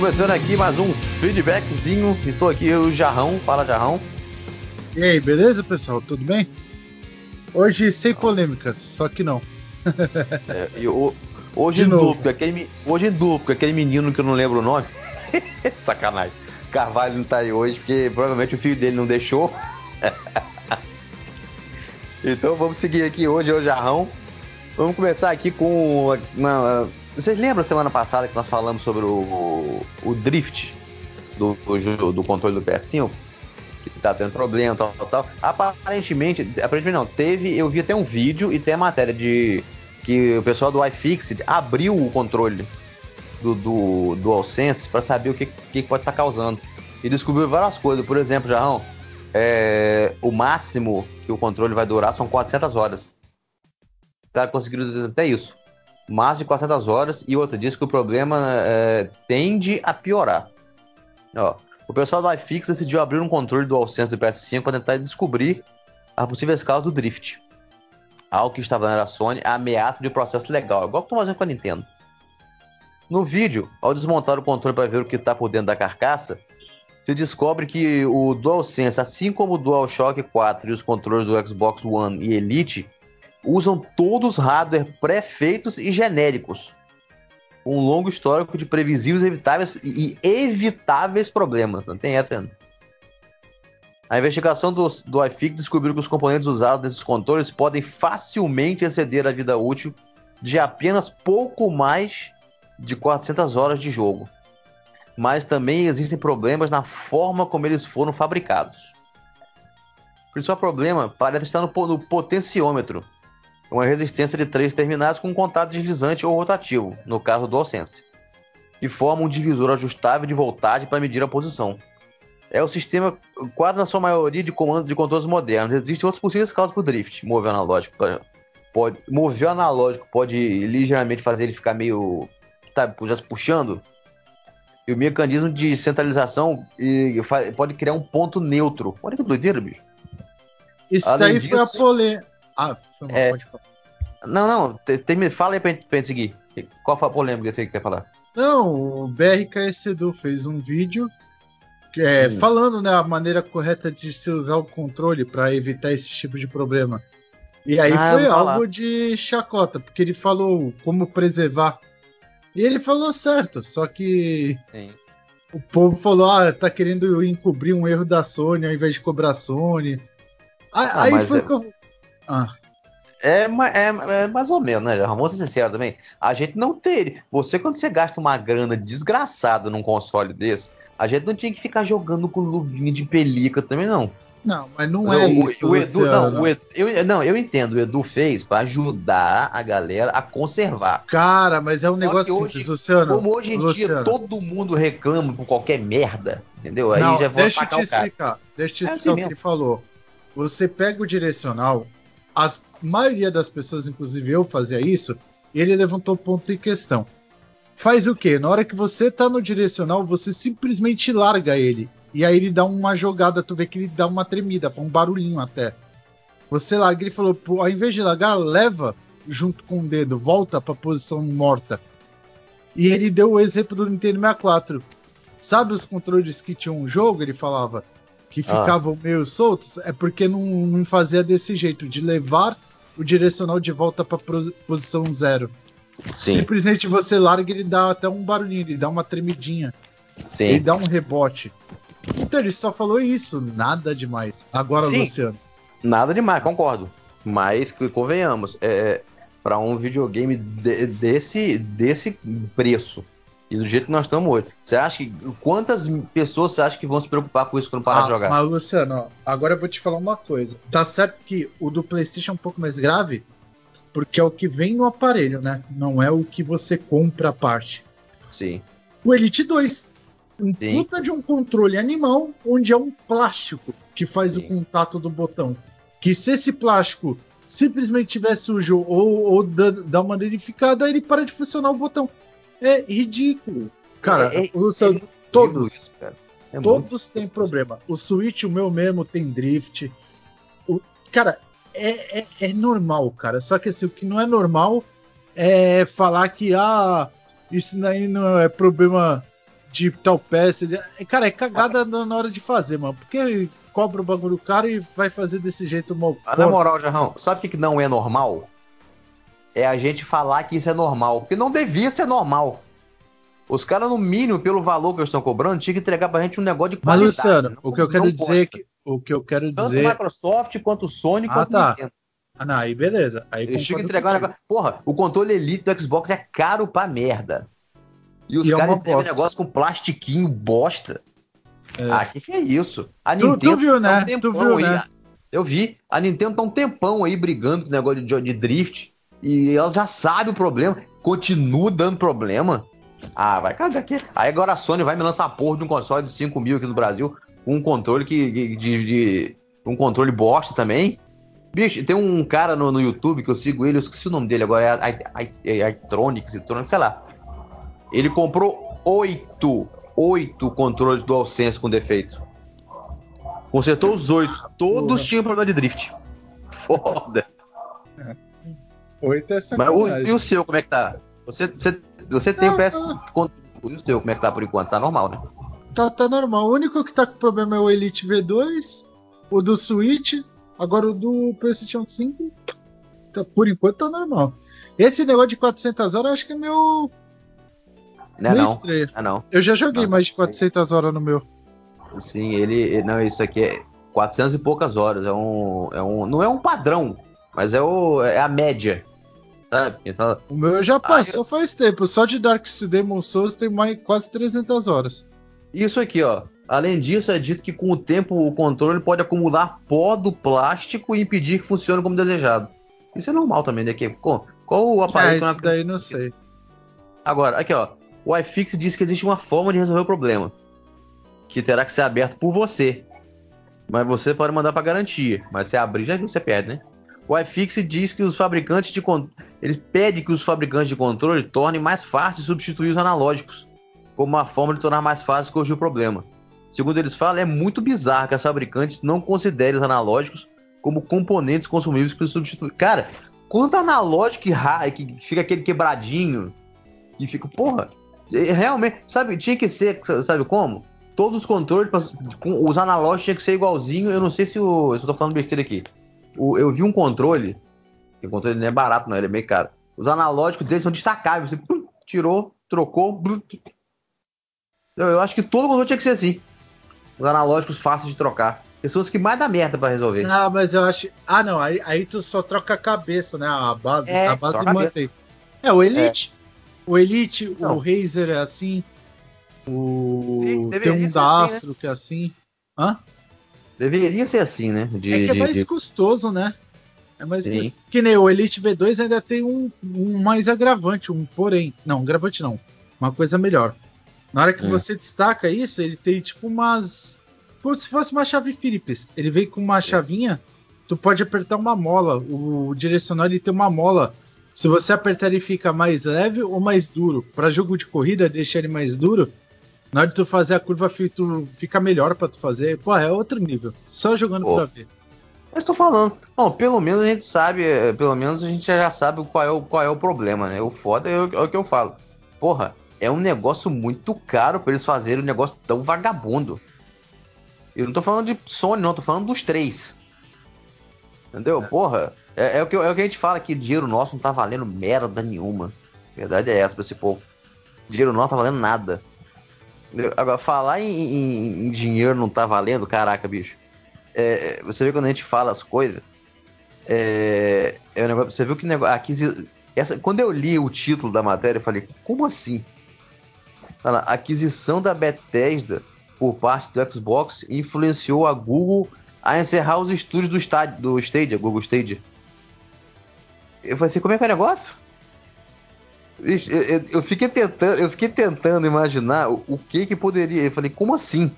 Começando aqui mais um feedbackzinho. Estou aqui eu o Jarrão. Fala Jarrão. E aí, beleza pessoal? Tudo bem? Hoje sem polêmicas, só que não. é, eu, hoje, em duplo, aquele, hoje em duplo, aquele menino que eu não lembro o nome. Sacanagem. Carvalho não tá aí hoje porque provavelmente o filho dele não deixou. então vamos seguir aqui hoje, o Jarrão. Vamos começar aqui com uma, vocês lembram semana passada que nós falamos sobre o, o drift do, do, do controle do PS5? Que tá tendo problema, tal, tal, tal. Aparentemente, aparentemente não, teve, eu vi até um vídeo e tem a matéria de que o pessoal do iFixit abriu o controle do, do DualSense para saber o que, que pode estar tá causando. E descobriu várias coisas. Por exemplo, Jarrão, é, o máximo que o controle vai durar são 400 horas. Os caras conseguiram até isso mais de 400 horas. E outra, diz que o problema é, tende a piorar. Ó, o pessoal do iFix decidiu abrir um controle do DualSense do PS5 para tentar descobrir a possível escala do drift. Algo que estava na Sony ameaça de processo legal, igual que estão fazendo com a Nintendo. No vídeo, ao desmontar o controle para ver o que está por dentro da carcaça, se descobre que o DualSense, assim como o DualShock 4 e os controles do Xbox One e Elite, usam todos hardware pré-feitos e genéricos. Um longo histórico de previsíveis evitáveis e evitáveis problemas. Não tem essa ainda. A investigação do, do iFix descobriu que os componentes usados nesses controles podem facilmente exceder a vida útil de apenas pouco mais de 400 horas de jogo. Mas também existem problemas na forma como eles foram fabricados. O principal problema parece estar no, no potenciômetro, uma resistência de três terminais com contato deslizante ou rotativo, no caso do DualSense, que forma um divisor ajustável de voltagem para medir a posição. É o sistema, quase na sua maioria, de comando de controles modernos. Existem outras possíveis causas para o drift. Mover analógico pode, mover analógico pode ligeiramente fazer ele ficar meio tá, já se puxando. E o mecanismo de centralização e, pode criar um ponto neutro. Olha que doideira, bicho. Isso Além daí disso, foi a polêmica. Ah, foi é... Não, não, te, fala aí pra gente, pra gente seguir. Qual foi a polêmica que você quer falar? Não, o BRKS Edu fez um vídeo é, hum. falando né, a maneira correta de se usar o controle para evitar esse tipo de problema. E aí ah, foi algo de chacota, porque ele falou como preservar. E ele falou certo, só que Sim. o povo falou: ah, tá querendo encobrir um erro da Sony ao invés de cobrar a Sony. Ah, aí foi é... que eu. Ah. É, é, é, mais ou menos, né? Vamos ser sincero também. A gente não teria. Você, quando você gasta uma grana desgraçada num console desse, a gente não tinha que ficar jogando com luvinha de pelica também, não. Não, mas não é o, isso. O Edu, não, o Edu, eu, não, eu entendo. O Edu fez para ajudar a galera a conservar. Cara, mas é um Só negócio simples, hoje, Luciano. Como hoje em Luciano. dia todo mundo reclama por qualquer merda, entendeu? Aí não, já vou deixa eu te explicar. Deixa eu te é explicar assim o que ele falou. Você pega o direcional, a maioria das pessoas, inclusive eu, fazia isso, e ele levantou o ponto em questão. Faz o quê? Na hora que você tá no direcional, você simplesmente larga ele. E aí ele dá uma jogada, tu vê que ele dá uma tremida, faz um barulhinho até. Você larga, ele falou, ao invés de largar, leva junto com o dedo, volta pra posição morta. E ele deu o exemplo do Nintendo 64. Sabe os controles que tinham um jogo? Ele falava que ah. ficavam ah. meio soltos, é porque não, não fazia desse jeito, de levar o direcional de volta para posição zero. Sim. Simplesmente você larga ele dá até um barulhinho, ele dá uma tremidinha. Sim. Ele dá um rebote. Então ele só falou isso, nada demais. Agora, Sim, Luciano. Nada demais, concordo. Mas convenhamos, é, para um videogame de, desse, desse preço, e do jeito que nós estamos hoje. Você acha que. Quantas pessoas você acha que vão se preocupar com isso quando parar ah, de jogar? Mas, Luciano, ó, agora eu vou te falar uma coisa. Tá certo que o do PlayStation é um pouco mais grave, porque é o que vem no aparelho, né? Não é o que você compra a parte. Sim. O Elite 2. Um Sim. puta de um controle animal, onde é um plástico que faz Sim. o contato do botão. Que se esse plástico simplesmente tiver sujo ou, ou dá uma danificada, ele para de funcionar o botão. É ridículo. Cara, é, é, Luciano, é todos. Isso, é todos têm problema. O Switch, o meu mesmo, tem drift. O, cara, é, é, é, normal, cara. Só que assim, o que não é normal é falar que ah, isso daí não é problema de tal peça. Cara, é cagada na hora de fazer, mano. Porque cobra o bagulho caro e vai fazer desse jeito mal. Ah, na moral, Jarrão, sabe o que não é normal? É a gente falar que isso é normal. Porque não devia ser normal. Os caras, no mínimo, pelo valor que eles estão cobrando, tinha que entregar pra gente um negócio de qualidade. Mas, Luciano, o que eu quero dizer é que. O que eu quero Tanto dizer. Tanto Microsoft quanto Sony ah, quanto tá. Nintendo. Ah, não, aí beleza. Aí eles tinham que entregar um negócio. Porra, o controle Elite do Xbox é caro pra merda. E os é caras entregam um negócio com plastiquinho bosta. É. Ah, que que é isso? A tu, Nintendo tu viu, né? Tá um tu viu, aí, né? Eu vi. A Nintendo tá um tempão aí brigando com o negócio de, de drift. E ela já sabe o problema. Continua dando problema. Ah, vai cagar aqui. Aí agora a Sony vai me lançar a porra de um console de 5 mil aqui no Brasil. Com um controle que. De, de, um controle bosta também. Bicho, tem um cara no, no, YouTube que eu sigo ele, eu esqueci o nome dele agora, é iTronics, sei lá. Ele comprou oito, oito controles DualSense com defeito. Consertou os oito. Todos tinham problema de drift. Foda. Oito é sacanagem. Mas o, e o seu, como é que tá? Você, você você tem o PS o seu, como é que tá por enquanto? Tá normal, né? Tá, tá normal. O único que tá com problema é o Elite V2, o do Switch, agora o do PlayStation 5. Tá, por enquanto tá normal. Esse negócio de 400 horas eu acho que é meu. Não é meu não. É não. Eu já joguei não. mais de 400 horas no meu. Sim, ele. Não, isso aqui é 400 e poucas horas. É um. É um não é um padrão, mas é, o, é a média sabe? O meu já passou ah, faz tempo. Só de Dark Demon Souls tem mais quase 300 horas. Isso aqui, ó. Além disso, é dito que com o tempo o controle pode acumular pó do plástico e impedir que funcione como desejado. Isso é normal também, né? Que, qual, qual o aparelho? É, isso daí não sei. Agora, aqui, ó. O iFix diz que existe uma forma de resolver o problema. Que terá que ser aberto por você. Mas você pode mandar para garantia. Mas se abrir, já viu, você perde, né? O iFix diz que os fabricantes de ele pede que os fabricantes de controle tornem mais fácil substituir os analógicos, como uma forma de tornar mais fácil corrigir o problema. Segundo eles falam, é muito bizarro que as fabricantes não considerem os analógicos como componentes consumíveis para substituir. Cara, quanto analógico que, que fica aquele quebradinho, que fica, porra, é, realmente, sabe, tinha que ser, sabe como? Todos os controles, os analógicos tinham que ser igualzinho. Eu não sei se se eu tô falando besteira aqui o, eu vi um controle, que o controle não é barato, não, ele é meio caro. Os analógicos dele são destacáveis. Você plum, tirou, trocou. Blum. Eu, eu acho que todo controle tinha que ser assim. Os analógicos fáceis de trocar. Pessoas que mais dá merda para resolver. Ah, mas eu acho. Ah, não. Aí, aí tu só troca a cabeça, né? A base. É, a base mantém. É, o Elite. É. O Elite, não. o Razer é assim. O. Tem um Astro assim, né? que é assim. Hã? Deveria ser assim, né? De, é que é mais de... custoso, né? É mais Sim. Que nem o Elite V2 ainda tem um, um, mais agravante, um porém. Não, um agravante não. Uma coisa melhor. Na hora que é. você destaca isso, ele tem tipo umas. Como se fosse uma chave Philips. Ele vem com uma é. chavinha, tu pode apertar uma mola. O direcional ele tem uma mola. Se você apertar ele fica mais leve ou mais duro. Para jogo de corrida, deixar ele mais duro, na hora de tu fazer a curva, tu fica melhor para tu fazer. Pô, é outro nível. Só jogando Pô. pra ver. Mas tô falando. Bom, pelo menos a gente sabe, é, pelo menos a gente já sabe qual é o, qual é o problema, né? O foda é o, é o que eu falo. Porra, é um negócio muito caro para eles fazerem um negócio tão vagabundo. Eu não tô falando de Sony, não, tô falando dos três. Entendeu? É. Porra, é, é, o que, é o que a gente fala que dinheiro nosso não tá valendo merda nenhuma. A verdade é essa pra esse povo. Dinheiro nosso não tá valendo nada. Agora, falar em, em, em, dinheiro não tá valendo, caraca, bicho. É, você vê quando a gente fala as coisas. É, é um negócio, você viu que negócio. Essa, quando eu li o título da matéria, eu falei, como assim? Fala, aquisição da Bethesda por parte do Xbox influenciou a Google a encerrar os estúdios do, estádio, do Stadia, Google Stadia. Eu falei assim, como é que é o negócio? Eu, fiquei tentando, eu fiquei tentando imaginar o, o, que que poderia. Eu falei, como assim?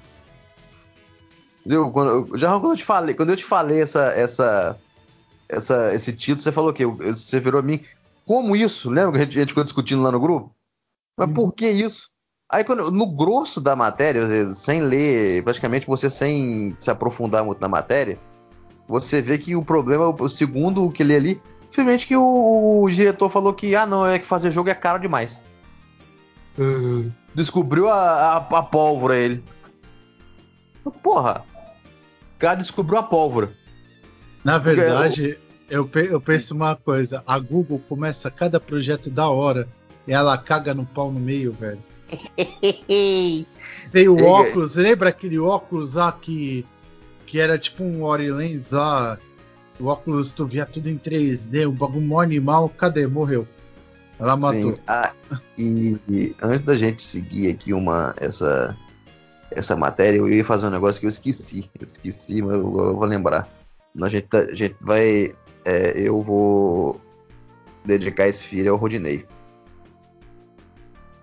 Quando, já quando eu te falei, quando eu te falei essa, essa, essa, esse título, você falou que você virou a mim. Como isso? Lembra que a gente, a gente ficou discutindo lá no grupo? Mas uhum. por que isso? Aí quando, no grosso da matéria, sem ler, praticamente você sem se aprofundar muito na matéria, você vê que o problema, o segundo que lê ali, Simplesmente que o, o, diretor falou que, ah, não, é que fazer jogo é caro demais. Uh, descobriu a, a, a pólvora ele. Porra, o cara descobriu a pólvora. Na verdade, eu, eu penso uma coisa: a Google começa cada projeto da hora e ela caga no pau no meio, velho. Tem o óculos, lembra aquele óculos lá que, que era tipo um Orient lá? O óculos tu via tudo em 3D, o bagulho mó animal, cadê? Morreu. Ela matou. Ah, e, e, antes da gente seguir aqui uma essa essa matéria, eu ia fazer um negócio que eu esqueci. Eu esqueci, mas eu, eu vou lembrar. A gente, tá, a gente vai. É, eu vou dedicar esse filho ao Rodinei.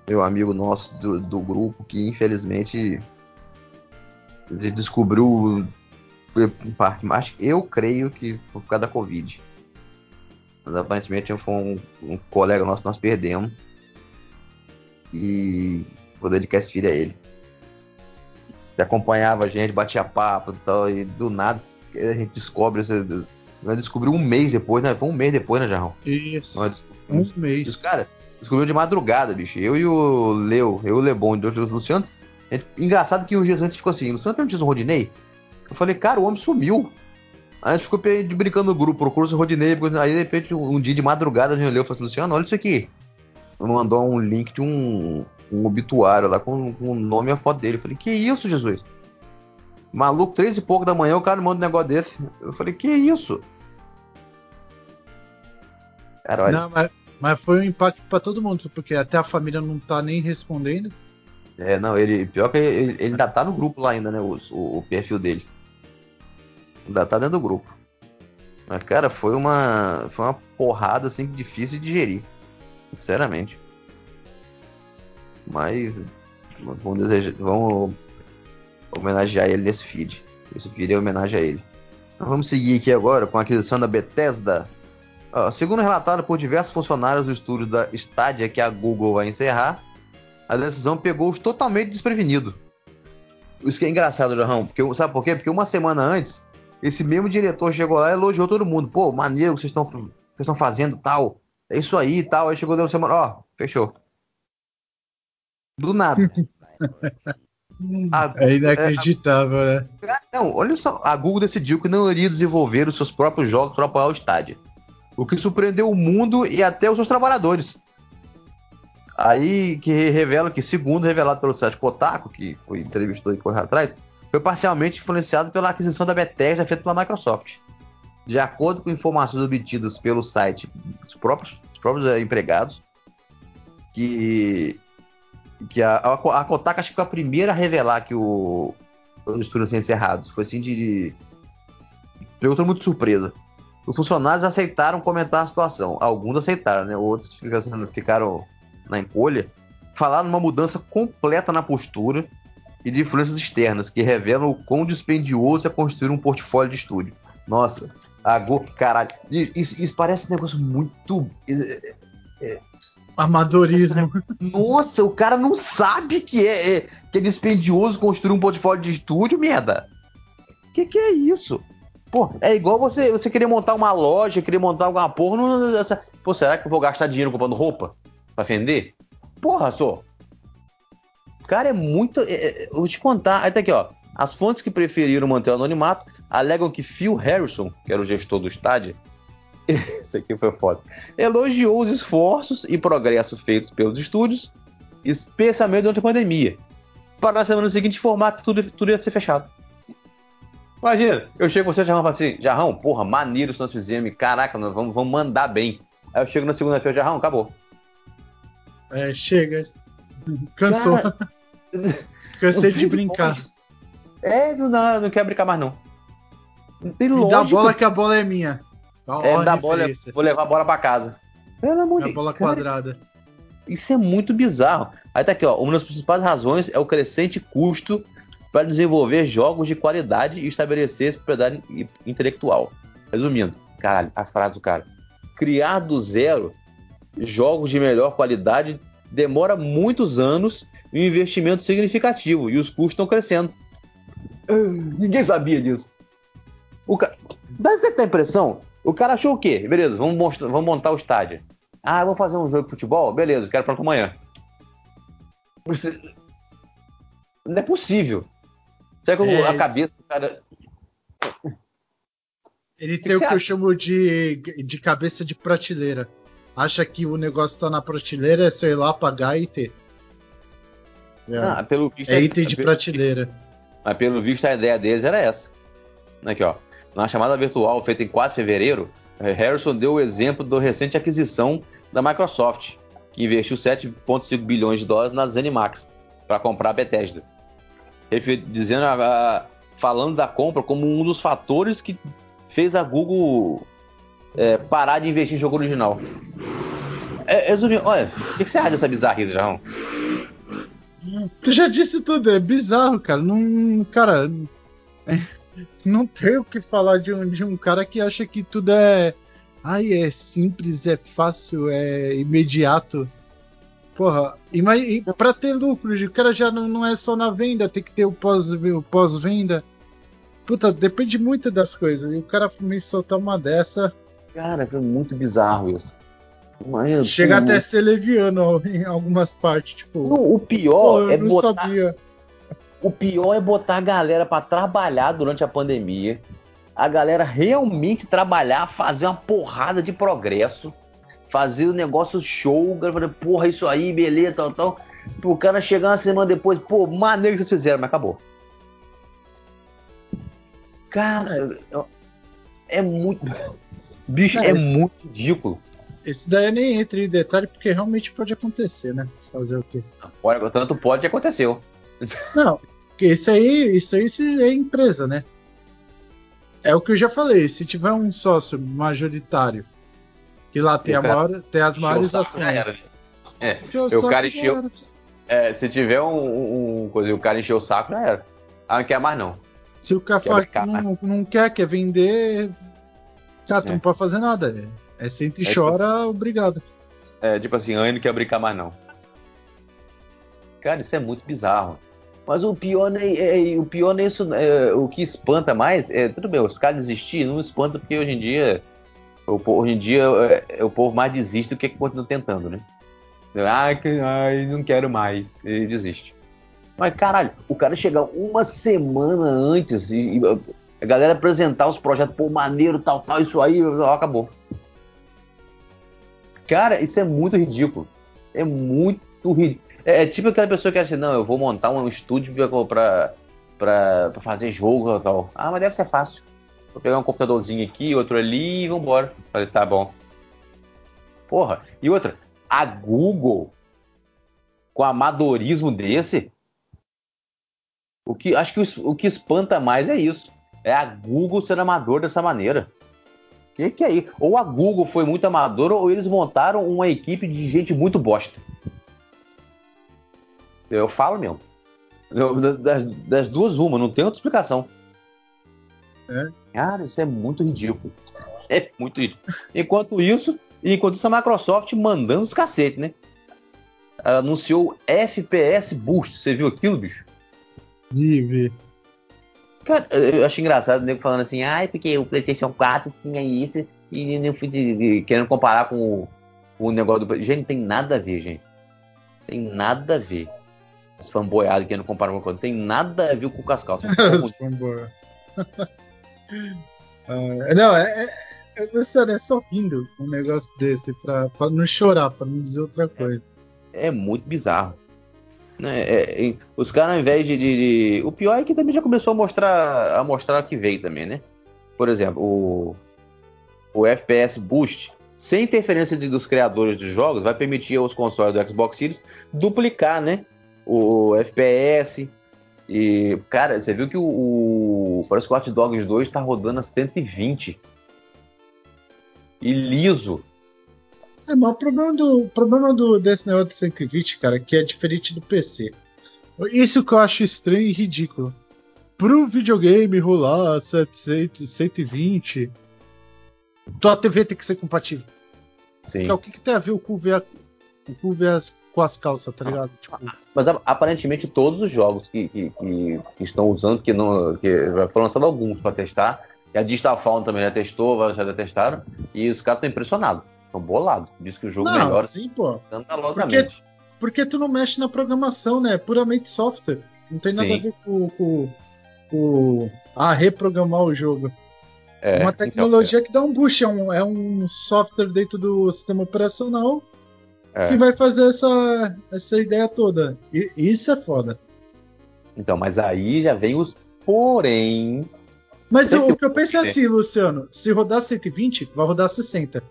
Meu amigo nosso do, do grupo, que infelizmente descobriu parte, mas eu creio que por causa da Covid. Mas aparentemente foi um, um colega nosso que nós perdemos. E vou dedicar esse filho a ele. Ele acompanhava a gente, batia papo e tal, e do nada a gente descobre. Nós descobriu um mês depois, né? Foi um mês depois, né, Jarrão? Isso. Um mês. Cara, descobriu de madrugada, bicho. Eu e o Leo, eu e o Lebon e o Luciano. Gente, engraçado que o dias antes ficou assim: Luciano tem um o Rodinei? Eu falei, cara, o homem sumiu. Aí a gente ficou brincando no grupo, procura o Rodinei. Aí de repente, um dia de madrugada, a gente olhou e falou assim: Luciano, olha isso aqui. Mandou um link de um, um obituário lá com, com o nome e a foto dele. Eu falei, que isso, Jesus? Maluco, três e pouco da manhã, o cara manda um negócio desse. Eu falei, que isso? Cara, olha. Não, mas, mas foi um impacto para todo mundo, porque até a família não tá nem respondendo. É, não, ele. Pior que ele, ele ainda tá no grupo lá ainda, né? O, o, o, perfil dele. Ainda tá dentro do grupo. Mas, cara, foi uma. Foi uma porrada assim difícil de digerir. Sinceramente. Mas vamos desejar. Vamos homenagear ele nesse feed. Esse feed é homenagem a ele. Então vamos seguir aqui agora com a aquisição da Bethesda. Segundo relatado por diversos funcionários do estúdio da Stadia que a Google vai encerrar, a decisão pegou-os totalmente desprevenido. Isso que é engraçado, Jarrão, porque sabe por quê? Porque uma semana antes, esse mesmo diretor chegou lá e elogiou todo mundo. Pô, maneiro que vocês estão fazendo tal. É isso aí e tal. Aí chegou deu uma semana, ó, fechou. Do nada. A, é inacreditável, é, a, né? Não, olha só, a Google decidiu que não iria desenvolver os seus próprios jogos para apoiar o Stadia. O que surpreendeu o mundo e até os seus trabalhadores. Aí que revela que, segundo revelado pelo site Kotaku, que foi entrevistou e correu atrás, foi parcialmente influenciado pela aquisição da Bethesda feita pela Microsoft. De acordo com informações obtidas pelo site dos próprios, dos próprios eh, empregados, que que a, a, a acho que foi a primeira a revelar que o, os estúdios iam encerrados. Foi assim de, de. Pegou todo surpresa. Os funcionários aceitaram comentar a situação. Alguns aceitaram, né? Outros ficaram, ficaram na encolha. Falaram uma mudança completa na postura e de influências externas que revelam o quão dispendioso é construir um portfólio de estúdio. Nossa, a Go, caralho, isso, isso parece um negócio muito. É, é, Amadorismo. Nossa, o cara não sabe que é, é, que é dispendioso construir um portfólio de estúdio, merda. Que que é isso? Pô, é igual você, você querer montar uma loja, querer montar alguma porra. Não, essa, pô, será que eu vou gastar dinheiro comprando roupa pra vender? Porra, só. O cara é muito. É, é, vou te contar. Aí tá aqui, ó. As fontes que preferiram manter o anonimato alegam que Phil Harrison, que era o gestor do estádio, Isso aqui foi foda. Elogiou os esforços e progressos feitos pelos estúdios, especialmente durante a pandemia, para na semana seguinte informar que tudo, tudo ia ser fechado. Imagina, eu chego com você, Jarrão, e falo assim: Jarrão, porra, maneiro se nós fizemos, caraca, nós vamos, vamos mandar bem. Aí eu chego na segunda-feira, Jarrão, acabou. É, chega. Cansou. Cara... Cansei de brincar. É, não, não quer brincar mais não. Não tem lógica. dá bola que a bola é minha. Tá é, da bola, vou levar a bola para casa. Pelo amor de bola quadrada. Isso é muito bizarro. Aí tá aqui, ó. Uma das principais razões é o crescente custo para desenvolver jogos de qualidade e estabelecer propriedade intelectual. Resumindo, caralho, a frase do cara. Criar do zero jogos de melhor qualidade demora muitos anos um investimento significativo e os custos estão crescendo. Ninguém sabia disso. O ca... Dá a impressão o cara achou o quê? Beleza, vamos, mostrar, vamos montar o estádio. Ah, vou fazer um jogo de futebol? Beleza, quero para amanhã. Não é possível. Será que é... a cabeça do cara. Ele tem o que, eu chamo de, de cabeça de prateleira. Acha que o negócio tá na prateleira, é sei lá, pagar e ter. É. Ah, pelo visto, é item de prateleira. Mas pelo visto a ideia deles era essa. Aqui, ó. Na chamada virtual feita em 4 de fevereiro, Harrison deu o exemplo da recente aquisição da Microsoft, que investiu 7,5 bilhões de dólares na ZeniMax para comprar a Bethesda. Dizendo, a, falando da compra como um dos fatores que fez a Google é, parar de investir em jogo original. É, resumindo, olha, o que você acha dessa bizarrice, Jarrão? Tu já disse tudo, é bizarro, cara. Não, cara, é, não tem o que falar de um, de um cara que acha que tudo é. Ai, é simples, é fácil, é imediato. Porra, e, e pra ter lucro, o cara já não, não é só na venda, tem que ter o pós-venda. Pós. Puta, depende muito das coisas. E o cara me soltar uma dessa. Cara, foi muito bizarro isso. Mas, Chega até a ser leviano em algumas partes. Tipo, não, o pior pô, é botar. Sabia. O pior é botar a galera para trabalhar durante a pandemia. A galera realmente trabalhar, fazer uma porrada de progresso, fazer o negócio show, galera, porra, isso aí, beleza, tal, tal. O cara chegar uma semana depois, pô, maneiro que vocês fizeram, mas acabou. Cara, é muito. Bicho, é, é muito ridículo. Esse daí nem entra em detalhe porque realmente pode acontecer, né? Fazer o quê? Pode, tanto pode que aconteceu. Não, isso aí, isso aí é empresa, né? É o que eu já falei. Se tiver um sócio majoritário que lá tem, a maior, tem as maiores ações. Era, né? É, o cara encheu. É, se tiver um, um, coisa, o cara encheu o saco, já era. Ah, não quer mais não. Se o cara não, não, quer, quer vender, cara, tu é. não pode fazer nada. É, é senta e é, chora, tipo, obrigado. É, tipo assim, Anne não quer brincar mais não. Cara, isso é muito bizarro. Mas o pior é, é o pior isso, é, o que espanta mais é tudo bem, os caras desistir não espanta porque hoje em dia o, hoje em dia é, é, o povo mais desiste do que continua tentando, né? Ah, que, ai, não quero mais, e desiste. Mas caralho, o cara chegar uma semana antes e, e a galera apresentar os projetos, pô, maneiro, tal, tal, isso aí, acabou. Cara, isso é muito ridículo. É muito ridículo. É, é, tipo aquela pessoa que acha assim, não, eu vou montar um estúdio pra, pra, pra fazer jogo e tal. Ah, mas deve ser fácil. Vou pegar um computadorzinho aqui, outro ali e vambora. Falei, tá bom. Porra, e outra, a Google, com amadorismo desse, o que acho que o, o que espanta mais é isso. É a Google ser amador dessa maneira. Que que é isso? Ou a Google foi muito amadora, ou eles montaram uma equipe de gente muito bosta. Eu falo mesmo. Eu, das, das, duas, uma, não tem outra explicação. É. Cara, isso é muito ridículo. É muito ridículo. Enquanto isso, enquanto isso, a Microsoft mandando os cacete, né? Anunciou FPS Boost. Você viu aquilo, bicho? Vi, vi. Cara, eu acho engraçado o nego falando assim, ai, porque o PlayStation 4 tinha isso e eu fui querendo comparar com o, o negócio do. Gente, não tem nada a ver, gente. Tem nada a ver esse fanboyado que não compara uma coisa. Não tem nada a ver com o Cascal. fanboy. uh, não, é, é, é, é só rindo um negócio desse pra, pra não chorar, pra não dizer outra coisa. É, é muito bizarro. Né? É, é, os caras, ao invés de, de, de, O pior é que também já começou a mostrar a mostrar que veio também, né? Por exemplo, o, o FPS Boost, sem interferência de, dos criadores dos jogos, vai permitir aos consoles do Xbox Series duplicar, né? o FPS. E, cara, você viu que o, o parece que o Hot Dogs 2 tá rodando a 120. E liso. É, mas o problema, do, o problema do, desse negócio de 120, cara, que é diferente do PC. Isso que eu acho estranho e ridículo. Pro videogame rolar 700, 120, tua TV tem que ser compatível. Sim. Então, o que, que tem a ver com o VA, com o com as calças, tá ligado? Tipo... Mas aparentemente todos os jogos que, que, que, estão usando, que não. que foram lançados alguns para testar. E a Digital também já testou, já testaram. E os caras estão impressionados. Estão bolados. Diz que o jogo não, melhora sim, pô. Porque porque tu não mexe na programação, né? É puramente software. Não tem nada Sim. a ver com, com, com a reprogramar o jogo. É, uma então, tecnologia então, que dá um boost, é um, é um software dentro do sistema operacional é. que vai fazer essa, essa ideia toda. E, isso é foda. Então, mas aí já vem os porém. Mas o, o que eu penso é assim, Luciano: se rodar 120, vai rodar 60.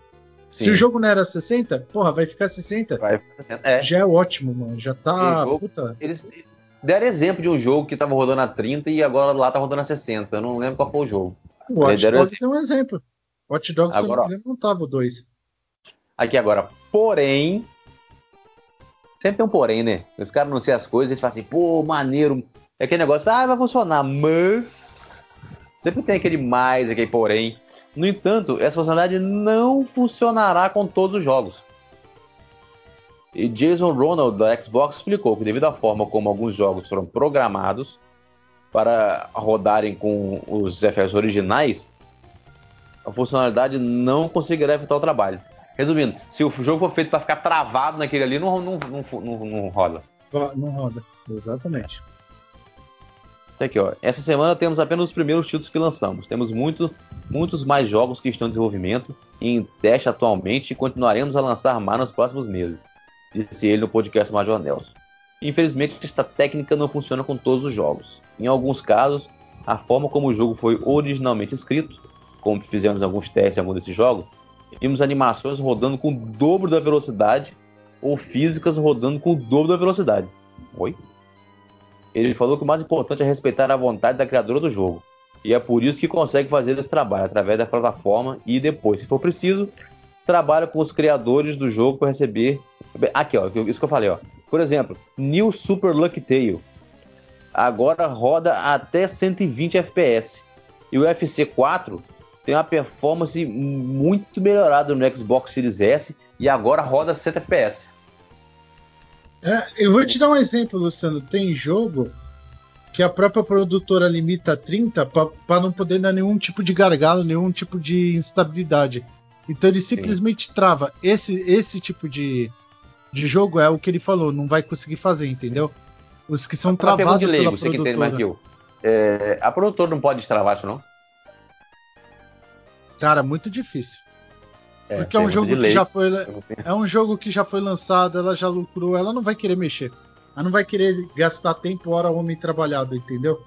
Sim. Se o jogo não era 60, porra, vai ficar 60. Vai, é. Já é ótimo, mano. Já tá. Jogo, puta. Eles deram exemplo de um jogo que tava rodando a 30 e agora lá tá rodando a 60. Eu não lembro qual foi o jogo. O Watch Dogs é um exemplo. Watch Dogs agora, não, não tava o 2. Aqui agora, porém. Sempre tem um porém, né? Os caras não sei as coisas, eles falam assim, pô, maneiro. É aquele negócio, ah, vai funcionar, mas. Sempre tem aquele mais, aquele porém. No entanto, essa funcionalidade não funcionará com todos os jogos. E Jason Ronald da Xbox explicou que devido à forma como alguns jogos foram programados para rodarem com os FPS originais, a funcionalidade não conseguirá efetuar o trabalho. Resumindo, se o jogo for feito para ficar travado naquele ali, não, não, não, não, roda. Não roda, exatamente. Tá aqui, ó. Essa semana temos apenas os primeiros títulos que lançamos. Temos muito, muitos mais jogos que estão em desenvolvimento em teste atualmente e continuaremos a lançar mais nos próximos meses, disse ele no podcast Major Nelson. Infelizmente, esta técnica não funciona com todos os jogos. Em alguns casos, a forma como o jogo foi originalmente escrito, como fizemos alguns testes em alguns desses jogos, vimos animações rodando com o dobro da velocidade ou físicas rodando com o dobro da velocidade. Oi? Ele falou que o mais importante é respeitar a vontade da criadora do jogo. E é por isso que consegue fazer esse trabalho através da plataforma e depois, se for preciso, trabalha com os criadores do jogo para receber. Aqui, ó, isso que eu falei, ó. Por exemplo, New Super Lucky Tail agora roda até 120 FPS. E o UFC 4 tem uma performance muito melhorada no Xbox Series S e agora roda 60 FPS. É, eu vou te dar um exemplo, Luciano. Tem jogo que a própria produtora limita a 30 para não poder dar nenhum tipo de gargalo, nenhum tipo de instabilidade. Então ele simplesmente Sim. trava. Esse, esse tipo de, de jogo é o que ele falou, não vai conseguir fazer, entendeu? Os que são travados de leigo, pela você produtora. Que entende, é, a produtora não pode destravar isso, não? Cara, muito difícil. É, Porque é um jogo que já foi. É um jogo que já foi lançado, ela já lucrou, ela não vai querer mexer. Ela não vai querer gastar tempo, hora, homem trabalhado, entendeu?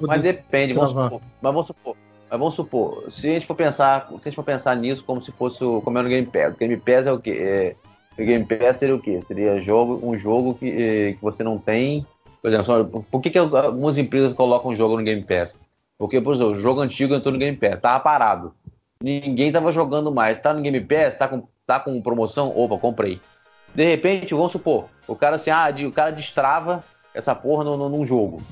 mas depende, vamos supor, mas vamos supor. Mas vamos supor, se a gente for pensar, se a gente for pensar nisso como se fosse o, como é no Game Pass. O Game Pass é o quê? É, o Game Pass seria o quê? Seria jogo, um jogo que, eh, que você não tem. Por exemplo, por que, que algumas empresas colocam um jogo no Game Pass? Porque, por exemplo, o jogo antigo entrou no Game Pass, tava parado ninguém tava jogando mais. Tá no Game Pass, tá com, tá com promoção? Opa, comprei. De repente, vamos supor, o cara assim, ah, o cara destrava essa porra no, no, num jogo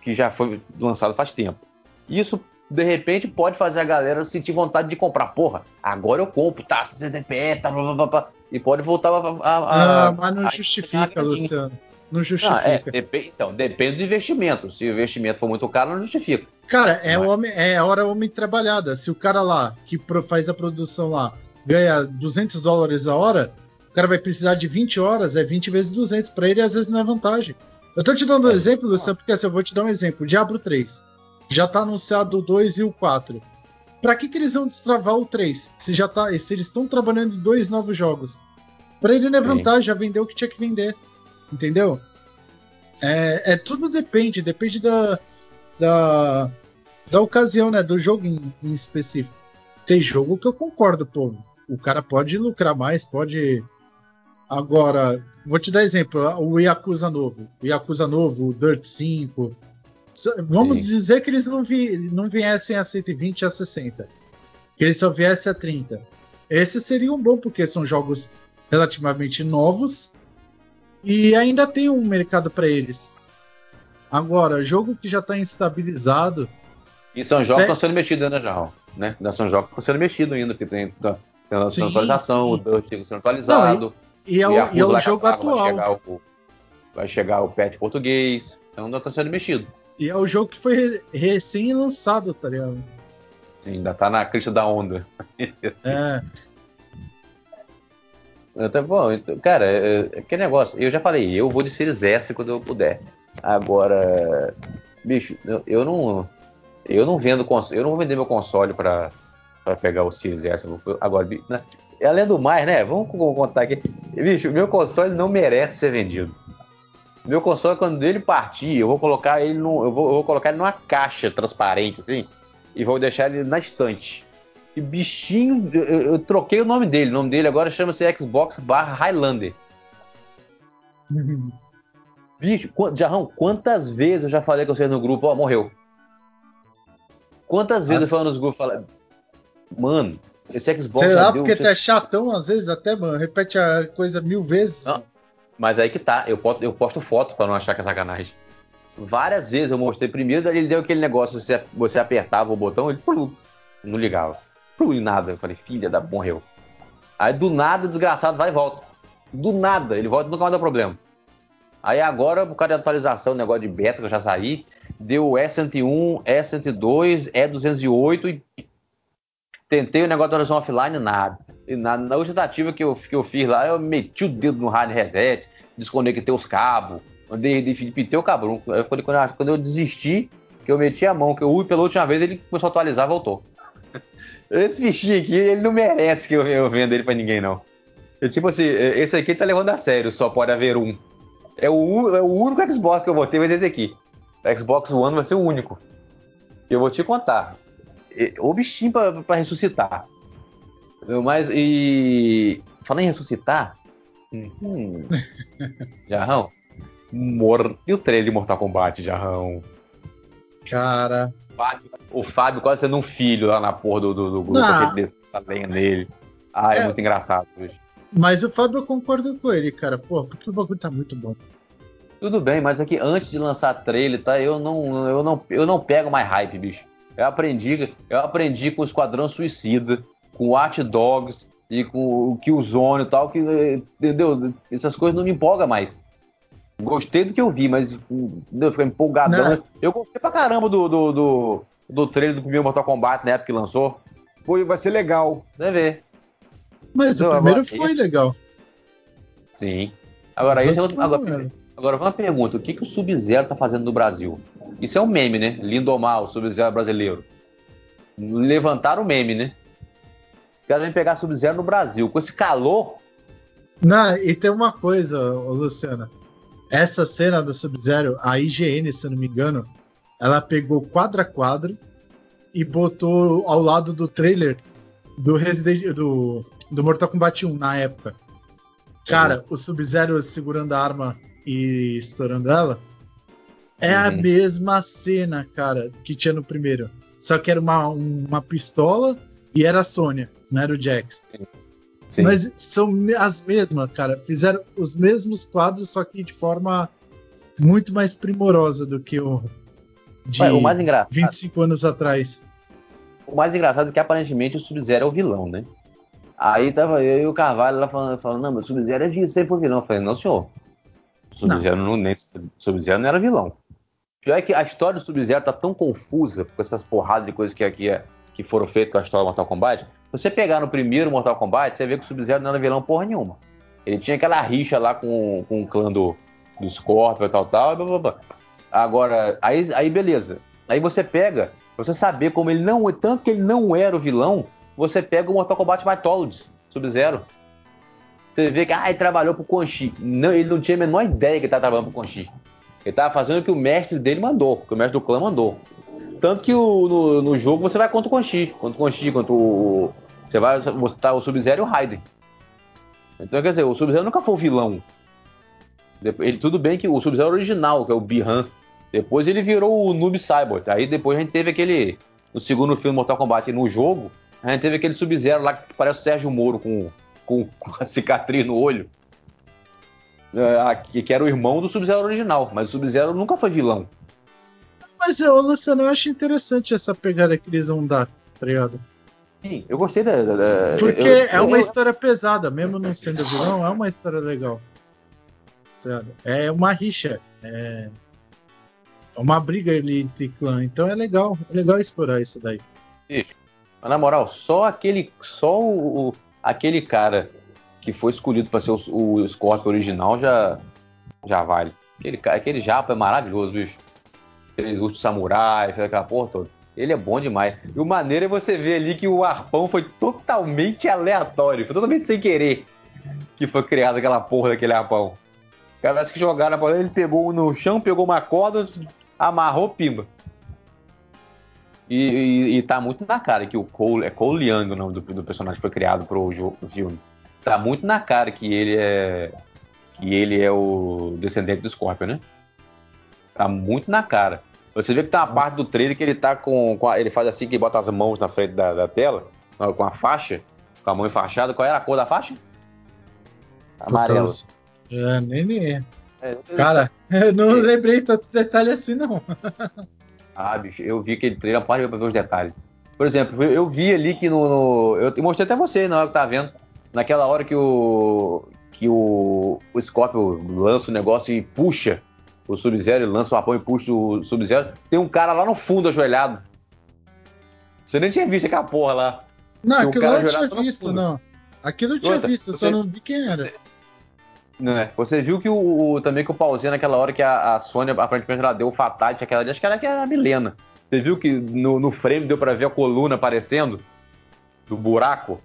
que já foi lançado faz tempo. Isso, de repente, pode fazer a galera sentir vontade de comprar. Porra, agora eu compro, tá, 60 FPS, tá, blá, blá, blá, e pode voltar a. a, a mas não a, justifica, Luciano. Não justifica. Ah, é, dep então, depende do investimento. Se o investimento for muito caro, não justifica. Cara, é, homem, é a hora homem trabalhada. Se o cara lá, que faz a produção lá, ganha 200 dólares a hora, o cara vai precisar de 20 horas, é 20 vezes 200. Para ele, às vezes, não é vantagem. Eu tô te dando um exemplo, Luciano, porque assim, eu vou te dar um exemplo. Diablo 3. Já tá anunciado o 2 e o 4. Pra que, que eles vão destravar o 3? Se, já tá, se eles estão trabalhando dois novos jogos. Pra ele não é vantagem, já vendeu o que tinha que vender. Entendeu? É, é tudo depende, depende da, da, da ocasião, né? Do jogo em, em, específico. Tem jogo que eu concordo, pô. O cara pode lucrar mais, pode. Agora, vou te dar exemplo: o Yakuza novo. O Yakuza novo, o Dirt 5. Vamos Sim. dizer que eles não, vi, não viessem a 120 a 60. Que eles só viessem a 30. Esse seria um bom, porque são jogos relativamente novos e ainda tem um mercado para eles. Agora, jogo que já está instabilizado. E são jogos que estão sendo mexidos ainda já, né? Ainda são jogos que estão sendo mexidos ainda, que tem, tá, tem a atualização, o Dirt sendo atualizado. Não, e, e, é o, e é o jogo atual. Vai chegar o, vai chegar o patch português, então ainda está sendo mexido. E é o jogo que foi recém-lançado, tá ligado? Sim, ainda tá na crista da onda. é. Então, bom, então, cara, é, é, que negócio. Eu já falei, eu vou de Series S quando eu puder. Agora, bicho, eu, eu não. Eu não vendo eu não vou vender meu console para pegar o Series S. Agora, né? além do mais, né? Vamos contar aqui. Bicho, meu console não merece ser vendido. Meu console, quando ele partir, eu vou colocar ele no, eu vou, eu vou colocar ele numa caixa transparente, assim, e vou deixar ele na estante. E bichinho, eu, eu, troquei o nome dele. O nome dele agora chama-se Xbox barra Highlander. Bicho, Jarrão, quantas vezes eu já falei com vocês no grupo, ó, morreu. Quantas vezes eu falei nos grupos, falei, mano, esse Xbox. Sei lá, porque deu... tu é chatão às vezes até, mano, repete a coisa mil vezes. Não, mas aí que tá, eu posto, eu posto foto para não achar que é sacanagem. Várias vezes eu mostrei primeiro, ele deu aquele negócio, você, você apertava o botão, ele pulou, não ligava. Pulou e nada. Eu falei, filha da morreu. Aí do nada, desgraçado, vai e volta. Do nada, ele volta e nunca mais dá problema. Aí agora, por causa de atualização, negócio de beta que eu já saí, deu E101, E102, E208 e tentei o negócio da atualização offline, nada. E na, na última tentativa que eu, que eu fiz lá, eu meti o dedo no hard reset, desconectei os cabos, andei, pintei o cabrão. Quando, quando, quando eu desisti, que eu meti a mão, que eu ui pela última vez, ele começou a atualizar voltou. Esse bichinho aqui, ele não merece que eu, eu venda ele pra ninguém, não. Eu, tipo assim, esse aqui tá levando a sério, só pode haver um. É o, é o único Xbox que eu vou ter, vai ser esse aqui. O Xbox One vai ser o único. Eu vou te contar. O bichinho pra, pra ressuscitar. Mas, e. Falando em ressuscitar. Hum. Jarrão. Mor... E o trailer de Mortal Kombat, Jarrão? Cara. O Fábio quase sendo um filho lá na porra do, do, do grupo, tá lenha nele. Ah, é, é, muito engraçado hoje. Mas o Fábio eu concordo com ele, cara. Pô, porque o bagulho tá muito bom. Tudo bem, mas aqui antes de lançar trailer, tá? Eu não, eu não, eu não pego mais hype, bicho. Eu aprendi, eu aprendi com o Esquadrão Suicida, com o Watch Dogs e com o Killzone e tal, que entendeu? Essas coisas não me empolgam mais. Gostei do que eu vi, mas eu fiquei empolgadão. Não. Eu gostei pra caramba do, do, do, do trailer do primeiro Mortal Kombat na época que lançou. Pô, vai ser legal. Deve ver. Mas o primeiro agora, foi esse... legal. Sim. Agora, esse é outro... agora, agora, uma pergunta: o que, que o Sub-Zero tá fazendo no Brasil? Isso é um meme, né? Lindomar, o Sub-Zero brasileiro. Levantaram o meme, né? O cara vem pegar Sub-Zero no Brasil. Com esse calor. Não, e tem uma coisa, Luciana essa cena do Sub-Zero, a IGN, se eu não me engano, ela pegou quadro a quadro e botou ao lado do trailer do Resident do, do Mortal Kombat 1 na época. Cara, uhum. o Sub-Zero segurando a arma e estourando ela é uhum. a mesma cena, cara, que tinha no primeiro. Só que era uma, uma pistola e era a Sônia, não era o Jax. Sim. Mas são as mesmas, cara. Fizeram os mesmos quadros, só que de forma muito mais primorosa do que o de Ué, o mais engraçado, 25 anos atrás. O mais engraçado é que aparentemente o Sub-Zero é o vilão, né? Aí tava eu e o Carvalho lá falando, falando não, mas o Sub-Zero é sempre o vilão. Eu falei, não, senhor. O Sub-Zero não. não, Sub não era vilão. Pior é que a história do Sub-Zero tá tão confusa com essas porradas de coisas que, que, que foram feitas com a história do Mortal Kombat você pegar no primeiro Mortal Kombat, você vê que o Sub-Zero não era vilão porra nenhuma. Ele tinha aquela rixa lá com, com o clã do, do Scorpion e tal, tal, blá, blá, blá. Agora, aí, aí beleza. Aí você pega, você saber como ele não. Tanto que ele não era o vilão, você pega o Mortal Kombat Mythologies, Sub-Zero. Você vê que ah, ele trabalhou pro Quan Chi. Não, ele não tinha a menor ideia que ele tava trabalhando pro Quan Chi. Ele tava fazendo o que o mestre dele mandou, que o mestre do clã mandou. Tanto que o, no, no, jogo você vai contra o Quan Chi, contra o Quan Chi, contra o, você vai mostrar o Sub-Zero e o Raiden. Então, quer dizer, o Sub-Zero nunca foi o vilão. Ele, tudo bem que o Sub-Zero original, que é o Bihan, depois ele virou o Noob Cyborg. Aí depois a gente teve aquele. No segundo filme Mortal Kombat no jogo, a gente teve aquele Sub-Zero lá que parece o Sérgio Moro com, com, com a cicatriz no olho. É, que, era o irmão do Sub-Zero original. Mas o Sub-Zero nunca foi vilão. Mas, eu, Luciano, eu acho interessante essa pegada que eles vão dar, tá ligado? Sim, eu gostei da. da Porque eu, é uma eu, história pesada, mesmo não sendo vilão, é uma história legal. É uma rixa. É uma briga ali entre clã. Então é legal. É legal explorar isso daí. Isso. Mas na moral, só aquele. Só o, aquele cara que foi escolhido para ser o, o original já, já vale. Aquele, aquele japa é maravilhoso, bicho. Aqueles últimos samurai, aquela porra toda. Ele é bom demais. E o maneiro é você ver ali que o arpão foi totalmente aleatório, foi totalmente sem querer que foi criado aquela porra daquele arpão. Parece que jogaram a bola, ele pegou no chão, pegou uma corda, amarrou, pimba. E, tá muito na cara que o Cole, é Cole Young o nome do, do personagem que foi criado pro, jogo, pro filme. Tá muito na cara que ele é que ele é o descendente do Scorpion, né? Tá muito na cara. Você vê que tem uma parte do trailer que ele tá com, com a, ele faz assim que bota as mãos na frente da, da, tela, com a faixa, com a mão enfaixada. Qual era a cor da faixa? Amarelo. É, nem, nem. É, Cara, eu não é. lembrei tanto detalhe assim, não. ah, bicho, eu vi aquele trailer, para pra ver os detalhes. Por exemplo, eu vi ali que no. no eu mostrei até você na hora que tá vendo. Naquela hora que o. que o, o Scorpio lança o negócio e puxa o Sub-Zero, lança o arpão e puxa o Sub-Zero. Tem um cara lá no fundo ajoelhado. Você nem tinha visto aquela porra lá. Não, aquilo um eu não tinha visto, não. Aquilo eu tinha Outra, visto, só não vi quem era. É. Você viu que o, o também que o pauzinho naquela hora que a, a Sônia aparentemente ela deu o fatality aquela acho que era, que era a Milena. Você viu que no, no frame deu para ver a coluna aparecendo do buraco?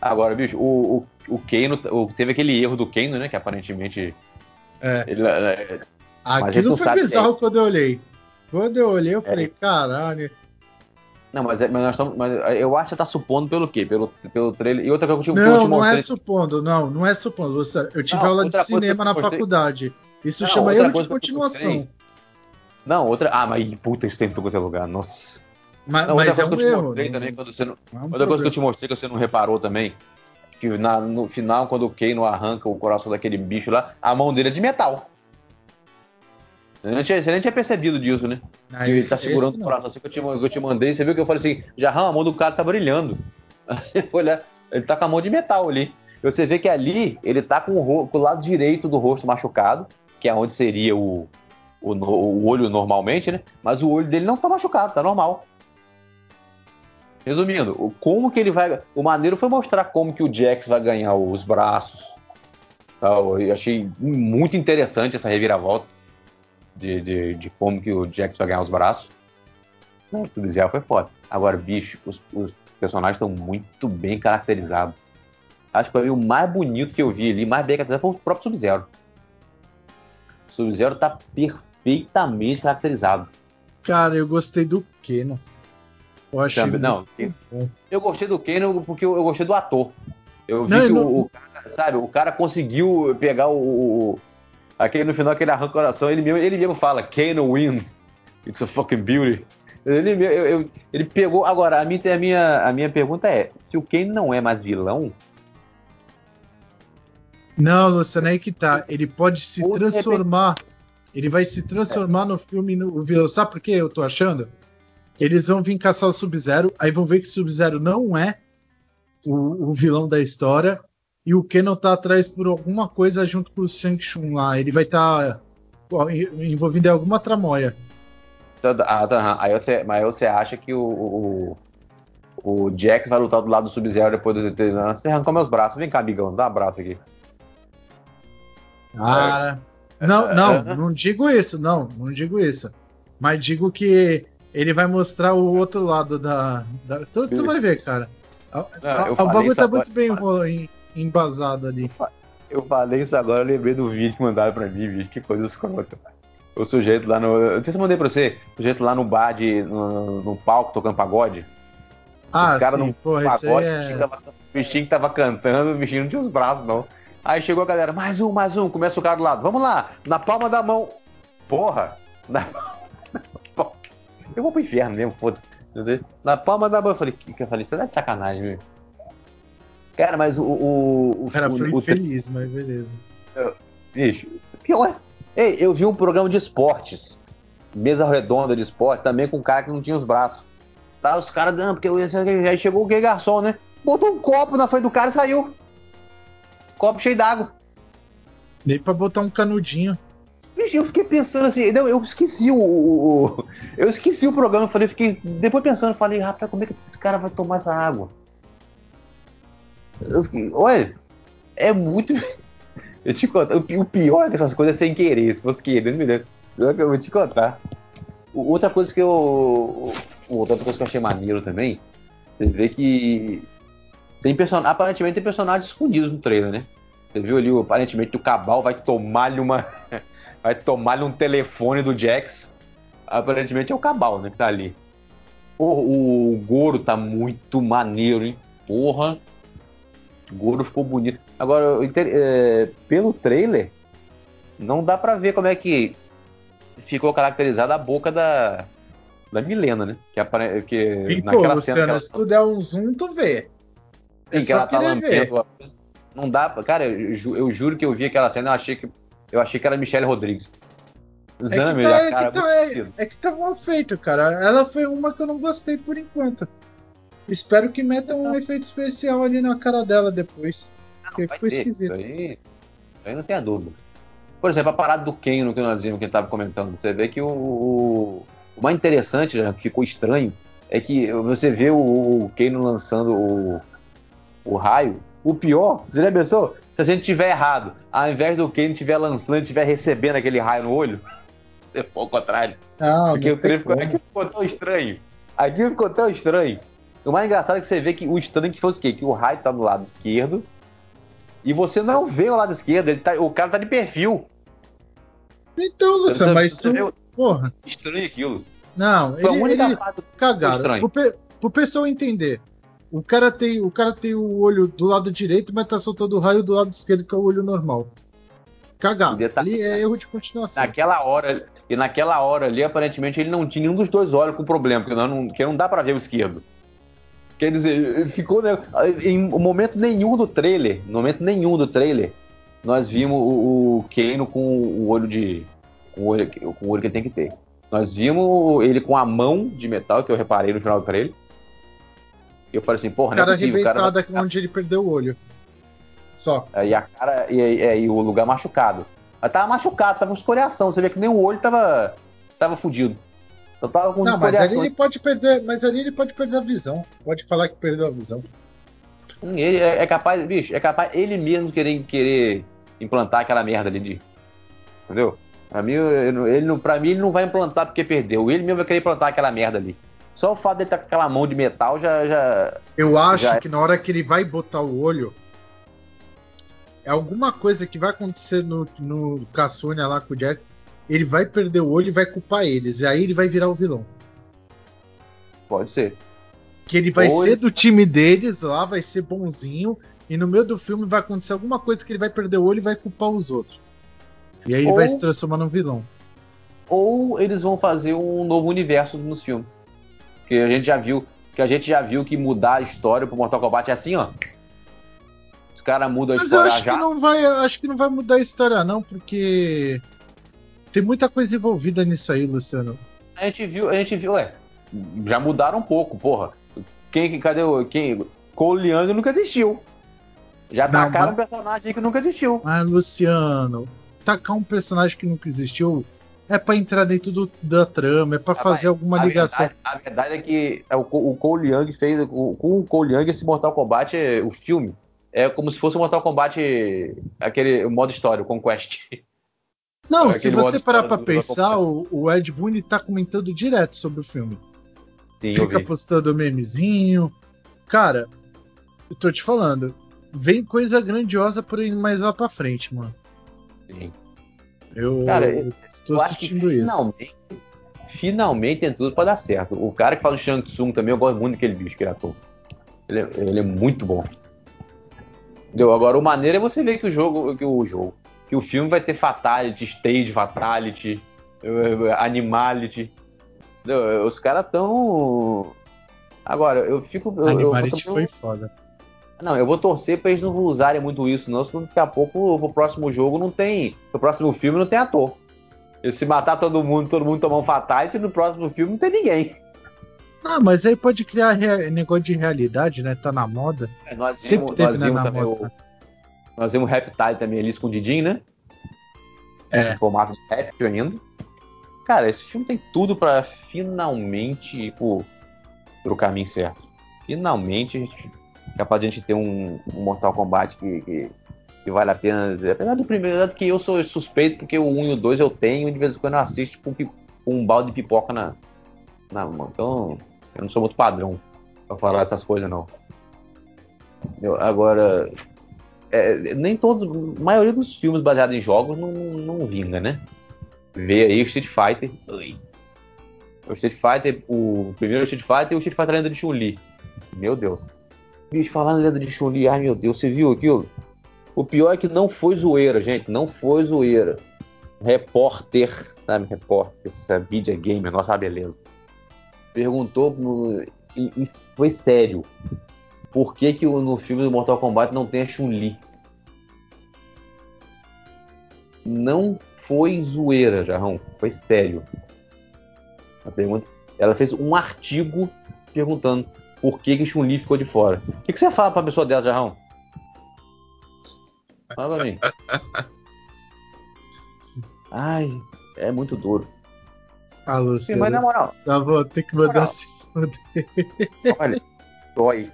Agora, bicho, o, o, o Kano, o, teve aquele erro do Kano, né? Que aparentemente. É. Ele, é Aquilo foi bizarro quando eu olhei. Quando eu olhei, eu é. falei, caralho. Não, mas, é, mas, nós estamos, mas eu acho que você tá supondo pelo quê? Pelo, pelo trailer. E outra coisa que eu te, Não, eu te não é supondo, não, não é supondo. Eu tive não, aula de cinema na faculdade. Isso não, chama erro de continuação. Não, outra. Ah, mas puta, isso tem em todo qualquer lugar. Nossa. Mas, não, mas é um erro. Também, quando você não, não é um outra coisa que eu te mostrei que você não reparou também. Que na, no final, quando o Kano arranca o coração daquele bicho lá, a mão dele é de metal. Você nem tinha, você nem tinha percebido disso, né? Ah, ele tá segurando o coração assim que eu, te, que eu te mandei. Você viu que eu falei assim, Jarrão, a mão do cara tá brilhando. Foi ele tá com a mão de metal ali. Você vê que ali ele tá com o, com o lado direito do rosto machucado, que é onde seria o, o, o, olho normalmente, né? Mas o olho dele não tá machucado, tá normal. Resumindo, como que ele vai. O maneiro foi mostrar como que o Jax vai ganhar os braços. Eu achei muito interessante essa reviravolta de, de, de como que o Jax vai ganhar os braços. O Sub-Zero foi foda. Agora, bicho, os, os personagens estão muito bem caracterizados. Acho que o mais bonito que eu vi ali, mais bem caracterizado, foi o próprio Sub-Zero. Sub-Zero tá perfeitamente caracterizado. Cara, eu gostei do Keno. Eu achei Também, não, bom. eu gostei do Keno porque eu, eu, gostei do ator. Eu vi não, que não... O, o, cara, sabe, o cara conseguiu pegar o, Aquele no final que ele arranca o coração, ele mesmo, ele mesmo fala, Kano wins. It's a fucking beauty. Ele, eu, eu, ele pegou. Agora, a minha, a, minha, a minha pergunta é: se o Kano não é mais vilão. Não, Luciano, aí que tá. Ele pode se transformar. Ele vai se transformar no filme no vilão. Sabe por que eu tô achando? Eles vão vir caçar o Sub-Zero, aí vão ver que o Sub-Zero não é o, o vilão da história e o Kenon tá atrás por alguma coisa junto com o Shang Chun lá. Ele vai estar tá envolvido em alguma tramóia. Então, ah, tá, aí você, mas você acha que o, o, o Jax vai lutar do lado do Sub-Zero depois do treinamento? Você arrancou meus braços. Vem cá, amigão, dá um abraço aqui. Cara. Não, não, não digo isso, não, não digo isso. Mas digo que ele vai mostrar o outro lado da. da tu, tu, vai ver, cara. Não, o bagulho tá muito bem embasado ali. Eu falei isso agora, eu lembrei do vídeo que mandaram pra mim, vídeo, que coisa escrota. O sujeito lá no. Eu não sei se eu mandei pra você. O sujeito lá no bar de. no, no palco tocando pagode. Ah, Os cara sim, no porra, pagode, é... o, bichinho tava, o bichinho tava cantando, o bichinho não tinha os braços, não. Aí chegou a galera, mais um, mais um, começa o cara do lado. Vamos lá, na palma da mão. Porra! Na... Eu vou pro inferno mesmo, foda-se. Na palma da mão. Eu falei, que eu falei, você tá de sacanagem, meu. Cara, mas o. o, o Cara, foi o, feliz, mas beleza. Bicho, pior. Ei, eu vi um programa de esportes. Mesa redonda de esporte, também com um cara que não tinha os braços. Tá, os caras, não, porque eu aí chegou o que garçom, né? Botou um copo na frente do cara e saiu. Copo cheio d'água. Nem pra botar um canudinho. Bicho, eu fiquei pensando assim, não, eu esqueci o, o, Eu esqueci o programa, eu falei, fiquei. Depois pensando, falei, rapaz, como é que esse cara vai tomar essa água? Eu olha, é muito. Eu te conto, o pior é que essas coisas é sem querer. Se fosse querer, me lembro. Eu vou te contar. Outra coisa que eu. Outra coisa que eu achei maneiro também. Você vê que. Tem person... Aparentemente tem personagens escondidos no trailer, né? Você viu ali, aparentemente, o Cabal vai tomar-lhe uma. vai tomar-lhe um telefone do Jax. Aparentemente é o Cabal, né? Que tá ali. Porra, o Goro tá muito maneiro, hein? Porra. O Goro ficou bonito. Agora, é, pelo trailer, não dá pra ver como é que ficou caracterizada a boca da, da Milena, né? Que, apare... que Ficou, naquela Luciano, cena. Ela... Se tu der um zoom, tu vê. É Sim, que ela tá lambendo. Não dá, cara, eu, ju... eu, juro que eu vi aquela cena, eu achei que eu achei que era Michelle Rodrigues. É que, tá, é, cara, que tá, é, é, que tá mal feito, cara. Ela foi uma que eu não gostei por enquanto. Espero que metam um efeito especial ali na cara dela depois. Não, porque ficou ter. esquisito. Isso aí, aí não tem a dúvida. Por exemplo, a parada do Ken no que nós vimos, que ele estava comentando. Você vê que o, o, o mais interessante, já, que ficou estranho, é que você vê o, o Kano lançando o, o raio. O pior, você já pensou? Se a gente tiver errado, ao invés do Kano estiver lançando, estiver recebendo aquele raio no olho, é o contrário. Não, Porque não o trailer ficou, aqui ficou tão estranho. Aqui ficou tão estranho. O mais engraçado é que você vê que o estranho que fosse o quê? Que o raio tá do lado esquerdo e você não vê o lado esquerdo, tá, o cara tá de perfil. Então, Luciano, mas tu... Porra. Estranho aquilo. Não, Foi ele, a única ele... parte cagaram. Pro, pe... pro pessoal entender. O cara, tem, o cara tem o olho do lado direito, mas tá soltando o raio do lado esquerdo, que é o olho normal. Cagado. Tá... Ali é erro de continuação. Naquela hora, e naquela hora ali, aparentemente, ele não tinha nenhum dos dois olhos com problema, porque não, não, porque não dá para ver o esquerdo. Quer dizer, ficou. Né, em momento nenhum do trailer, momento nenhum do trailer, nós vimos o, o Kano com o olho de. Com o olho, com o olho que ele tem que ter. Nós vimos ele com a mão de metal, que eu reparei no final do trailer. E eu falei assim, porra, não é possível, o cara. Vai... onde ele perdeu o olho. Só. É, e a cara. E, e, e o lugar machucado. Ela tava machucado, tava com escoriação. Você vê que nem o olho tava. tava fudido. Eu tava com Não, mas ali ele pode perder. Mas ali ele pode perder a visão. Pode falar que perdeu a visão. Hum, ele é, é capaz, bicho, é capaz ele mesmo querer, querer implantar aquela merda ali de. Entendeu? Pra mim, ele, não, pra mim, ele não vai implantar porque perdeu. Ele mesmo vai querer implantar aquela merda ali. Só o fato de ele estar tá com aquela mão de metal já. já Eu acho já... É que na hora que ele vai botar o olho. É alguma coisa que vai acontecer no, no lá com o Jack. Ele vai perder o olho e vai culpar eles. E aí ele vai virar o vilão. Pode ser. Que ele vai Ou ser ele... do time deles lá, vai ser bonzinho. E no meio do filme vai acontecer alguma coisa que ele vai perder o olho e vai culpar os outros. E aí ele Ou... vai se transformar num vilão. Ou eles vão fazer um novo universo nos filmes. Que a gente já viu, que a gente já viu que mudar a história pro Mortal Kombat é assim, ó. Os caras mudam a Mas história eu acho já. Que não vai, acho que não vai mudar a história não, porque tem muita coisa envolvida nisso aí, Luciano. A gente viu, a gente viu, é. Já mudaram um pouco, porra. Quem, cadê o. Quem, Cole Leandro nunca existiu. Já tacaram mas... um personagem que nunca existiu. Ah, Luciano, tacar um personagem que nunca existiu é para entrar dentro do, da trama, é para ah, fazer alguma a ligação. Verdade, a verdade é que é o, o Cole Young fez. O, com o Cole Young, esse Mortal Kombat, o filme, é como se fosse o Mortal Kombat, aquele modo história, o Conquest. Não, se você parar pra pensar, o, o, Ed Boon tá comentando direto sobre o filme. Sim, Fica postando memezinho. Cara, eu tô te falando, vem coisa grandiosa por aí mais lá pra frente, mano. Sim. Eu, cara, eu tô eu assistindo isso. Finalmente, finalmente tem tudo pra dar certo. O cara que faz o Shang Tsung também, eu gosto muito daquele bicho que ele ator. Ele, é, ele é muito bom. Entendeu? Agora, o maneiro é você ver que o jogo, que o jogo, o filme vai ter fatality, stage fatality, animality. Os caras tão. Agora, eu fico. Animality eu, foi foda. Não, eu vou torcer pra eles não usarem muito isso, não, senão daqui a pouco o próximo jogo não tem. No próximo filme não tem ator. E se matar todo mundo, todo mundo tomar um fatality, no próximo filme não tem ninguém. Ah, mas aí pode criar negócio de realidade, né? Tá na moda. É, nós Sempre vimos, teve, nós né, na moda. Nós vimos o Reptile também ali escondidinho, né? É. Em formato de réptil ainda. Cara, esse filme tem tudo para finalmente ir pro, pro caminho certo. Finalmente capaz de a gente ter um, um Mortal Kombat que, que, que vale a pena dizer. Apesar do primeiro, que eu sou suspeito, porque o 1 e o 2 eu tenho, e de vez em quando eu assisto com, com um balde de pipoca na, na mão. Então, eu não sou muito padrão pra falar essas coisas, não. Eu, agora, é, nem todos, a maioria dos filmes baseados em jogos não, não vinga, né? Vê aí o Street Fighter. Ui. O Street Fighter, o primeiro Street Fighter e o Street Fighter Lenda de Chun-Li. Meu Deus. Bicho, falando lenda de Chun-Li, ai meu Deus, você viu aquilo? O pior é que não foi zoeira, gente, não foi zoeira. Repórter, sabe, repórter, essa video gamer, nossa beleza. Perguntou, e, e foi sério, por que que no filme do Mortal Kombat não tem a Chun-Li? Não foi zoeira, Jarrão, foi sério. A pergunta, ela fez um artigo perguntando por que que Chun-Li ficou de fora. O que, que você fala pra pessoa dessa, Jarrão? Fala pra mim. Ai, é muito duro. Ah, Luciano. Mas na moral. Tá bom, tem que mandar se foder. Olha, dói.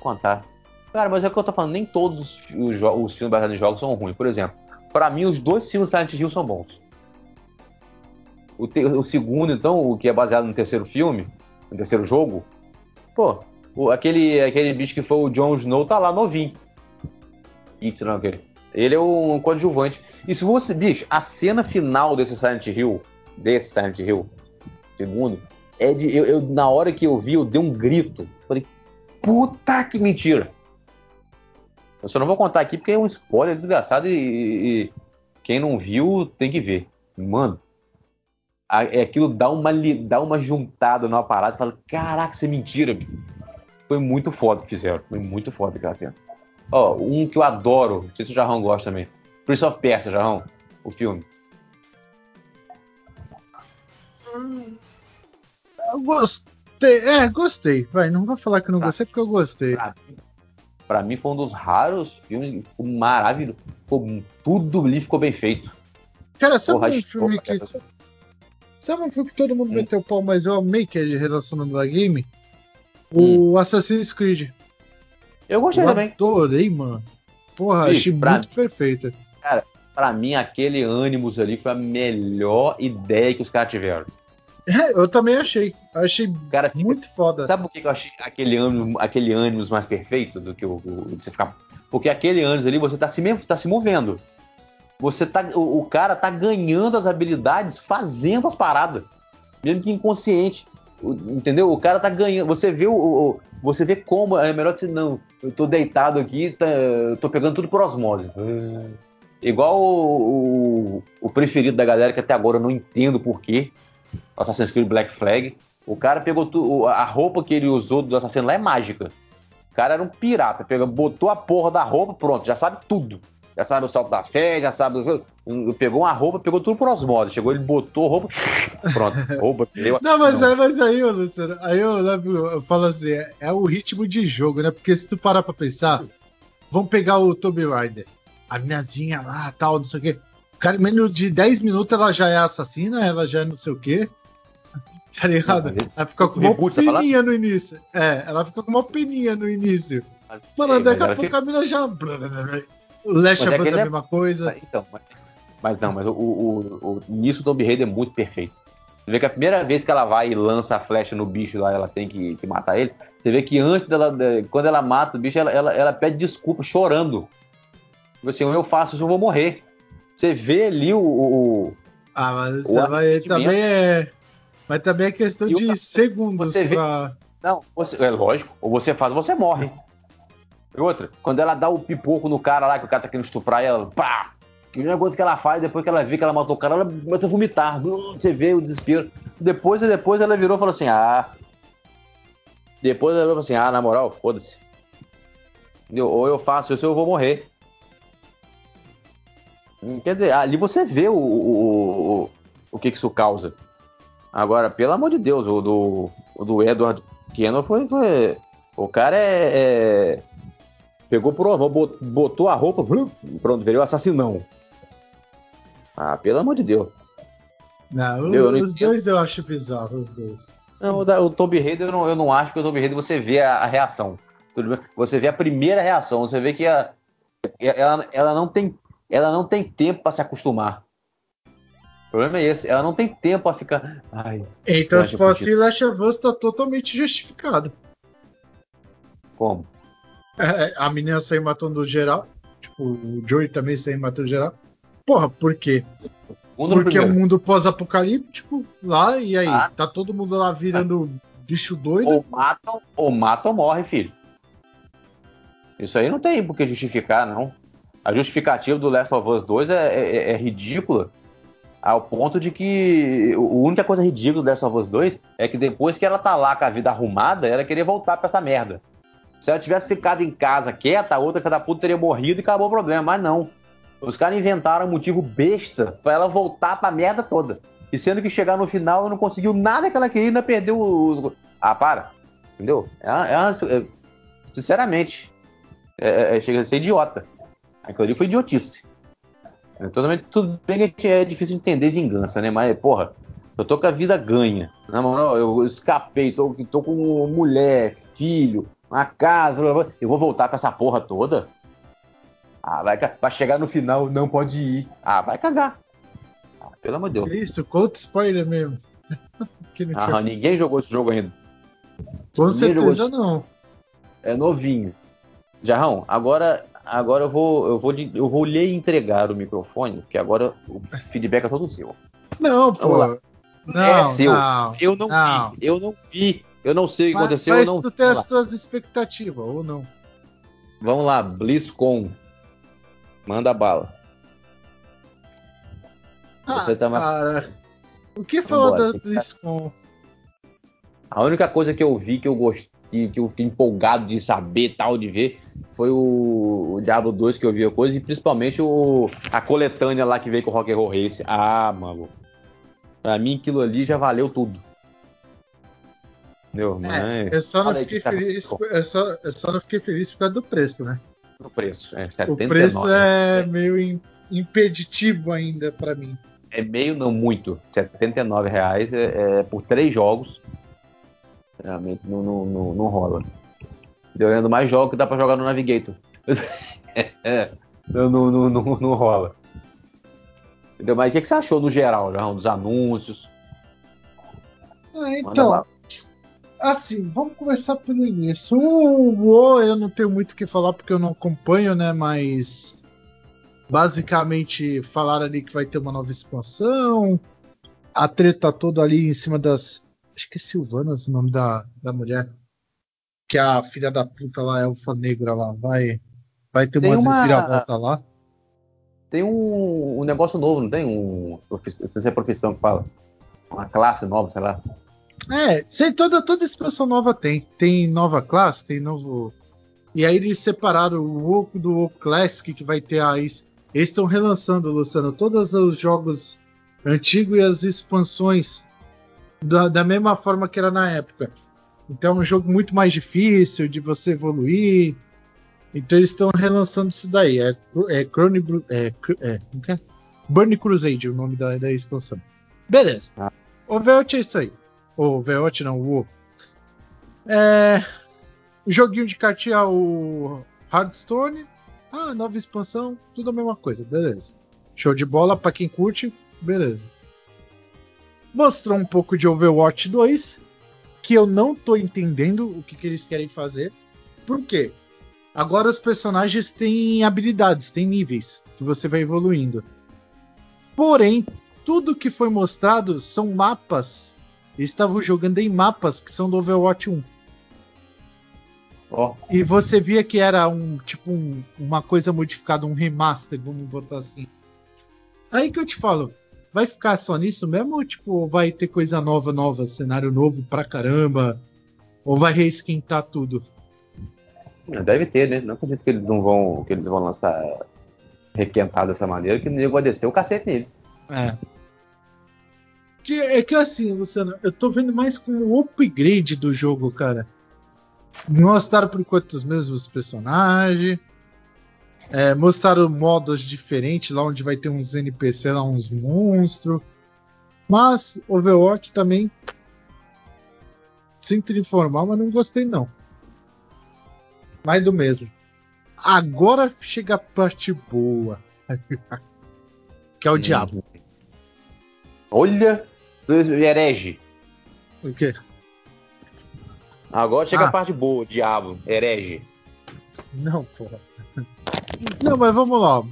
Contar. Cara, mas é o que eu tô falando, nem todos os, os filmes baseados em jogos são ruins. Por exemplo, pra mim, os dois filmes Silent Hill são bons. O, te, o, segundo, então, o que é baseado no terceiro filme, no terceiro jogo, pô, o, aquele, aquele bicho que foi o Jon Snow tá lá novinho. It, não, aquele. Ele é um coadjuvante. E se você, bicho, a cena final desse Silent Hill, desse Silent Hill, segundo, é de. Eu, eu, na hora que eu vi, eu dei um grito. Falei, puta que mentira! Eu só não vou contar aqui porque é um spoiler desgraçado e, e, quem não viu tem que ver. Mano, a, é aquilo dá uma, dá uma juntada no aparato e fala: caraca, isso é mentira. Foi muito foda que fizeram. Foi muito foda aquela cena. Ó, um que eu adoro, não sei se o Jarrão gosta também. Prince of Persia, Jarrão, o filme. Eu gostei. É, gostei. Vai, não vou falar que não pra, gostei porque eu gostei. Pra, pra, mim foi um dos raros filmes maravilhoso. tudo ali ficou bem feito. Cara, sabe Porra, um filme que. Sabe um filme que todo mundo hum. meteu pau, mas eu amei que é de relacionado a game? O hum. Assassin's Creed. Eu gostei eu também. Adorei, mano. Porra, achei muito mim, perfeita. Cara, pra mim, aquele Animus ali foi a melhor ideia que os caras tiveram. É, eu também achei. Achei cara, fica, muito foda. Sabe por que eu achei aquele ânimo, aquele ânimos mais perfeito do que o, o de você ficar. Porque aquele ânimos ali você tá se, tá se movendo. Você tá. O, o, cara tá ganhando as habilidades fazendo as paradas. Mesmo que inconsciente. Entendeu? O cara tá ganhando. Você vê o, o você vê como é melhor que não. Eu tô deitado aqui, tá, eu tô pegando tudo por osmose. Igual o, o, preferido da galera que até agora eu não entendo porquê. Assassin's Creed Black Flag. O cara pegou tu, a roupa que ele usou do assassino lá é mágica. O cara era um pirata, pegou, botou a porra da roupa, pronto, já sabe tudo já sabe o salto da fé, já sabe. Pegou uma roupa, pegou tudo por osmose. Chegou, ele botou roupa. Pronto, roupa. Deu não, mas, não. Aí, mas aí, Luciano, aí eu, eu falo assim: é, é, o ritmo de jogo, né? Porque se tu parar pra pensar, vamos pegar o Tomb Raider. A minazinha lá, tal, não sei o quê. Cara, menos de 10 minutos ela já é assassina, ela já é não sei o quê. Tá ligado? Ela fica com uma peninha no início. É, ela fica com uma peninha no início. Mano, daqui a pouco a mina já. Us é a mesma coisa. Então, mas, mas não, mas o, o, o, nisso o Tomb Raider é muito perfeito. Você vê que a primeira vez que ela vai e lança a flecha no bicho lá, ela tem que, que matar ele. Você vê que antes dela, quando ela mata o bicho, ela, ela, ela pede desculpa, chorando. Tipo assim, eu faço isso, eu vou morrer. Você vê ali o. o ah, mas o vai, também é. Mas também é questão e de o, segundos você pra. não, você, é lógico. Ou você faz, ou você morre. E outra, quando ela dá o pipoco no cara lá, que o cara tá querendo estuprar ela, pá! A primeira coisa que ela faz, depois que ela vê que ela matou o cara, ela começa a vomitar. Você vê o desespero. Depois, depois ela virou e falou assim: ah. Depois ela falou assim: ah, na moral, foda-se. Ou eu faço isso ou eu vou morrer. Hum, quer dizer, ali você vê o, o, o, o que, que isso causa. Agora, pelo amor de Deus, o do, o do Edward Kenner foi, foi. O cara é, é Pegou por uma botou a roupa, pronto, veio o assassinão. Ah, pelo amor de Deus. Não, eu, os não dois eu acho bizarro, os dois. Não, o, o Tomb Raider eu não, eu não acho que o Tomb Raider você vê a, a reação. Você vê a primeira reação, você vê que a, ela, ela, não tem, ela não tem tempo para se acostumar. O problema é esse, ela não tem tempo para ficar. Ai, então, se for assim, Last of Us tá totalmente justificado. Como? É, a menina saiu matando geral. Tipo, o Joey também saiu matando geral. Porra, por quê? Porque é um mundo pós-apocalíptico lá, e aí? Ah. Tá todo mundo lá virando bicho doido. Ou matam, ou mata ou morre, filho. Isso aí não tem por que justificar, não. A justificativa do Last of Us 2 é, é, é ridícula. Ao ponto de que a única coisa ridícula do Last of Us 2 é que depois que ela tá lá com a vida arrumada, ela queria voltar pra essa merda. Se ela tivesse ficado em casa quieta, a outra filha da puta teria morrido e acabou o problema. Mas não. Os caras inventaram um motivo besta para ela voltar pra merda toda. E sendo que chegar no final ela não conseguiu nada que ela queria ainda perdeu o. Ah, para. Entendeu? É, é, é sinceramente, é, é, chega a ser idiota. Aquilo ali foi idiotice. É totalmente, tudo bem que é difícil de entender vingança, né? Mas, porra, eu tô com a vida ganha. Na moral, eu escapei, tô, tô com mulher, filho, uma casa, blá, blá, eu vou voltar com essa porra toda? Ah, vai, vai chegar no final, não pode ir. Ah, vai cagar. Ah, pelo amor de Deus. Isso, conta spoiler mesmo. ah, ninguém jogou esse jogo ainda. Com ninguém certeza não. É novinho. Jarrão, agora, agora eu vou, eu vou, eu vou lhe entregar o microfone, porque agora o feedback é todo seu. Não, pô. Não, é seu. Não, eu não, não, vi, eu não vi, eu não sei o que aconteceu. Mas não, tu tem as tuas expectativas ou não? Vamos lá, BlizzCon. Manda bala. Ah, Você tá mais... cara. O que falar da BlizzCon? A única coisa que eu vi que eu gostei, que eu fiquei empolgado de saber, tal, de ver, foi o, o Diablo 2 que eu vi a coisa, e principalmente o, a coletânea lá que veio com o Rock and Roll Race. Ah, mano. Pra mim aquilo ali já valeu tudo. Entendeu? É, eu, só não fiquei feliz, eu, só, eu só não fiquei feliz por causa do preço, né? Do preço, é 79. O preço é meio impeditivo ainda para mim. É meio, não muito. 79 reais é, é por três jogos. Realmente não, não, não, não rola. Deu olhando mais jogos que dá para jogar no Navigator. é, não, não, não, não, não rola. Entendeu? Mas o que, que você achou no geral, João, dos anúncios? Ah, então, assim, vamos começar pelo início. O WoW eu não tenho muito o que falar porque eu não acompanho, né? Mas basicamente falaram ali que vai ter uma nova expansão. A treta toda ali em cima das. Acho que é Silvanas o nome da, da mulher. Que é a filha da puta lá, Elfa Negra lá. Vai, vai ter tem uma reviravolta lá. Tem um, um, negócio novo, não tem? Um. Sei a profissão que fala. Uma classe nova, sei lá. É, sei, toda, toda expansão nova tem. Tem nova classe, tem novo. E aí eles separaram o WoW do WoW Classic, que vai ter a. Eles estão relançando, Luciano, todos os jogos antigos e as expansões da, da mesma forma que era na época. Então é um jogo muito mais difícil de você evoluir. Então eles estão relançando isso daí. É, é, Chrono, é, é, é? Burn Crusade, o nome da, da expansão. Beleza. Ah. Overwatch é isso aí. O Overwatch não, o é, Joguinho de cartinha, o Hearthstone. Ah, nova expansão, tudo a mesma coisa, beleza. Show de bola para quem curte, beleza. Mostrou um pouco de Overwatch 2, que eu não tô entendendo o que, que eles querem fazer. Por quê? Agora os personagens têm habilidades, têm níveis que você vai evoluindo. Porém, tudo que foi mostrado são mapas eles estavam jogando em mapas que são do Overwatch 1. Oh. E você via que era um tipo um, uma coisa modificada, um remaster, vamos botar assim. Aí que eu te falo, vai ficar só nisso mesmo ou tipo vai ter coisa nova, nova, cenário novo pra caramba? Ou vai reesquentar tudo? Deve ter, né? Não acredito que eles não vão, que eles vão lançar requentado dessa maneira, que nem vai descer o cacete neles. É. Que, é que assim, Luciano, eu tô vendo mais como o upgrade do jogo, cara. Mostraram por enquanto os mesmos personagens. É, mostraram modos diferentes, lá onde vai ter uns NPC, lá uns monstros. Mas Overwatch também. Sinto informar, mas não gostei não. Mais do mesmo. Agora chega a parte boa. que é o hum. diabo. Olha, herege. O quê? Agora chega ah. a parte boa, diabo, herege. Não, porra. Não, mas vamos lá.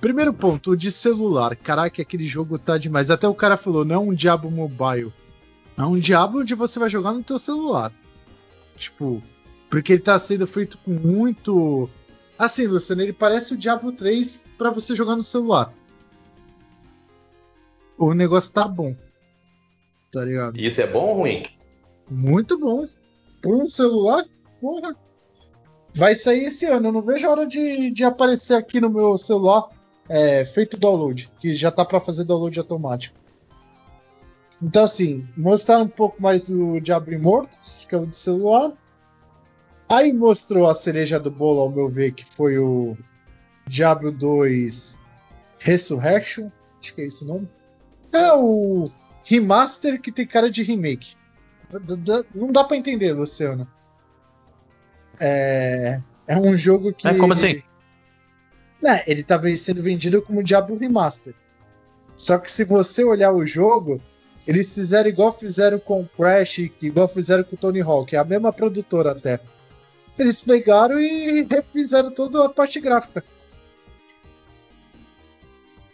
Primeiro ponto, o de celular. Caraca, aquele jogo tá demais. Até o cara falou, não é um Diabo Mobile. É um Diabo onde você vai jogar no teu celular. Tipo, porque ele tá sendo feito com muito. Assim, Luciano, ele parece o Diablo 3 para você jogar no celular. O negócio tá bom. Tá ligado? Isso é bom ou ruim? Muito bom. Por um celular, porra. Vai sair esse ano. Eu não vejo a hora de, de aparecer aqui no meu celular é, feito download, que já tá para fazer download automático. Então, assim, mostrar um pouco mais do Diablo Immortals, que é o de celular. Aí mostrou a cereja do bolo, ao meu ver, que foi o Diablo 2 Resurrection. Acho que é esse o nome. É o remaster que tem cara de remake. Não dá para entender, Luciano. É, é um jogo que. É, como assim? Né, ele tá sendo vendido como Diablo Remaster. Só que se você olhar o jogo, eles fizeram igual fizeram com Crash, igual fizeram com Tony Hawk, é a mesma produtora até. Eles pegaram e refizeram toda a parte gráfica.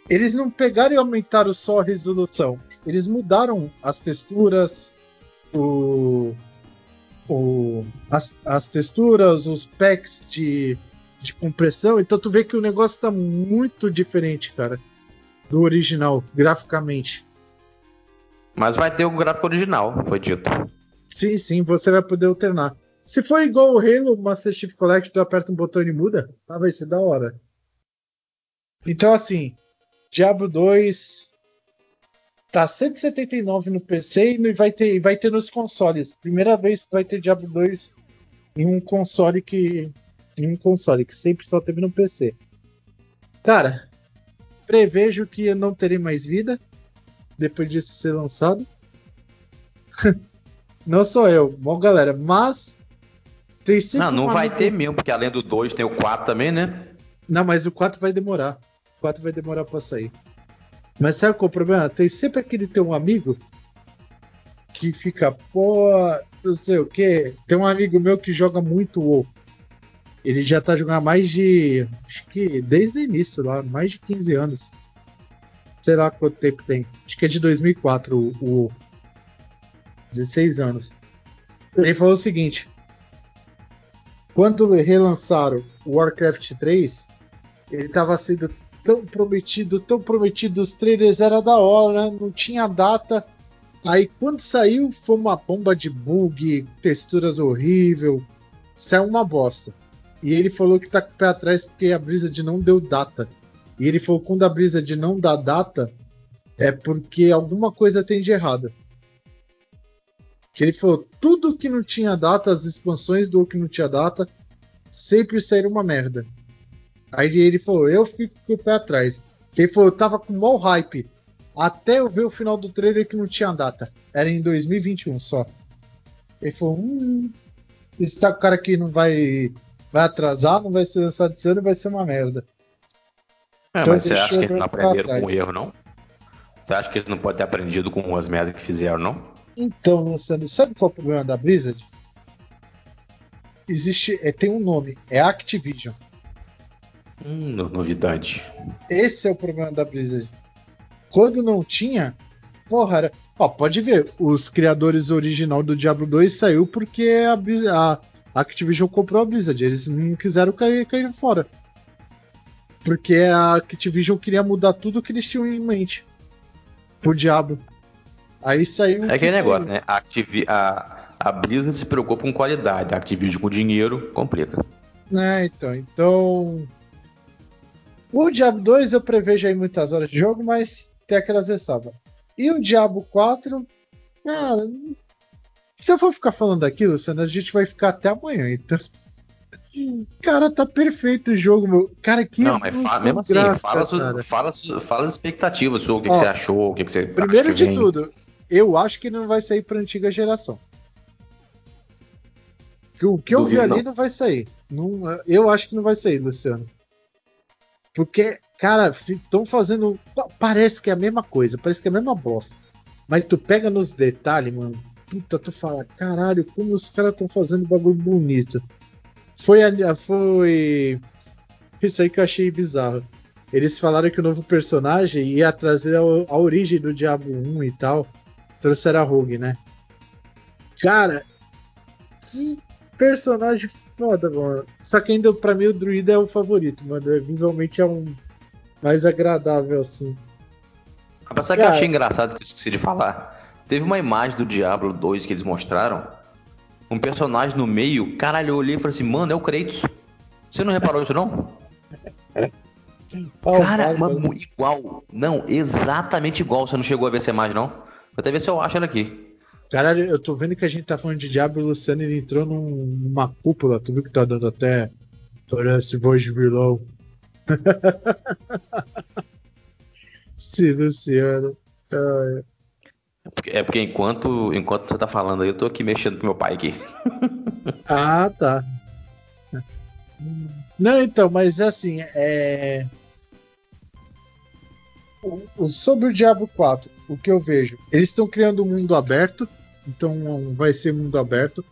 Eles não pegaram e aumentaram só a resolução. Eles mudaram as texturas, o, o, as, as texturas, os packs de, de compressão. Então tu vê que o negócio tá muito diferente, cara, do original, graficamente. Mas vai ter o gráfico original, foi dito. Sim, sim, você vai poder alternar. Se for igual o Halo Master Chief Collection, tu aperta um botão e muda, ah, vai ser da hora. Então, assim, Diablo 2 tá 179 no PC e vai ter, vai ter nos consoles. Primeira vez que vai ter Diablo 2 em um console que. Em um console, que sempre só teve no PC. Cara, prevejo que eu não terei mais vida depois disso ser lançado. não sou eu, bom galera, mas tem sempre Não, não vai ter mesmo, porque além do 2 tem o 4 também, né? Não, mas o 4 vai demorar. O 4 vai demorar pra sair. Mas sabe qual é o problema? Tem sempre aquele teu amigo que fica, pô, não sei o que. Tem um amigo meu que joga muito WoW. Ele já tá jogando há mais de. Acho que desde o início lá, mais de 15 anos. Sei lá quanto tempo tem. Acho que é de 2004 o, o WoW. 16 anos. Ele falou o seguinte: quando relançaram o Warcraft 3, ele estava sendo tão prometido, tão prometido, os trailers era da hora, não tinha data. Aí quando saiu foi uma bomba de bug, texturas horrível, saiu uma bosta. E ele falou que tá com o pé atrás porque a Blizzard não deu data. E ele falou que quando a Blizzard não dá data é porque alguma coisa tem de errado. Que ele falou, tudo que não tinha data, as expansões do que não tinha data, sempre saíram uma merda. Aí ele falou, eu fico com o pé atrás. Ele falou, eu tava com maior hype. Até eu ver o final do trailer que não tinha data. Era em 2021 só. Ele falou, hum, esse tá com o cara que não vai, vai atrasar, não vai ser lançado esse ano, vai ser uma merda. É, então, mas você acha que eles não aprenderam com o erro, não? Você acha que eles não podem ter aprendido com as merdas que fizeram, não? Então, Luciano, sabe qual é o problema da Blizzard? Existe, é, tem um nome, é Activision. Hum, novidade. Esse é o problema da Blizzard. Quando não tinha, porra, era, ó, pode ver, os criadores original do Diablo 2 saiu porque a, a Activision comprou a Blizzard, eles não quiseram cair, cair fora. Porque a Activision queria mudar tudo que eles tinham em mente pro Diablo. Aí saiu. É aquele negócio, né? A, Activi a, a Blizzard se preocupa com qualidade, a Activision com dinheiro complica. É, então. Então. O Diablo 2 eu prevejo aí muitas horas de jogo, mas tem aquelas ressalvas. E o Diablo 4, cara, se eu for ficar falando daquilo, a gente vai ficar até amanhã, então. Cara, tá perfeito o jogo, meu. Cara, que Não, mas fala, mesmo assim, gráfica, fala, fala, fala, as expectativas, o que, Ó, que você achou, o que, que você Primeiro de tudo, eu acho que ele não vai sair para antiga geração. Que o que eu vi ali não. não vai sair. Não, eu acho que não vai sair, Luciano. Porque, cara, estão fazendo. Parece que é a mesma coisa, parece que é a mesma bosta. Mas tu pega nos detalhes, mano. Puta, tu fala, caralho, como os caras estão fazendo bagulho bonito. Foi, foi. Isso aí que eu achei bizarro. Eles falaram que o novo personagem ia trazer a, a origem do Diablo 1 e tal. Trouxeram a Rogue, né? Cara, que personagem foda, mano. Só que ainda pra mim o druida é o favorito, mano. É, visualmente é um mais agradável assim. Mas sabe o que eu achei engraçado que eu esqueci de falar? Teve uma imagem do Diablo 2 que eles mostraram. Um personagem no meio. Caralho, eu olhei e falei assim, mano, é o Kratos. Você não reparou isso, não? Cara, mano, igual. Não, exatamente igual. Você não chegou a ver essa imagem, não? Vou até ver se eu acho ela aqui. Caralho, eu tô vendo que a gente tá falando de Diablo e o Luciano ele entrou num, numa cúpula. Tu viu que tá dando até esse voz below. Sim, Luciano. É porque, é porque enquanto, enquanto você tá falando aí, eu tô aqui mexendo com meu pai aqui. ah, tá. Não, então, mas assim, é. sobre o Diablo 4, o que eu vejo? Eles estão criando um mundo aberto, então vai ser mundo aberto.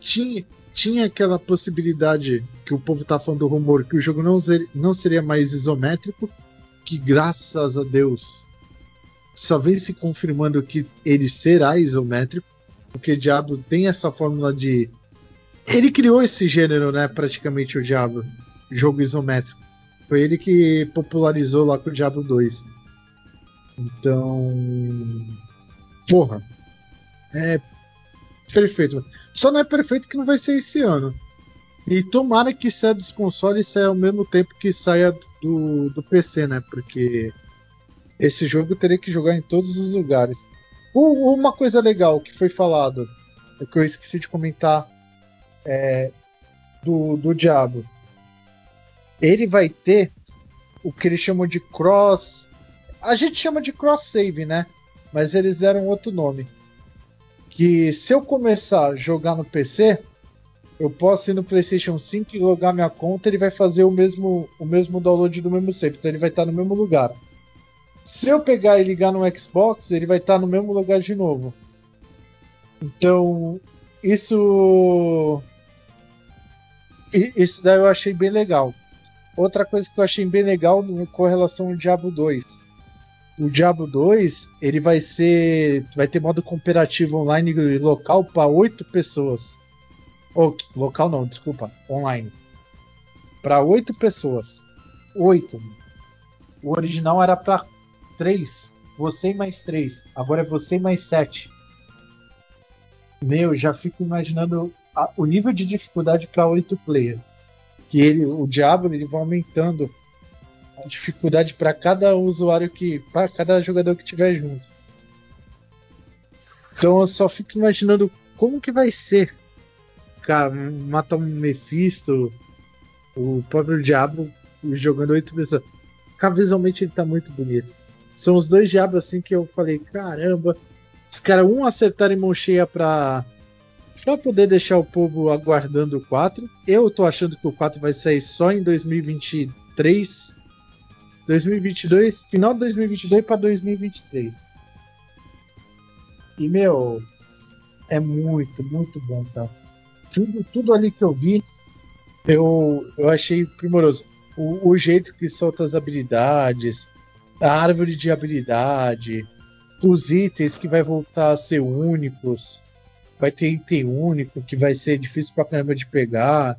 Tinha, tinha aquela possibilidade que o povo tá falando do rumor que o jogo não, ser, não seria mais isométrico, que graças a Deus só vem se confirmando que ele será isométrico, porque Diablo tem essa fórmula de. Ele criou esse gênero, né? Praticamente o Diablo, jogo isométrico. Foi ele que popularizou lá com o Diablo 2. Então. Porra. É perfeito. Só não é perfeito que não vai ser esse ano. E tomara que saia dos consoles saia ao mesmo tempo que saia do, do PC, né? Porque esse jogo teria que jogar em todos os lugares. uma coisa legal que foi falado, que eu esqueci de comentar, é, do, do Diabo. Ele vai ter o que eles chamam de cross. A gente chama de cross save, né? Mas eles deram outro nome. Que se eu começar a jogar no PC, eu posso ir no PlayStation 5 e logar minha conta, ele vai fazer o mesmo, o mesmo download do mesmo save, então ele vai estar no mesmo lugar. Se eu pegar e ligar no Xbox, ele vai estar no mesmo lugar de novo. Então, isso. Isso daí eu achei bem legal. Outra coisa que eu achei bem legal com relação ao Diablo 2. O Diablo 2, ele vai ser. Vai ter modo cooperativo online local para 8 pessoas. Ou, local não, desculpa, online. Para 8 pessoas. 8. O original era para 3. Você e mais 3. Agora é você e mais 7. Meu, já fico imaginando a, o nível de dificuldade para 8 player. Que ele, o Diablo ele vai aumentando dificuldade para cada usuário que. para cada jogador que tiver junto. Então eu só fico imaginando como que vai ser. Cara, matar um Mephisto, o próprio Diablo jogando 8 pessoas. Cara, visualmente ele tá muito bonito. São os dois diabos assim que eu falei, caramba, os caras um acertarem mão cheia pra, pra poder deixar o povo aguardando o 4. Eu tô achando que o 4 vai sair só em 2023. 2022, final de 2022 para 2023. E meu, é muito, muito bom, tá? Tudo, tudo ali que eu vi, eu, eu achei primoroso. O, o jeito que solta as habilidades, a árvore de habilidade, os itens que vai voltar a ser únicos, vai ter item único que vai ser difícil pra caramba de pegar.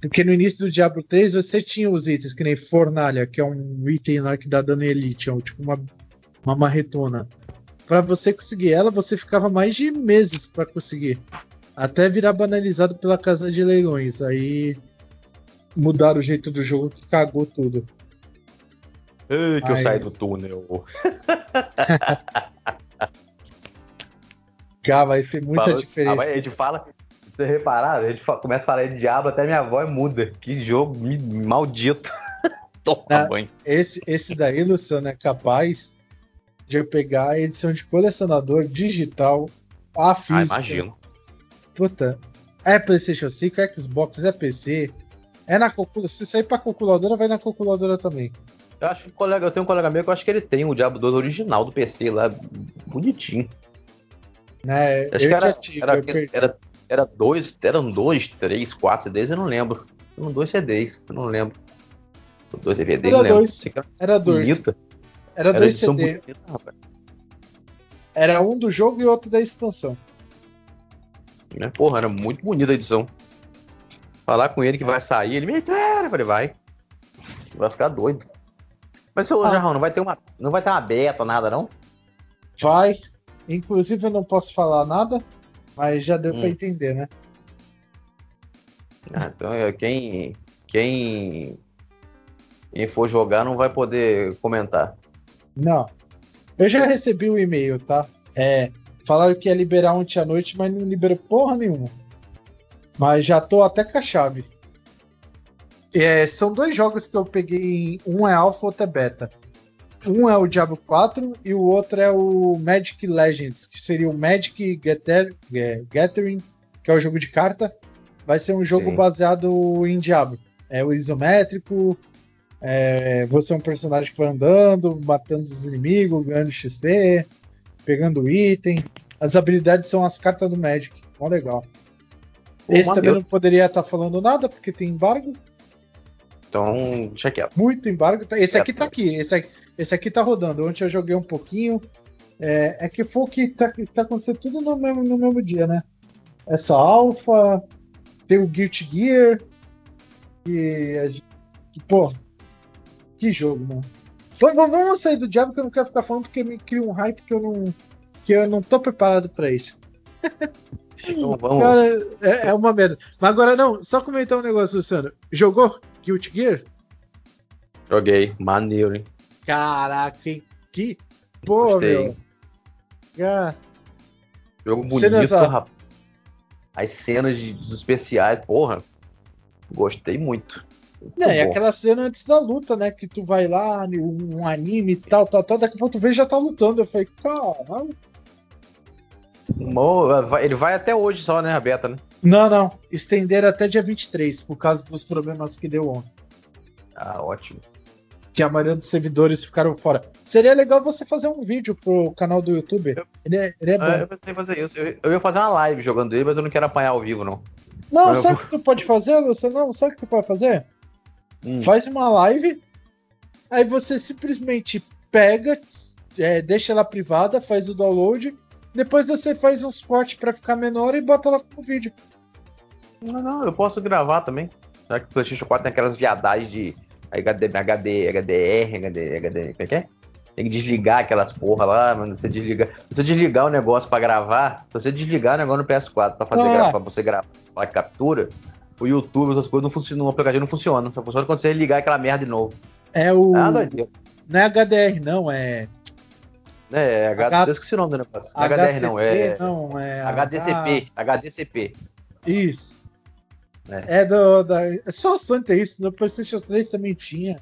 Porque no início do Diablo 3 você tinha os itens, que nem Fornalha, que é um item lá que dá dano elite, é tipo uma, uma marretona. Para você conseguir ela, você ficava mais de meses para conseguir. Até virar banalizado pela casa de leilões. Aí mudaram o jeito do jogo que cagou tudo. Ei, que Mas... eu saí do túnel. Cara, vai ter muita Falou, diferença. A gente fala, vocês repararam? A gente começa a falar de diabo, até minha voz muda. Que jogo maldito. Toma ah, banho. Esse, esse daí, Luciano, é capaz de eu pegar a edição de colecionador digital, a física. Ah, imagino. Puta, É PlayStation 5, é Xbox, é PC. É na calculadora. Se sair pra calculadora, vai na calculadora também. Eu acho que colega, eu tenho um colega meu que eu acho que ele tem o Diablo 2 original do PC lá, bonitinho. Né, acho que era, tive, era, era, era, dois, eram dois, três, quatro CDs, eu não lembro. Eram dois CDs, eu não lembro. Dois DVDs, era não dois. Era, era dois. Bonita. Era, era dois CDs. Era um do jogo e outro da expansão. Né? Porra, era muito bonita a edição. Falar com ele que vai sair, ele me eu falei, vai. Vai ficar doido. Mas, seu ah. Jarrão, não vai ter uma. Não vai ter uma beta, nada, não? Vai. Inclusive eu não posso falar nada, mas já deu hum. pra entender, né? Ah, então quem. Quem. Quem for jogar não vai poder comentar. Não. Eu já recebi o um e-mail, tá? É. Falaram que ia liberar ontem à noite, mas não liberou porra nenhuma. Mas já tô até com a chave. É, são dois jogos que eu peguei. Um é alpha, outro é beta. Um é o Diablo 4 e o outro é o Magic Legends, que seria o Magic Gathering, que é o jogo de carta. Vai ser um jogo Sim. baseado em Diablo. É o isométrico. É, você é um personagem que vai andando, matando os inimigos, ganhando XP, pegando item. As habilidades são as cartas do Magic. Mó legal. Esse também não poderia estar falando nada, porque tem embargo. Então, deixa quieto. Muito embargo. Esse aqui tá aqui. Esse aqui, esse aqui tá rodando. Ontem eu joguei um pouquinho. É, é que foi que tá, tá acontecendo tudo no mesmo, no mesmo dia, né? Essa Alpha, tem o Guilty Gear. E, que, pô, que jogo, mano. Vamos sair do diabo que eu não quero ficar falando porque me cria um hype que eu não, que eu não tô preparado para isso. Então, vamos. Cara, é, é, uma merda. Mas agora não, só comentar um negócio, Luciano. Jogou Guilty Gear? Joguei, maneiro, hein? Caraca, hein? Que. Pô, Gostei. meu. Cara. Jogo bonito, rapaz. As cenas de, dos especiais, porra. Gostei muito. muito é, e aquela cena antes da luta, né? Que tu vai lá, um anime e tal, tal, tal. Daqui a pouco tu vê já tá lutando. Eu falei, caralho. Ele vai até hoje só, né, a beta, né? Não, não. Estender até dia 23, por causa dos problemas que deu ontem. Ah, ótimo. Que a maioria dos servidores ficaram fora. Seria legal você fazer um vídeo pro canal do YouTube. Eu, ele é, ele é bom. eu pensei em fazer isso. Eu, eu, ia fazer uma live jogando ele, mas eu não quero apanhar ao vivo, não. Não, mas sabe o eu... que tu pode fazer, você não? Sabe o que tu pode fazer? Hum. Faz uma live, aí você simplesmente pega, é, deixa ela privada, faz o download depois você faz uns cortes para ficar menor e bota lá no vídeo. Não, não, eu posso gravar também. Já que o PlayStation 4 tem aquelas viadagens de HD, HD, HDR, HD, HD, como é que é? Tem que desligar aquelas porra lá, mano. Você desliga. Se você desligar o negócio pra gravar, se você desligar o negócio no PS4 pra fazer ah. gra... pra você gravar a captura, o YouTube, essas coisas não funcionam, o aplicativo não funciona. Só funciona quando você ligar aquela merda de novo. É o. Ah, não é HDR, não, é é, é H... H... eu esqueci o nome do negócio. Não é HDR não, é. Não, é HDCP. H... HDCP. Isso. É, é do. Da... É só a Sony tem isso, no PlayStation 3 também tinha.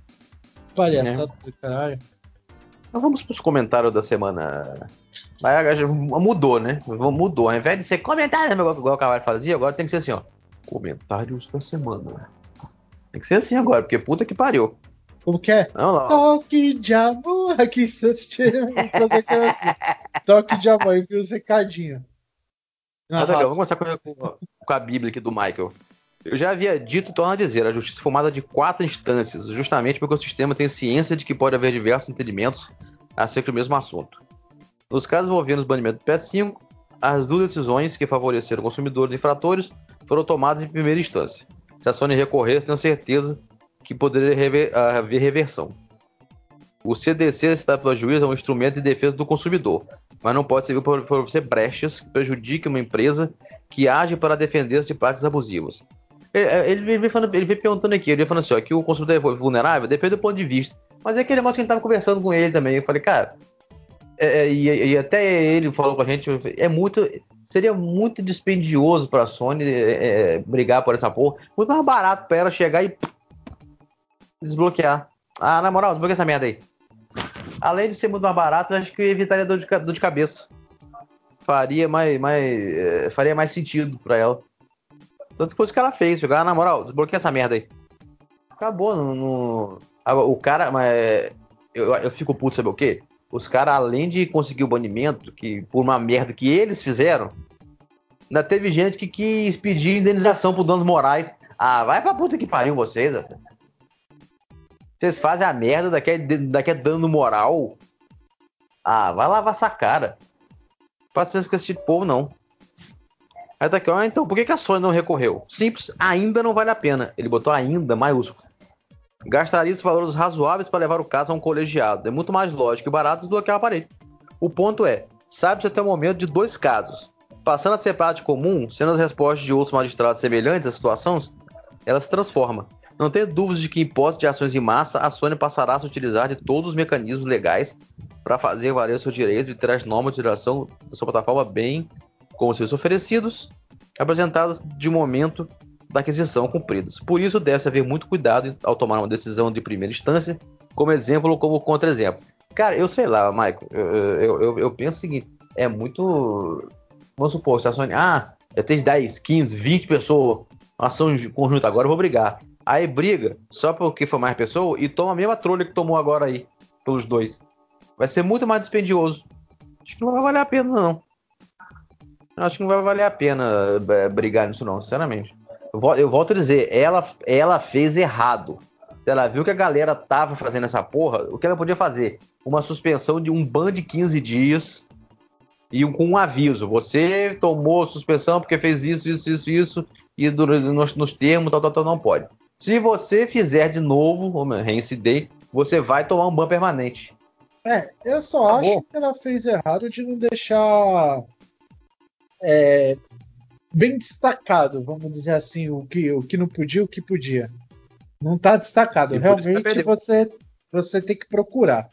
Palhaçada é. do caralho. Então vamos para os comentários da semana. Mudou, né? Mudou. Ao invés de ser comentário, igual, igual o Cavalo fazia, agora tem que ser assim, ó. Comentários da semana. Tem que ser assim agora, porque puta que pariu. Como que é? Toque de amor. Aqui assim. Toque de amor. E os recadinhos. Mas legal, vamos começar com, com, a Bíblia aqui do Michael. Eu já havia dito e torno a dizer, a justiça é formada de quatro instâncias, justamente porque o sistema tem ciência de que pode haver diversos entendimentos acerca do mesmo assunto. Nos casos envolvendo os banimentos do PS5, as duas decisões que favoreceram consumidores e infratores foram tomadas em primeira instância. Se a Sony recorrer, tenho certeza que poderia rever, haver reversão. O CDC, está pelo juiz, é um instrumento de defesa do consumidor, mas não pode servir para oferecer brechas que prejudiquem uma empresa que age para defender-se de práticas abusivas. É, ele vem, falando, ele vem perguntando aqui, ele falando assim, ó, que o consumidor é vulnerável, depende do ponto de vista. Mas é aquele negócio que a gente estava conversando com ele também. Eu falei, cara, é, é, e, e, até ele falou com a gente, é muito. Seria muito dispendioso para a Sony é, é, brigar por essa porra. Muito mais barato para ela chegar e desbloquear. Ah, na moral, desbloqueia essa merda aí. Além de ser muito mais barato, acho que evitaria dor de, dor de cabeça. Faria mais, mais, é, faria mais sentido para ela. Tantas coisas que ela fez. Jogar, na moral, desbloqueia essa merda aí. Acabou. No, no... O cara, mas eu, eu fico puto, sabe o quê? Os caras, além de conseguir o banimento, que por uma merda que eles fizeram, ainda teve gente que quis pedir indenização por danos morais. Ah, vai pra puta que pariu vocês, velho. Vocês fazem a merda, daqui é, daqui é dano moral. Ah, vai lavar essa cara. Paciência com esse tipo de povo, não. Aí tá aqui, ó, então por que, que a Sony não recorreu? Simples, ainda não vale a pena. Ele botou ainda maiúsculo. Gastaria esses valores razoáveis para levar o caso a um colegiado. É muito mais lógico e barato desbloquear o aparelho. O ponto é, sabe-se até o momento de dois casos. Passando a ser prática comum, sendo as respostas de outros magistrados semelhantes à situação, ela se transforma. Não tenha dúvidas de que em hipótese de ações em massa, a Sony passará a se utilizar de todos os mecanismos legais para fazer valer o seu direito de ter as normas de utilização da sua plataforma bem como serviços oferecidos, apresentadas de momento da aquisição cumpridas. Por isso, deve haver muito cuidado ao tomar uma decisão de primeira instância, como exemplo ou como contra-exemplo. Cara, eu sei lá, Michael, eu, eu, eu, eu, penso o seguinte: é muito. Vamos supor, se a Sony. Ah, eu tenho 10, 15, 20 pessoas, ação conjunta, agora eu vou brigar. Aí briga só porque foi mais pessoa e toma a mesma trolha que tomou agora aí, pelos dois. Vai ser muito mais dispendioso. Acho que não vai valer a pena, não. Acho que não vai valer a pena é, brigar nisso, não, sinceramente. Eu volto a dizer, ela, ela fez errado. Ela viu que a galera tava fazendo essa porra, o que ela podia fazer? Uma suspensão de um ban de 15 dias e com um aviso. Você tomou suspensão porque fez isso, isso, isso, isso, e nos, nos termos, tal, tal, tal, não pode. Se você fizer de novo, reincidei, você vai tomar um ban permanente. É, eu só acho que ela fez errado de não deixar é, bem destacado, vamos dizer assim, o que, o que não podia, o que podia. Não está destacado. Realmente você, você tem que procurar.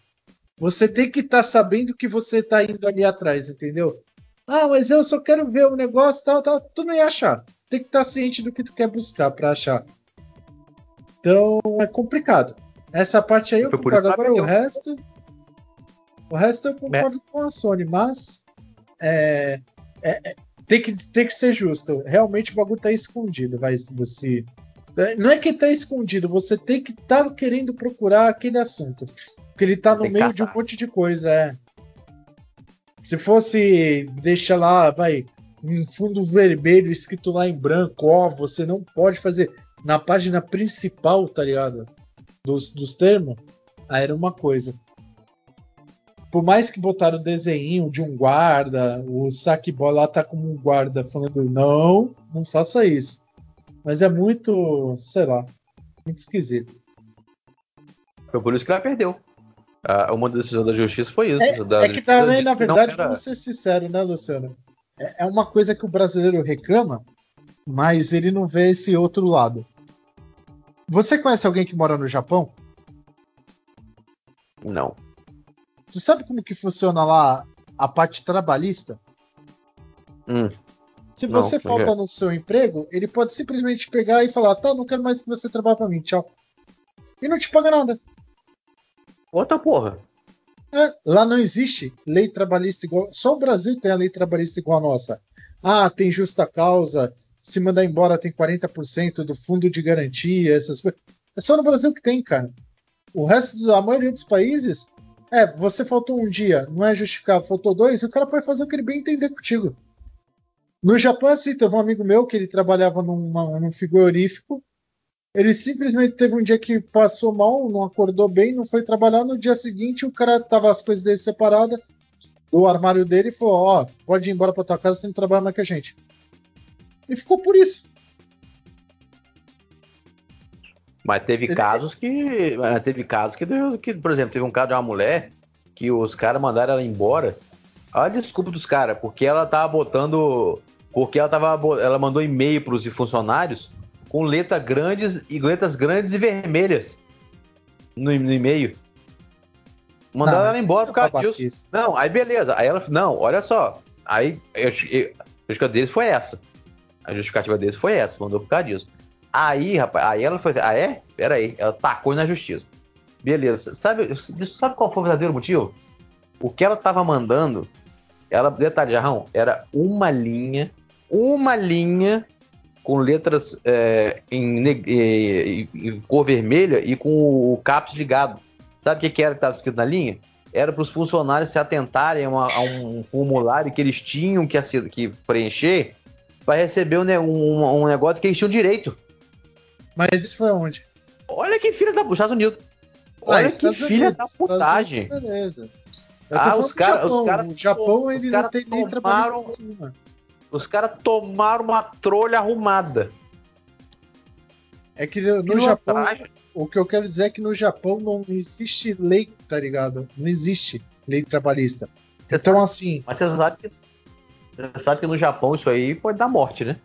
Você tem que estar tá sabendo que você está indo ali atrás, entendeu? Ah, mas eu só quero ver o negócio, tal, tal. Tu não ia achar. Tem que estar tá ciente do que tu quer buscar para achar. Então é complicado. Essa parte aí eu concordo. Agora o resto. O resto eu concordo é. com a Sony, mas é, é, é tem que, tem que ser justo. Realmente o bagulho tá escondido, vai você. Não é que tá escondido, você tem que estar tá querendo procurar aquele assunto. Porque ele tá no meio caçar. de um monte de coisa, é. Se fosse, deixa lá, vai, um fundo vermelho escrito lá em branco, ó, você não pode fazer na página principal, tá ligado? Dos, dos termos, aí era uma coisa por mais que botaram o desenho de um guarda, o saque bola lá tá como um guarda falando não, não faça isso. Mas é muito, sei lá, muito esquisito. Foi por isso que ela perdeu. Ah, uma decisão da justiça foi isso. É, da, é que também, na verdade, era... vamos ser sinceros, né, Luciano? É, é uma coisa que o brasileiro reclama, mas ele não vê esse outro lado. Você conhece alguém que mora no Japão? Não. Tu sabe como que funciona lá a parte trabalhista? Hum. Se você não, falta no seu emprego, ele pode simplesmente pegar e falar: tá, não quero mais que você trabalhe para mim, tchau. E não te paga nada. Outra porra. É, lá não existe lei trabalhista igual. Só o Brasil tem a lei trabalhista igual a nossa. Ah, tem justa causa. Se mandar embora, tem 40% do fundo de garantia, essas coisas. É só no Brasil que tem, cara. O resto da maioria dos países é, você faltou um dia, não é justificável, faltou dois, o cara pode fazer o que ele bem entender contigo. No Japão, assim, teve um amigo meu que ele trabalhava numa, num frigorífico. Ele simplesmente teve um dia que passou mal, não acordou bem, não foi trabalhar. No dia seguinte, o cara tava as coisas dele separadas do armário dele e falou: Ó, oh, pode ir embora pra tua casa, tem que trabalhar mais que a gente. E ficou por isso. Mas teve casos que. Teve casos que, que, por exemplo, teve um caso de uma mulher que os caras mandaram ela embora. Olha a desculpa dos caras, porque ela tava botando. Porque ela tava. Ela mandou e-mail pros funcionários com letras grandes e letras grandes e vermelhas no, no e-mail. Mandaram ela embora por causa disso. Isso. Não, aí beleza. Aí ela. Não, olha só. Aí eu, eu, a justificativa deles foi essa. A justificativa deles foi essa, mandou por causa disso. Aí, rapaz, aí ela foi. Ah, é? Pera aí. Ela tacou na justiça. Beleza. Sabe, sabe qual foi o verdadeiro motivo? O que ela tava mandando, ela, detalhe, Jarrão, era uma linha, uma linha com letras é, em, em, em, cor vermelha e com o CAPS ligado. Sabe o que, que era que estava escrito na linha? Era para os funcionários se atentarem a, a, um formulário que eles tinham que, que preencher para receber um, um, um, negócio que eles tinham direito. Mas isso foi onde? Olha que filha da Estados Unidos. Ah, Olha ah, que filha Unidos, da putagem. beleza. ah, os caras. O Japão ele não tem nem trabalho. Os caras tomaram uma trolha arrumada. É que no que Japão. O que eu quero dizer é que no Japão não existe lei, tá ligado? Não existe lei trabalhista. Você então, sabe, assim. Mas você sabe, que, você sabe que no Japão isso aí pode dar morte, né?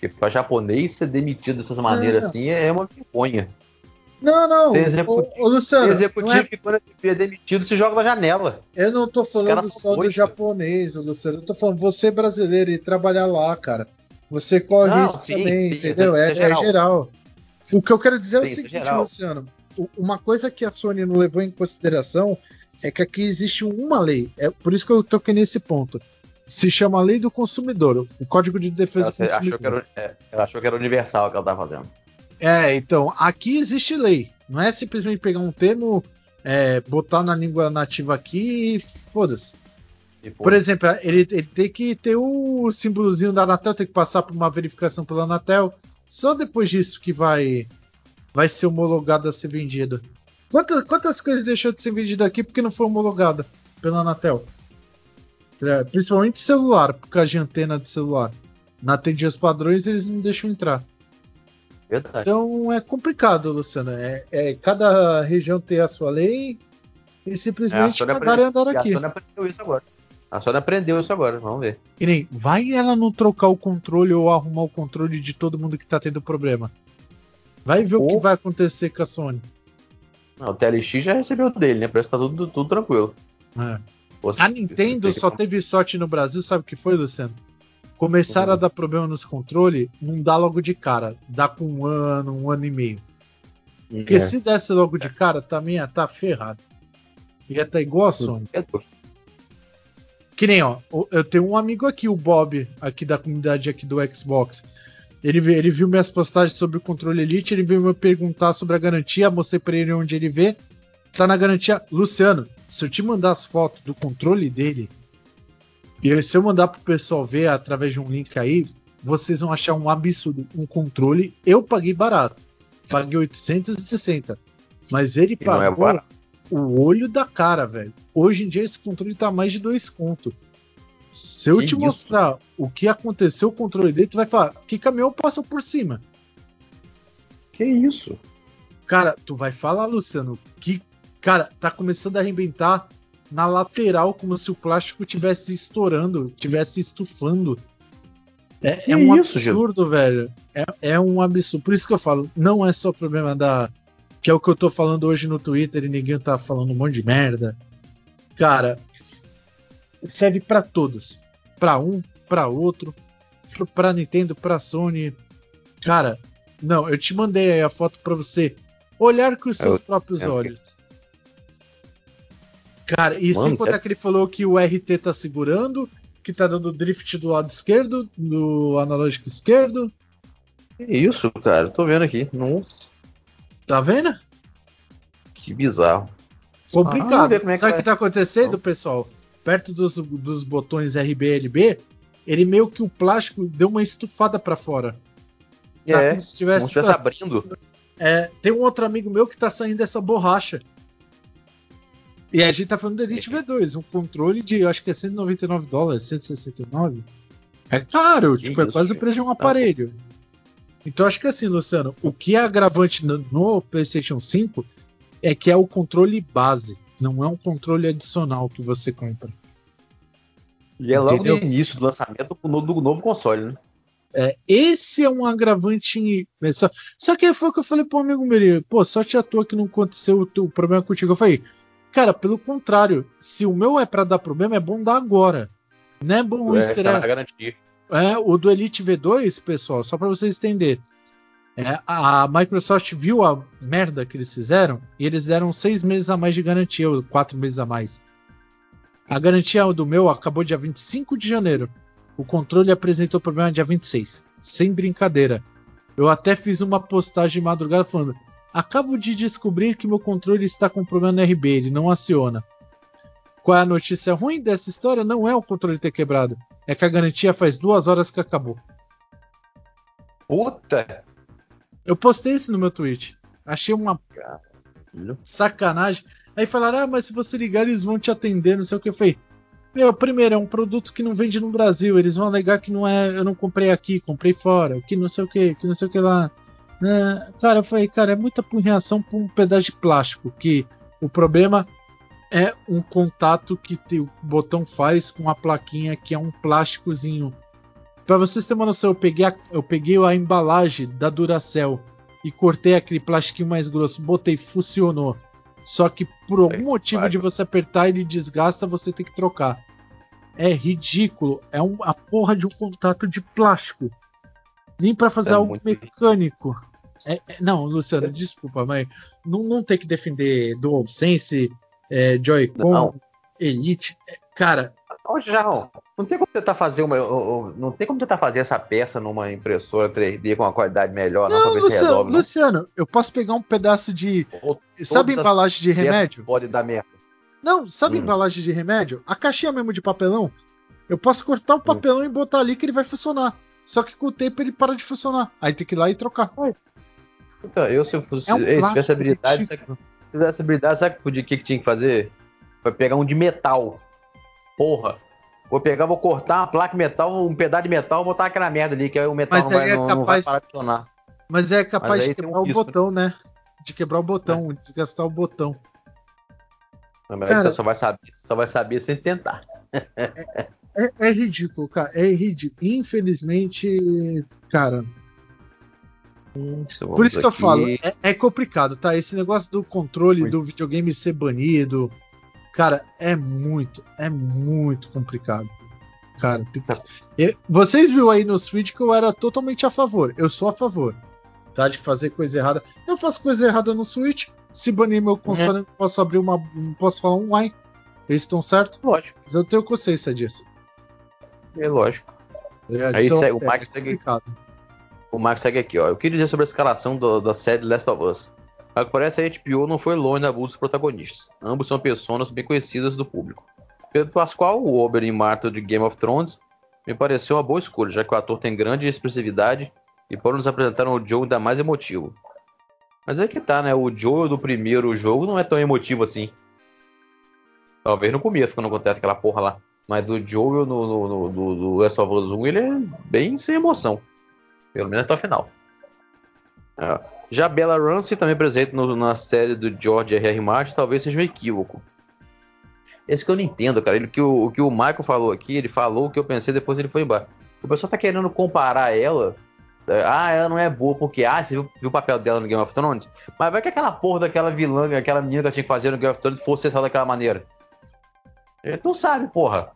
Porque para japonês ser demitido dessas maneiras assim é uma vergonha. Não, não. Tem executivo, ô, ô, Luciano, tem executivo é... que quando é demitido se joga da janela. Eu não tô falando só do japonês, Luciano. Eu tô falando você brasileiro e trabalhar lá, cara. Você corre não, isso sim, também, sim, entendeu? É, é, geral. é, geral. O que eu quero dizer sim, é o seguinte, Luciano. Uma coisa que a Sony não levou em consideração é que aqui existe uma lei. É por isso que eu toquei nesse ponto. Se chama Lei do Consumidor, o Código de Defesa do Consumidor. Achou que era, é, ela achou que era universal que ela estava fazendo. É, então, aqui existe lei. Não é simplesmente pegar um termo, é, botar na língua nativa aqui e foda-se. Por exemplo, ele, ele, tem que ter o símbolozinho da Anatel, tem que passar por uma verificação pela Anatel. Só depois disso que vai vai ser homologado a ser vendido. Quantas, quantas coisas deixou de ser vendido aqui porque não foi homologada pela Anatel? Principalmente celular, por causa de antena de celular. Na atender os padrões, eles não deixam entrar. Verdade. Então é complicado, Luciano. É, é, cada região tem a sua lei e simplesmente é, cagaram andar aqui. A Sony aprendeu isso agora. A Sony aprendeu isso agora, vamos ver. E nem, vai ela não trocar o controle ou arrumar o controle de todo mundo que tá tendo problema. Vai ver o que vai acontecer com a Sony. Não, o TLX já recebeu dele, né? Parece que tá tudo, tudo tranquilo. É. a Nintendo só teve sorte no Brasil, sabe o que foi, Luciano? Começaram uhum. a dar problema nos controles, não dá logo de cara. Dá com um ano, um ano e meio. Porque é. se desse logo de cara, também ia estar tá ferrado. Ia estar tá igual a Sony. É que nem, ó, eu tenho um amigo aqui, o Bob, aqui da comunidade aqui do Xbox. Ele, ele viu minhas postagens sobre o controle Elite, ele veio me perguntar sobre a garantia, mostrei pra ele onde ele vê. Tá na garantia. Luciano, se eu te mandar as fotos do controle dele, e se eu mandar pro pessoal ver através de um link aí, vocês vão achar um absurdo. Um controle, eu paguei barato. Paguei 860. Mas ele e é pagou é o olho da cara, velho. Hoje em dia esse controle tá mais de dois contos. Se eu que te isso? mostrar o que aconteceu com o controle dele, tu vai falar, que caminhão passou por cima? Que isso? Cara, tu vai falar, Luciano, que, cara, tá começando a arrebentar na lateral, como se o plástico tivesse estourando, tivesse estufando. É, é um isso, absurdo, Gil? velho. É, é um absurdo. Por isso que eu falo, não é só problema da. Que é o que eu tô falando hoje no Twitter e ninguém tá falando um monte de merda. Cara, serve para todos. Para um, para outro, para Nintendo, para Sony. Cara, não, eu te mandei aí a foto para você olhar com os seus eu, próprios eu, olhos. Cara, e Mano, sem contar é... que ele falou que o RT tá segurando, que tá dando drift do lado esquerdo, do analógico esquerdo. Que isso, cara, tô vendo aqui. Nossa. Tá vendo? Que bizarro. Complicado. Ah, é Sabe o que, que tá acontecendo, pessoal? Perto dos, dos botões RB e LB, ele meio que o plástico deu uma estufada para fora. Tá é, como se estivesse abrindo. É, tem um outro amigo meu que tá saindo dessa borracha. E a gente tá falando do Elite V2, um controle de, acho que é 199 dólares, 169. É caro, que tipo, é quase o preço de um aparelho. Então acho que assim, Luciano, o que é agravante no, no PlayStation 5 é que é o controle base, não é um controle adicional que você compra. E é logo Entendeu? no início do lançamento do, do novo console, né? É, esse é um agravante. Só, só que foi o que eu falei pro amigo meu. Pô, sorte à toa que não aconteceu o, o problema contigo. Eu falei, Cara, pelo contrário, se o meu é para dar problema, é bom dar agora. Não é bom é, esperar. Tá. É, o do Elite V2, pessoal, só para vocês entenderem. É, a Microsoft viu a merda que eles fizeram e eles deram seis meses a mais de garantia, ou quatro meses a mais. A garantia do meu acabou dia 25 de janeiro. O controle apresentou problema dia 26. sem brincadeira. Eu até fiz uma postagem de madrugada falando: acabo de descobrir que meu controle está com problema no RB, ele não aciona. Qual é a notícia ruim dessa história? Não é o controle ter quebrado, é que a garantia faz duas horas que acabou. Puta! Eu postei isso no meu tweet. Achei uma sacanagem. Aí falaram: ah, mas se você ligar, eles vão te atender, não sei o que. Eu falei: meu, primeiro, é um produto que não vende no Brasil. Eles vão alegar que não é. Eu não comprei aqui, comprei fora, que não sei o que, que não sei o que lá. É, cara, eu falei, cara, é muita punhação por um pedaço de plástico. Que o problema é um contato que o botão faz com a plaquinha que é um plásticozinho. Para vocês terem uma noção, eu peguei, a, eu peguei a embalagem da Duracell e cortei aquele plastiquinho mais grosso, botei, funcionou. Só que por algum motivo de você apertar ele desgasta, você tem que trocar. É ridículo. É a porra de um contato de plástico. Nem para fazer é algo mecânico. É, é, não, Luciano, é. desculpa, mas não, não tem que defender DualSense, é, Joy-Con, Elite. É, cara, Ô, Jarrão, não tem como tentar fazer uma. Não tem como tentar fazer essa peça numa impressora 3D com uma qualidade melhor, não, não Luciano, resolve, Luciano, eu posso pegar um pedaço de. sabe embalagem de remédio? Pode dar merda. Não, sabe hum. embalagem de remédio? A caixinha mesmo de papelão. Eu posso cortar o hum. papelão hum. e botar ali que ele vai funcionar. Só que com o tempo ele para de funcionar. Aí tem que ir lá e trocar. Então, eu se eu fosse. É um se tivesse habilidade, sabe, se tivesse habilidade, sabe o que, que tinha que fazer? Vai pegar um de metal porra. Vou pegar, vou cortar uma placa de metal, um pedaço de metal, botar aquela merda ali, que aí o metal não vai, é não, capaz... não vai, parar de funcionar. Mas é capaz Mas de quebrar um o risco, botão, né? De quebrar o botão, é. desgastar o botão. Mas cara, você só vai saber, só vai saber sem tentar. É, é, é ridículo, cara. É ridículo. Infelizmente, cara. Por isso que eu falo, é, é, complicado, tá? Esse negócio do controle Muito. do videogame ser banido, Cara, é muito, é muito complicado. Cara, tem... vocês viram aí nos vídeos que eu era totalmente a favor. Eu sou a favor, tá? De fazer coisa errada. Eu faço coisa errada no Switch. Se banir meu console, é. posso abrir uma. posso falar ai. Eles estão certos? Lógico. Mas eu tenho consciência disso. É lógico. É, aí então, segue, o Max é segue. O Max segue aqui, ó. Eu queria dizer sobre a escalação do, da série Last of Us. Ao que parece, a HBO não foi longe na busca dos protagonistas. Ambos são pessoas bem conhecidas do público. Pedro Pascoal, o Oberyn Marta de Game of Thrones, me pareceu uma boa escolha, já que o ator tem grande expressividade e pode nos apresentar um Joe ainda mais emotivo. Mas é que tá, né? O Joe do primeiro jogo não é tão emotivo assim. Talvez no começo, quando acontece aquela porra lá. Mas o Joe no, no, no, do, do Last of Us 1, ele é bem sem emoção. Pelo menos até o final. É. Já Bella Ramsey, também presente no, na série do George R. R. Martin, talvez seja um equívoco. Esse que eu não entendo, cara. Ele, que o, o que o Michael falou aqui, ele falou o que eu pensei, depois ele foi embora. O pessoal tá querendo comparar ela. É, ah, ela não é boa porque. Ah, você viu, viu, o papel dela no Game of Thrones? Mas vai que aquela porra daquela vilã, aquela menina que tinha que fazer no Game of Thrones fosse só daquela maneira. Ele não sabe, porra.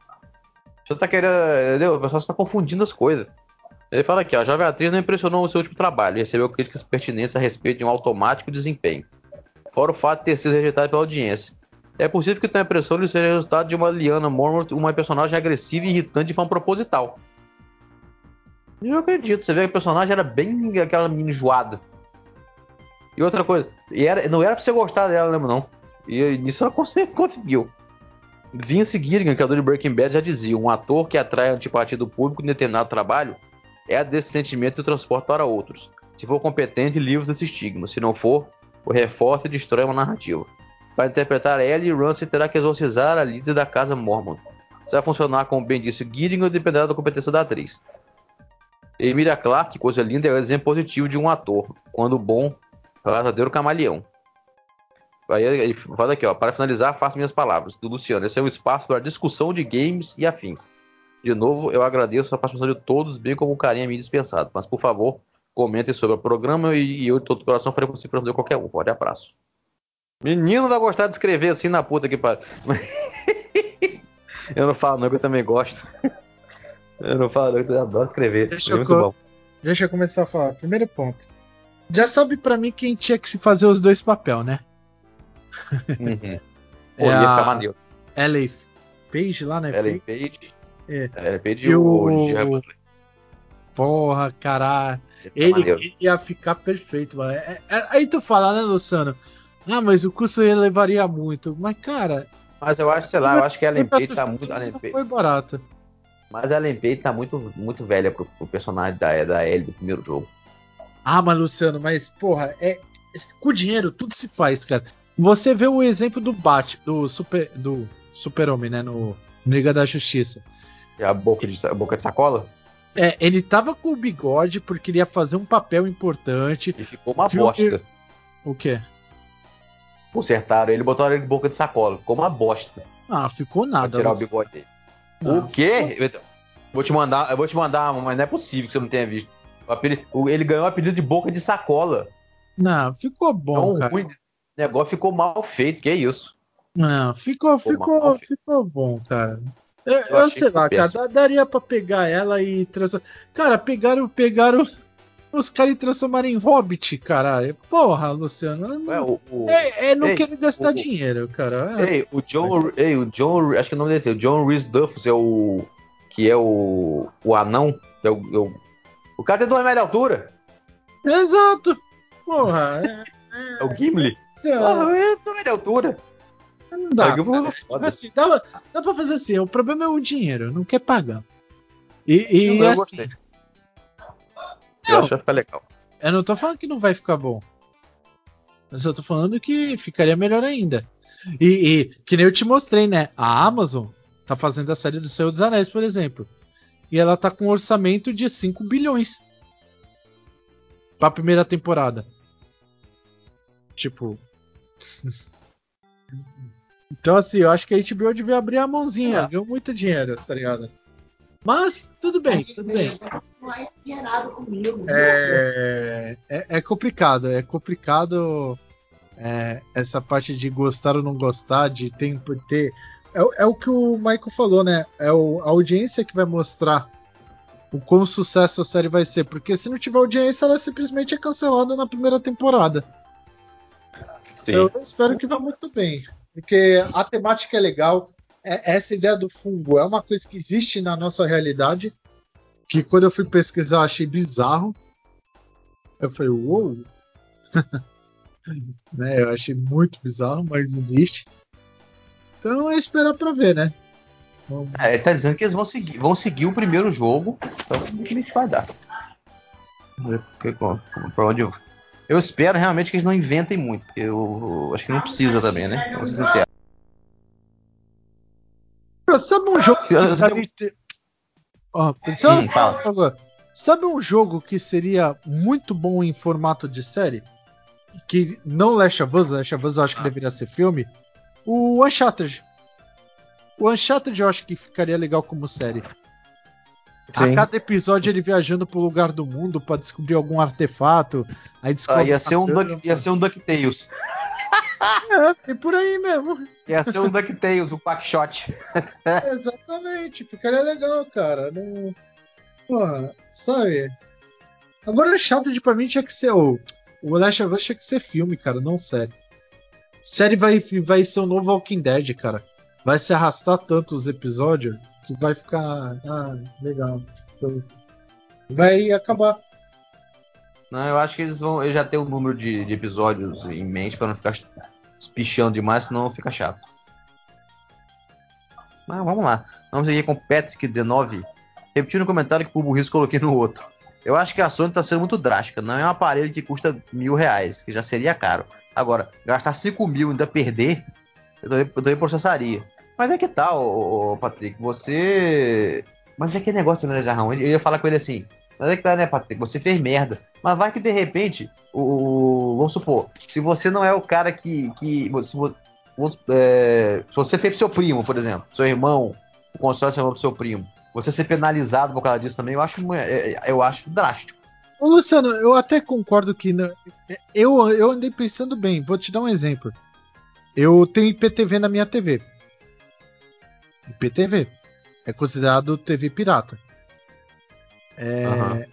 Você tá querendo. Entendeu? O pessoal está confundindo as coisas. Ele fala aqui, ó, a jovem atriz não impressionou o seu último trabalho e recebeu críticas pertinentes a respeito de um automático desempenho, fora o fato de ter sido rejeitado pela audiência. É possível que tenha impressão de ser resultado de uma Liana Mormont, uma personagem agressiva e irritante de forma proposital. Eu acredito, você vê que a personagem era bem aquela menina enjoada. E outra coisa, e era, não era pra você gostar dela, lembro não. E nisso ela conseguiu. Vince Gilligan, criador de Breaking Bad, já dizia: um ator que atrai a antipatia do público em determinado trabalho é desse sentimento e o transporte para outros. Se for competente, livra desse estigma. Se não for, o reforça e destrói uma narrativa. Para interpretar Ellie, Ramsey terá que exorcizar a líder da casa Mormon. Isso vai funcionar, como bem disse Gilligan, dependerá da competência da atriz. Emilia Clarke, coisa linda, é um exemplo positivo de um ator, quando bom, verdadeiro camaleão. Aí aqui, ó, para finalizar, faço minhas palavras. Do Luciano, esse é um espaço para discussão de games e afins. De novo, eu agradeço a participação de todos, bem como o carinho a mim dispensado. Mas, por favor, comentem sobre o programa e, e eu de todo o coração farei possível para responder qualquer um. Forte abraço. Menino vai gostar de escrever assim na puta que pariu. eu não falo não, que eu também gosto. Eu não falo não, que eu adoro escrever. Deixa, é muito eu, bom. deixa eu começar a falar. Primeiro ponto. Já sabe para mim quem tinha que se fazer os dois papel, né? Uhum. Pô, é ia ficar maneiro. Page lá, né? Ellen Page é. é pediu o, porra, caralho. Ele, ele ia ficar perfeito, mano. É, é, aí tu fala, né, Luciano? Ah, mas o custo levaria muito. Mas, cara. Mas eu acho, sei lá, eu acho que a Page tá muito. Ellen Page... Foi barata. Mas a Page tá muito, muito velha pro, pro personagem da, da Ellie do primeiro jogo. Ah, mas Luciano, mas, porra, é, com dinheiro tudo se faz, cara. Você vê o exemplo do Bat, do Super, do Super-Homem, né, no Liga da Justiça. É a boca de, a boca de sacola? É, ele tava com o bigode porque ele ia fazer um papel importante. E ficou uma bosta. O quê? Consertaram ele, botaram ele de boca de sacola. Ficou uma bosta. Ah, ficou nada. Pra tirar o bigode dele. Não, o quê? Ficou... Vou te mandar, eu vou te mandar, mas não é possível que você não tenha visto. Ele ganhou o apelido de boca de sacola. Não, ficou bom, cara. Ruim, o negócio ficou mal feito, que é isso. Não, ficou, ficou, ficou, ficou bom, cara. Eu, eu, eu sei lá, cara, daria pra pegar ela e transformar. Cara, pegaram, pegaram os caras e transformaram em Hobbit, caralho. Porra, Luciano. Ué, o, o... É, é, não ei, querer gastar o, dinheiro, cara. É. Ei, o John. Ei, o John. Acho que o nome dele é o John Rhys Duffus é o. Que é o. O anão. É o, é o, o cara tem dois metros de altura. Exato. Porra. É, é o Gimli. Porra, é dois metros de altura. Não dá. É, assim, dá, dá pra fazer assim. O problema é o dinheiro, não quer pagar. E, e eu assim, gostei. Eu acho que vai ficar legal. Eu não tô falando que não vai ficar bom. Mas eu tô falando que ficaria melhor ainda. E, e, que nem eu te mostrei, né? A Amazon tá fazendo a série do Senhor dos Anéis, por exemplo. E ela tá com um orçamento de 5 bilhões. Pra primeira temporada. Tipo. Então, assim, eu acho que a HBO devia abrir a mãozinha. É. Ganhou muito dinheiro, tá ligado? Mas, tudo bem, tudo bem. É, é, é complicado, é complicado é, essa parte de gostar ou não gostar, de tempo ter. É, é o que o Michael falou, né? É o, a audiência que vai mostrar o quão sucesso a série vai ser. Porque se não tiver audiência, ela simplesmente é cancelada na primeira temporada. Sim. Eu espero que vá muito bem. Porque a temática é legal. É, essa ideia do fungo é uma coisa que existe na nossa realidade. Que quando eu fui pesquisar achei bizarro. Eu falei, uou! né, eu achei muito bizarro, mas existe. Então é esperar pra ver, né? Vamos... É, ele tá dizendo que eles vão seguir, vão seguir o primeiro jogo. Então o que a gente vai dar? Pra onde eu espero realmente que eles não inventem muito, porque eu, eu acho que não precisa também, né? Vamos ser sinceros. Sabe um jogo que seria... oh, hum, fala. Sabe um jogo que seria muito bom em formato de série? Que não Last of Us, Last of Us eu acho que ah. deveria ser filme. O Uncharted. O Uncharted eu acho que ficaria legal como série. Sim. A cada episódio ele viajando pro lugar do mundo para descobrir algum artefato. Aí descobre. Ah, ia, ser um Duck, ia ser um DuckTales. é, e por aí mesmo. Ia ser um DuckTales, um Quackshot. exatamente, ficaria legal, cara. Não... Porra, sabe? Agora chato de pra mim tinha que ser. O, o Last of Us tinha que ser filme, cara, não série. Série vai, vai ser o novo Walking Dead, cara. Vai se arrastar tanto os episódios que vai ficar. Ah, legal. Vai acabar. Não, eu acho que eles vão. Eu já tenho um número de, de episódios em mente para não ficar espichando demais, senão fica chato. Mas vamos lá. Vamos seguir com Patrick D9. Repetindo o comentário que o burrice coloquei no outro. Eu acho que a Sony está sendo muito drástica. Não é um aparelho que custa mil reais, que já seria caro. Agora, gastar 5 mil e ainda perder, eu também, eu também processaria. Mas é que tal, tá, Patrick? Você. Mas é que negócio, né, Jarrão? Eu ia falar com ele assim. Mas é que tá, né, Patrick? Você fez merda. Mas vai que de repente, o, vamos supor, se você não é o cara que. que se, é, se você fez pro seu primo, por exemplo, seu irmão, o consórcio chamou pro seu primo, você ser penalizado por causa disso também, eu acho, é, é, eu acho drástico. Ô, Luciano, eu até concordo que. eu, eu andei pensando bem, vou te dar um exemplo. Eu tenho IPTV na minha TV. IPTV. É considerado TV pirata. É... Uhum.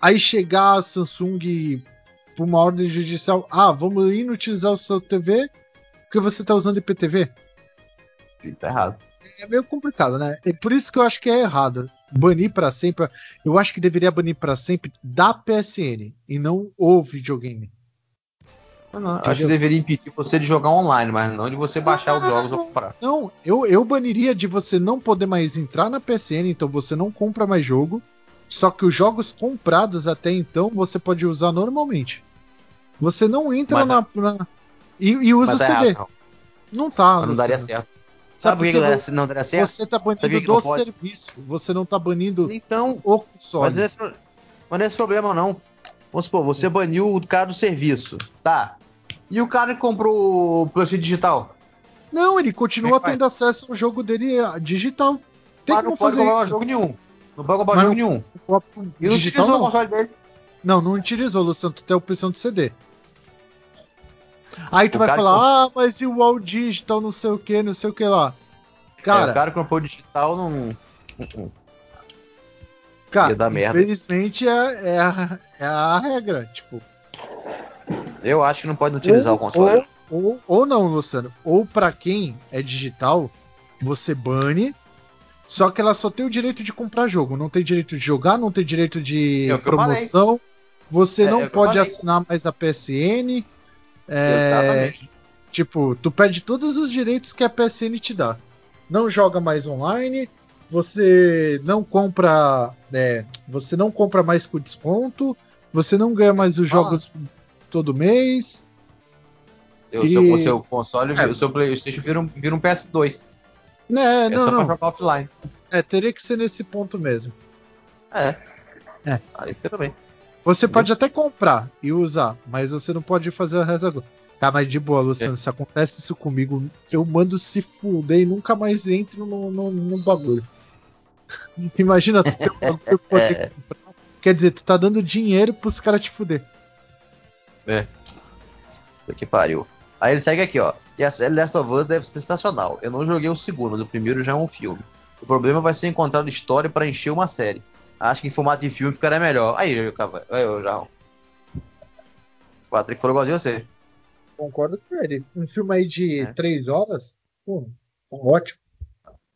Aí chegar a Samsung por uma ordem judicial, ah, vamos inutilizar o seu TV porque você está usando IPTV? Tá errado. é meio complicado, né? E por isso que eu acho que é errado. Banir para sempre. Eu acho que deveria banir para sempre da PSN e não o videogame. Não, não, acho que deveria impedir você de jogar online, mas não de você baixar os jogos ou comprar. Não, eu, eu baniria de você não poder mais entrar na PSN, então você não compra mais jogo. Só que os jogos comprados até então você pode usar normalmente. Você não entra na, na, e, e usa o CD. Errado, não. não tá. Mas não daria certo. Sabe por que não, não daria certo? Você tá banindo do serviço. Você não tá banindo então, o console. Mas, esse, mas não é esse problema não. Vamos supor, você baniu o cara do serviço. Tá. E o cara que comprou o PlayStation digital? Não, ele continua é tendo acesso ao jogo dele ah, digital. Tem mas não pode comprar jogo nenhum. Não pode comprar jogo nenhum. E não digital, utilizou não. o console dele. Não, não utilizou, Luciano. Tu tem a opção de CD. Aí tu o vai falar, ah, mas e o All Digital, não sei o que, não sei o que lá. Cara, é, o cara que comprou o digital não. Cara, infelizmente é, é, a, é a regra. Tipo, eu acho que não pode utilizar ou, o console. Ou, ou, ou não, Luciano. Ou para quem é digital, você bane. Só que ela só tem o direito de comprar jogo. Não tem direito de jogar, não tem direito de é promoção. Você é, não é pode assinar mais a PSN. É, tipo, tu perde todos os direitos que a PSN te dá. Não joga mais online. Você não compra. É, você não compra mais com desconto. Você não ganha mais os jogos todo mês. O, e... seu, seu console, é. o seu PlayStation vira um, vira um PS2. Né, é não, só não. pra jogar offline. É, teria que ser nesse ponto mesmo. É. É. Aí você também. Você Entendeu? pode até comprar e usar, mas você não pode fazer o resto Tá, mas de boa, Luciano, é. se acontece isso comigo, eu mando se fuder e nunca mais entro no, no, no bagulho. Imagina tu ter um bagulho poder é. comprar. Quer dizer, tu tá dando dinheiro pros caras te fuder. É. Que pariu. Aí ele segue aqui, ó. E a série Last of Us deve ser sensacional. Eu não joguei o segundo, mas o primeiro já é um filme. O problema vai ser encontrar história para encher uma série. Acho que em formato de filme ficaria melhor. Aí, aí eu já. O Patrick falou igualzinho você. Concordo com ele. Um filme aí de é. três horas, pô, tá ótimo.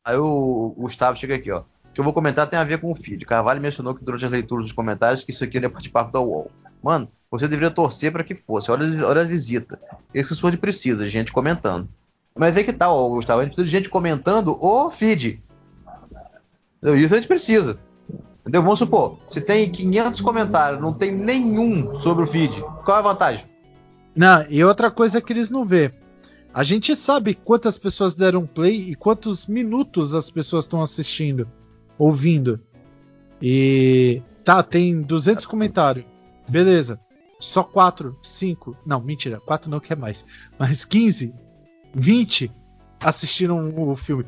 Aí o Gustavo chega aqui, ó. O que eu vou comentar tem a ver com o feed. Carvalho mencionou que durante as leituras dos comentários que isso aqui não é participar da UOL. Mano, você deveria torcer para que fosse. Olha, olha a visita. Isso que o senhor precisa, gente comentando. Mas aí que tal, tá, Gustavo? A gente precisa de gente comentando o feed. Isso a gente precisa. Entendeu? Vamos supor, se tem 500 comentários, não tem nenhum sobre o feed. Qual é a vantagem? Não, e outra coisa que eles não vê. A gente sabe quantas pessoas deram play e quantos minutos as pessoas estão assistindo, ouvindo. E tá, tem 200 comentários. Beleza. Só 4, 5, não, mentira, 4 não quer é mais, mas 15, 20 assistiram o filme.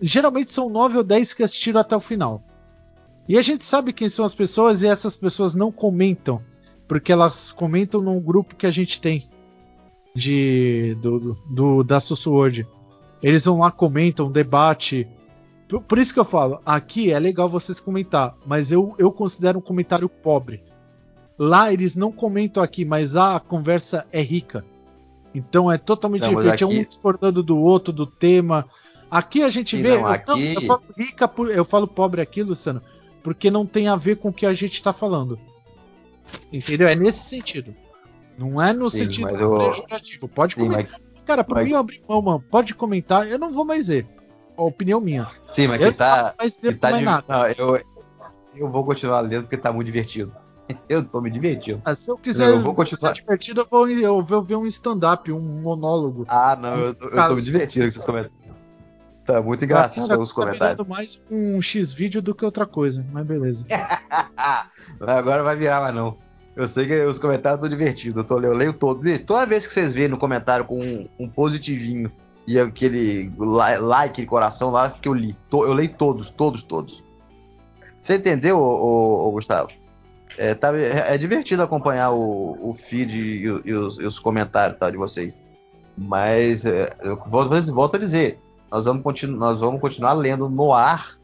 Geralmente são 9 ou 10 que assistiram até o final. E a gente sabe quem são as pessoas e essas pessoas não comentam, porque elas comentam num grupo que a gente tem de do, do da Susword. Eles vão lá, comentam, debate. Por, por, isso que eu falo, aqui é legal vocês comentar, mas eu, eu considero um comentário pobre. Lá eles não comentam aqui, mas a conversa é rica. Então é totalmente não, diferente. Aqui... É um discordando do outro, do tema. Aqui a gente Sim, vê. Não, aqui... eu, não, eu, falo rica, por, eu falo pobre aqui, Luciano, porque não tem a ver com o que a gente está falando. Entendeu? É nesse sentido. Não é no Sim, sentido pejorativo. Pode Sim, comentar. Mas... Cara, por mas... mim abrir mão, mano. Pode comentar, eu não vou mais ver. A opinião minha. Sim, mas eu que tá. Mais que tá de... Não, eu, eu vou continuar lendo porque tá muito divertido. eu tô me divertindo. Ah, se eu quiser eu vou continuar divertido, eu vou, eu vou ver um stand-up, um monólogo. Ah, não, eu, tô, eu tô me divertindo com esses comentários. Tá muito engraçado os comentários. Tá mais um X-vídeo do que outra coisa, mas beleza. Agora vai virar, mas não. Eu sei que os comentários estão divertidos. Eu, tô, eu leio todo. Toda vez que vocês veem no comentário com um, um positivinho e aquele like, aquele coração lá que eu li, eu leio todos, todos, todos. Você entendeu, ô, ô, Gustavo? É, tá, é, divertido acompanhar o, o feed e, e, os, e os, comentários tá, de vocês. Mas é, eu volto, volto, a dizer, nós vamos, continu, nós vamos continuar lendo no ar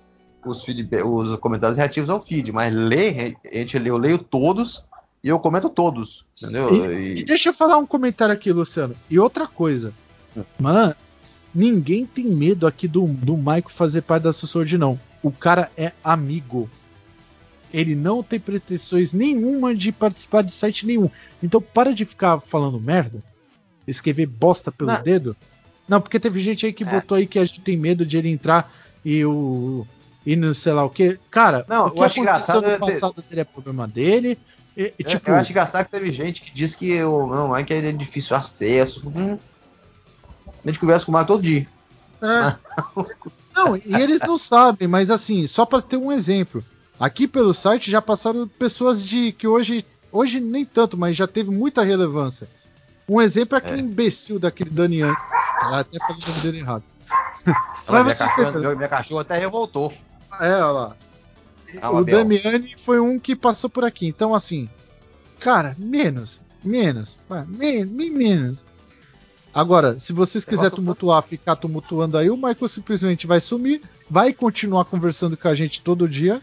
os, os comentários reativos ao feed, mas ler, a gente eu leio todos e eu comento todos, entendeu? E, e... deixa eu falar um comentário aqui, Luciano. E outra coisa, mano, Ninguém tem medo aqui do, do Maico fazer parte da Sword, não. O cara é amigo. Ele não tem pretensões nenhuma de participar de site nenhum. Então para de ficar falando merda. Escrever bosta pelo não. dedo. Não, porque teve gente aí que é. botou aí que a gente tem medo de ele entrar e o. E não sei lá o que. Cara, não, o que eu acho engraçado no é passado dele é problema dele. E, é, tipo, eu acho engraçado que teve gente que diz que o não, Mike é difícil acesso. Hum. A gente conversa com o Mike todo dia. É. não, e eles não sabem, mas assim, só para ter um exemplo. Aqui pelo site já passaram pessoas de que hoje, hoje nem tanto, mas já teve muita relevância. Um exemplo é aquele é. imbecil daquele Daniel. Ela até falou o nome dele errado. Ela, minha, cachorra, minha cachorra até revoltou. É, olha lá. É o Damiani foi um que passou por aqui. Então, assim, cara, menos, menos, menos, menos. Agora, se vocês quiserem tumultuar, ficar tumultuando aí, o Michael simplesmente vai sumir, vai continuar conversando com a gente todo dia.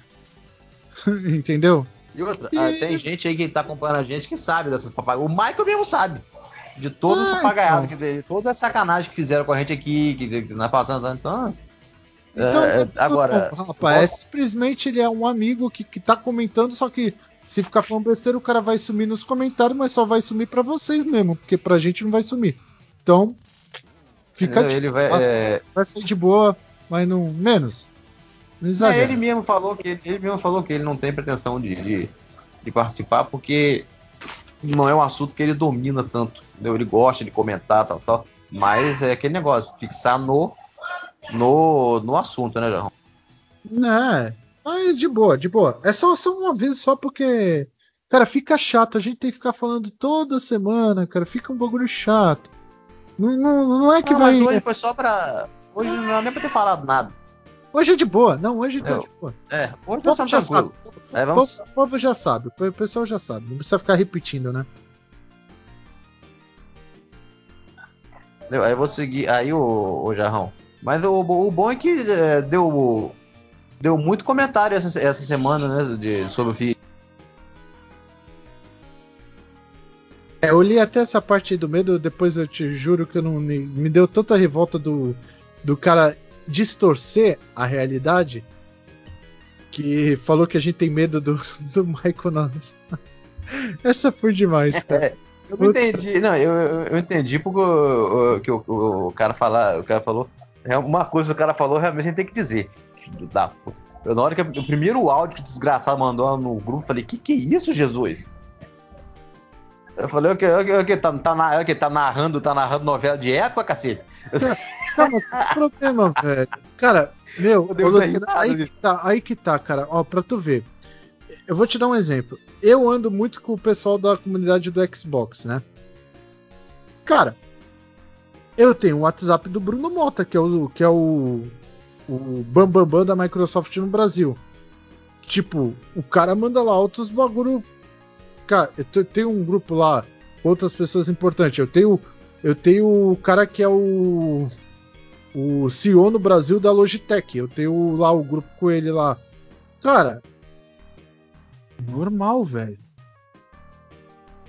Entendeu? E outra, e... Ah, tem gente aí que tá acompanhando a gente que sabe dessas papagaias. O Michael mesmo sabe. De todas as ah, papagaiadas, então. que, todas as sacanagens que fizeram com a gente aqui, que, que nós passando. Então, então é, agora. Bom, rapaz, é simplesmente ele é um amigo que, que tá comentando, só que se ficar falando besteira, o cara vai sumir nos comentários, mas só vai sumir para vocês mesmo, porque pra gente não vai sumir. Então, fica ele, ele vai, é... vai sair de boa, mas não menos. Não é, ele mesmo falou que ele mesmo falou que ele não tem pretensão de, de, de, participar porque não é um assunto que ele domina tanto. Entendeu? Ele gosta de comentar tal, tal, mas é aquele negócio, fixar no no, no assunto, né, João? É, aí de boa, de boa. É só, só uma vez só porque, cara, fica chato. A gente tem que ficar falando toda semana, cara. Fica um bagulho chato. Não, não, não é que não, vai. Mas hoje foi só pra. Hoje não é nem pra ter falado nada. Hoje é de boa, não, hoje tá de boa. É, hoje tá tranquilo. É, vamos... O povo já sabe, o pessoal já sabe, não precisa ficar repetindo, né? Aí eu vou seguir. Aí o, o Jarrão. Mas o, o bom é que é, deu, deu muito comentário essa, essa semana, né? De, sobre o filho. É, eu li até essa parte do medo, depois eu te juro que eu não me, me deu tanta revolta do, do cara distorcer a realidade que falou que a gente tem medo do, do Michael Nunes. Essa foi demais, cara. É, eu não entendi, não, eu, eu entendi porque o, que o, o, cara falar, o cara falou, é uma coisa que o cara falou, realmente a gente tem que dizer. Filho da puta. Eu, na hora que o primeiro áudio que o desgraçado mandou no grupo, falei, que que é isso, Jesus? Eu falei, o que, o que, tá, tá, na, que, tá narrando, tá narrando novela de época, cacete? Calma, que problema, velho. Cara, meu, Luciano, aí, que tá, aí que tá, cara. Ó, pra tu ver. Eu vou te dar um exemplo. Eu ando muito com o pessoal da comunidade do Xbox, né? Cara, eu tenho o WhatsApp do Bruno Mota, que é o, que é o, o Bambambam Bam Bam da Microsoft no Brasil. Tipo, o cara manda lá outros bagulho. Cara, eu tenho um grupo lá, outras pessoas importantes. Eu tenho, eu tenho o cara que é o o CEO no Brasil da Logitech. Eu tenho lá o grupo com ele lá. Cara, normal, velho.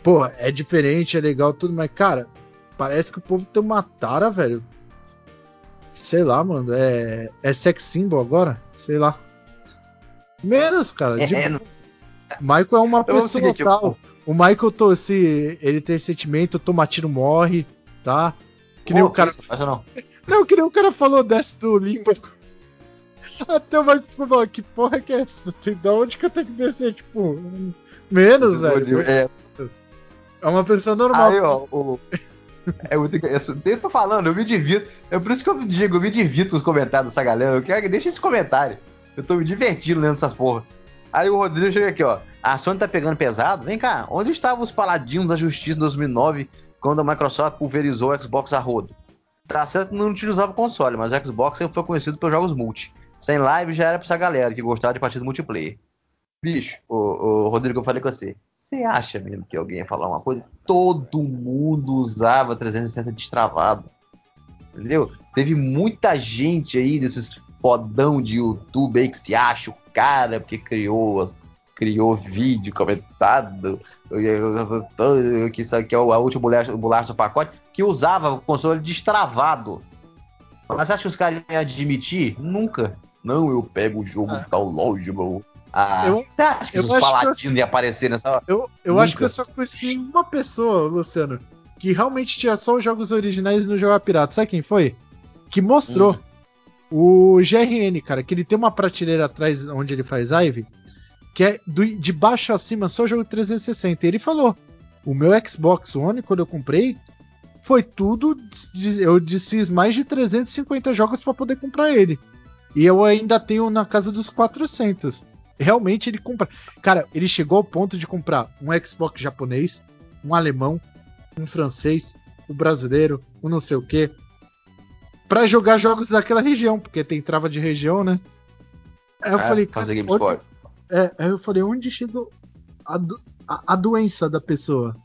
Pô, é diferente, é legal tudo, mas cara, Parece que o povo tem uma tara, velho. Sei lá, mano. É, é sex symbol agora? Sei lá. Menos, cara. É, de... Michael é uma pessoa seguinte, tal. Eu... O Michael, tô, se ele tem sentimento, toma tiro, morre, tá? Que nem oh, o cara. não. não, que nem o cara falou dessa do limbo. Até o Michael ficou falando, que porra que é essa? Da onde que eu tenho que descer? Tipo, menos, velho. É. é uma pessoa normal. Aí, ó, o, é muito Eu tô falando, eu me divido. É por isso que eu digo, eu me divido com os comentários dessa galera. Eu quero, deixa esse comentário. Eu tô me divertindo lendo essas porra. Aí o Rodrigo chega aqui, ó. A Sony tá pegando pesado? Vem cá, onde estavam os paladinos da justiça em 2009 quando a Microsoft pulverizou o Xbox a rodo? Tá certo não utilizava o console, mas o Xbox sempre foi conhecido pelos jogos multi. Sem live já era pra essa galera que gostava de partida multiplayer. Bicho, o, o Rodrigo, eu falei com você. Você acha mesmo que alguém ia falar uma coisa? Todo mundo usava 360 destravado. Entendeu? Teve muita gente aí desses fodão de YouTube aí que se acha o cara porque criou criou vídeo comentado que isso aqui é a última bolacha, bolacha do pacote que usava o console destravado Mas acha que os caras iam admitir? Nunca. Não, eu pego o jogo ah. tal loja, meu. Ah, eu, você acha que os paladinos iam aparecer nessa Eu, eu acho que eu só conheci uma pessoa, Luciano, que realmente tinha só os jogos originais e não jogava pirata. Sabe quem foi? Que mostrou. Hum. O GRN, cara, que ele tem uma prateleira atrás onde ele faz Ivy, que é do, de baixo acima só jogo 360. E ele falou: o meu Xbox One, quando eu comprei, foi tudo. Eu desfiz mais de 350 jogos para poder comprar ele. E eu ainda tenho na casa dos 400. Realmente ele compra. Cara, ele chegou ao ponto de comprar um Xbox japonês, um alemão, um francês, o um brasileiro, um não sei o que, para jogar jogos daquela região, porque tem trava de região, né? Aí eu é, falei, fazer Game onde... É, aí eu falei, onde chegou a, do... a, a doença da pessoa?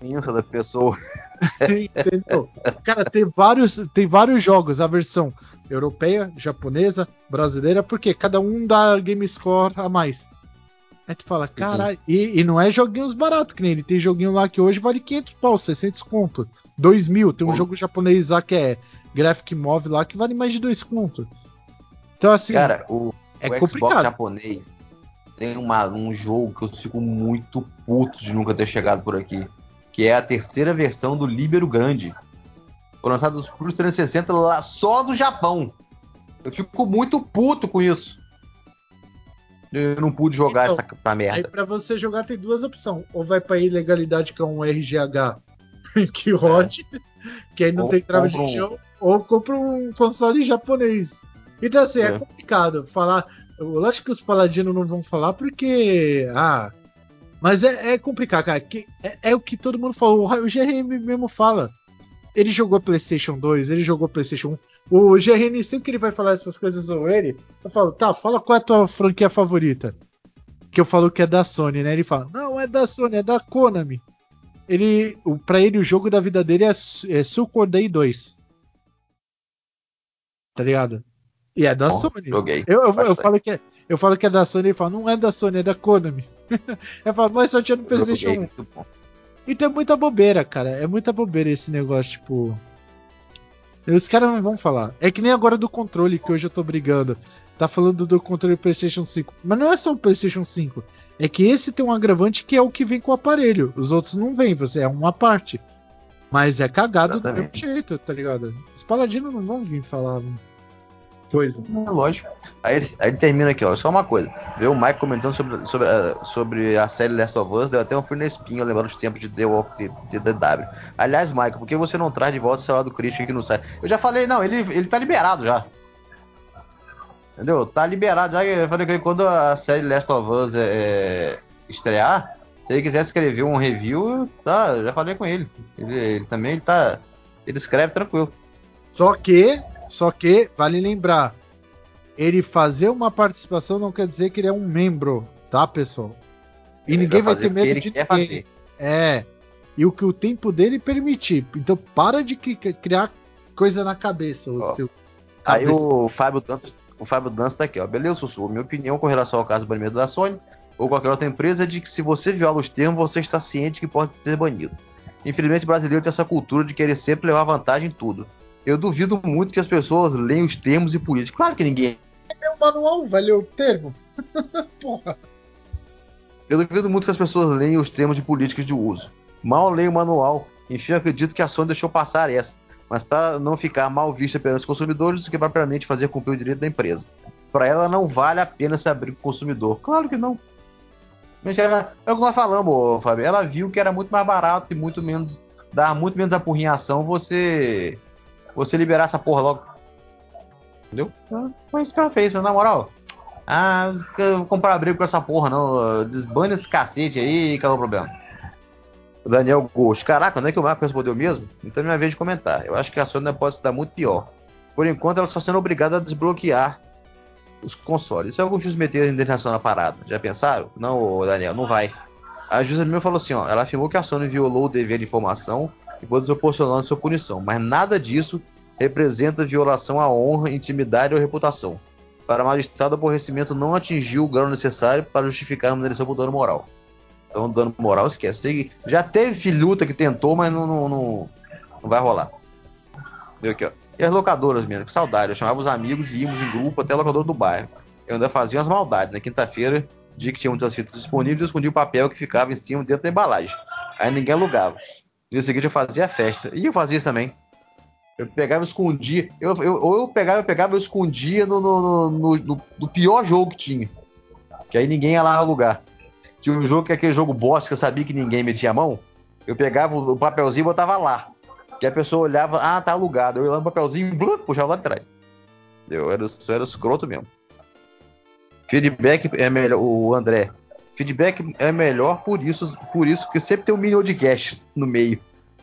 Doença da pessoa. Entendeu? Cara, tem vários, tem vários jogos, a versão europeia, japonesa, brasileira, porque cada um dá game score a mais. Aí tu fala, caralho, uhum. e, e, não é joguinhos baratos, que nem ele tem joguinho lá que hoje vale 500 pau, 600 conto. 2 mil, tem um uhum. jogo japonês lá que é Graphic Move lá que vale mais de 2 conto. Então assim, cara, o, é o complicado. Xbox japonês tem uma, um jogo que eu fico muito puto de nunca ter chegado por aqui, que é a terceira versão do Libero Grande. Foi lançado pro 360 lá só do Japão. Eu fico muito puto com isso. Eu não pude jogar então, essa merda. Aí pra você jogar tem duas opções. Ou vai pra ilegalidade, que é um RGH que rode, é. que aí não ou tem trava de chão, um... ou compra um console japonês. Então assim, é, é complicado falar. Lógico que os paladinos não vão falar porque. Ah. Mas é, é complicado, cara. Que, é, é, o que todo mundo falou. O GRM mesmo fala. Ele jogou PlayStation 2, ele jogou PlayStation 1. O GRN, sempre que ele vai falar essas coisas ou ele, eu falo, tá, fala qual é a tua franquia favorita. Que eu falo que é da Sony, né? Ele fala, não, é da Sony, é da Konami. Ele, pra ele, o jogo da vida dele é, é Sucor Day 2. Tá ligado? E é da Bom, Sony. Joguei. Eu, eu, eu, falo que é, eu falo que é da Sony, ele fala, não é da Sony, é da Konami. eu falo, mas só tinha no PlayStation 1. Então é muita bobeira, cara. É muita bobeira esse negócio, tipo. Os caras não vão falar. É que nem agora do controle, que hoje eu tô brigando. Tá falando do controle PlayStation 5. Mas não é só o PlayStation 5. É que esse tem um agravante que é o que vem com o aparelho. Os outros não vêm, você é uma parte. Mas é cagado Exatamente. do mesmo jeito, tá ligado? Os paladinos não vão vir falar coisa. É lógico. Aí ele, aí ele, termina aqui, ó. Só uma coisa. Vê o Mike comentando sobre, sobre, uh, sobre a série Last of Us, deu até um frio na espinha, lembrando os tempos de The Walk de, DW. Aliás, Mike, por que você não traz de volta o celular do Christian aqui no site? Eu já falei, não, ele, ele tá liberado já. Entendeu? Tá liberado. Já eu falei que quando a série Last of Us é, é, estrear, se ele quiser escrever um review, tá, já falei com ele. Ele, ele também ele tá. Ele escreve tranquilo. Só que só que, vale lembrar, ele fazer uma participação não quer dizer que ele é um membro, tá, pessoal? E ele ninguém vai, vai ter medo de ninguém. Fazer. É. E o que o tempo dele permitir. Então para de criar coisa na cabeça. O seu aí o Fábio Dantas, o Fábio Dantas tá aqui, ó. Beleza, Sussu. Minha opinião com relação ao caso do banimento da Sony ou qualquer outra empresa é de que se você viola os termos, você está ciente que pode ser banido. Infelizmente, o brasileiro tem essa cultura de querer sempre levar vantagem em tudo. Eu duvido muito que as pessoas leiam os termos e políticos. Claro que ninguém. É o manual, ler o termo. Porra. Eu duvido muito que as pessoas leiam os termos de políticas de uso. Mal leio o manual. Enfim, acredito que a Sony deixou passar essa. Mas para não ficar mal vista perante os consumidores do que propriamente fazer cumprir o direito da empresa. Para ela não vale a pena se abrir com o consumidor. Claro que não. Mas era, é o que nós falamos, Fábio. Ela viu que era muito mais barato e muito menos. dar muito menos apurrinhação você você liberar essa porra logo. Entendeu? Foi isso que ela fez, na moral. Ah, vou comprar briga com essa porra, não. Desbane esse cacete aí e acabou o problema. O Daniel Ghost. Caraca, não é que o Marco respondeu mesmo? Então é minha vez de comentar. Eu acho que a Sony pode se dar muito pior. Por enquanto, ela está sendo obrigada a desbloquear os consoles. Isso é algum juiz meter a internacional na parada. Já pensaram? Não, Daniel, não vai. A juíza mesmo falou assim, ó. Ela afirmou que a Sony violou o dever de informação e foi desproporcional sua punição, mas nada disso representa violação à honra, intimidade ou reputação. Para a magistrado, o aborrecimento não atingiu o grau necessário para justificar a manutenção por dano moral. Então, dano moral, esquece. Já teve filhuta que tentou, mas não, não, não, não vai rolar. Viu aqui, ó. E as locadoras mesmo, que saudade. Eu chamava os amigos e íamos em grupo até a locadora do bairro. Eu ainda fazia umas maldades. Na quinta-feira, dia que tinha muitas fitas disponíveis, eu escondia o papel que ficava em cima dentro da embalagem. Aí ninguém alugava. No dia seguinte eu fazia festa. E eu fazia isso também. Eu pegava e escondia. Eu, eu, ou eu pegava, eu pegava e escondia no, no, no, no, no pior jogo que tinha. Que aí ninguém ia lá alugar. Tinha um jogo que é aquele jogo bosta que eu sabia que ninguém metia a mão. Eu pegava o papelzinho e botava lá. Que a pessoa olhava, ah, tá alugado. Eu ia lá no papelzinho e puxava lá de trás. Eu era, eu era escroto mesmo. Feedback é melhor, o André. Feedback é melhor por isso, por isso que sempre tem um mini de cash no meio.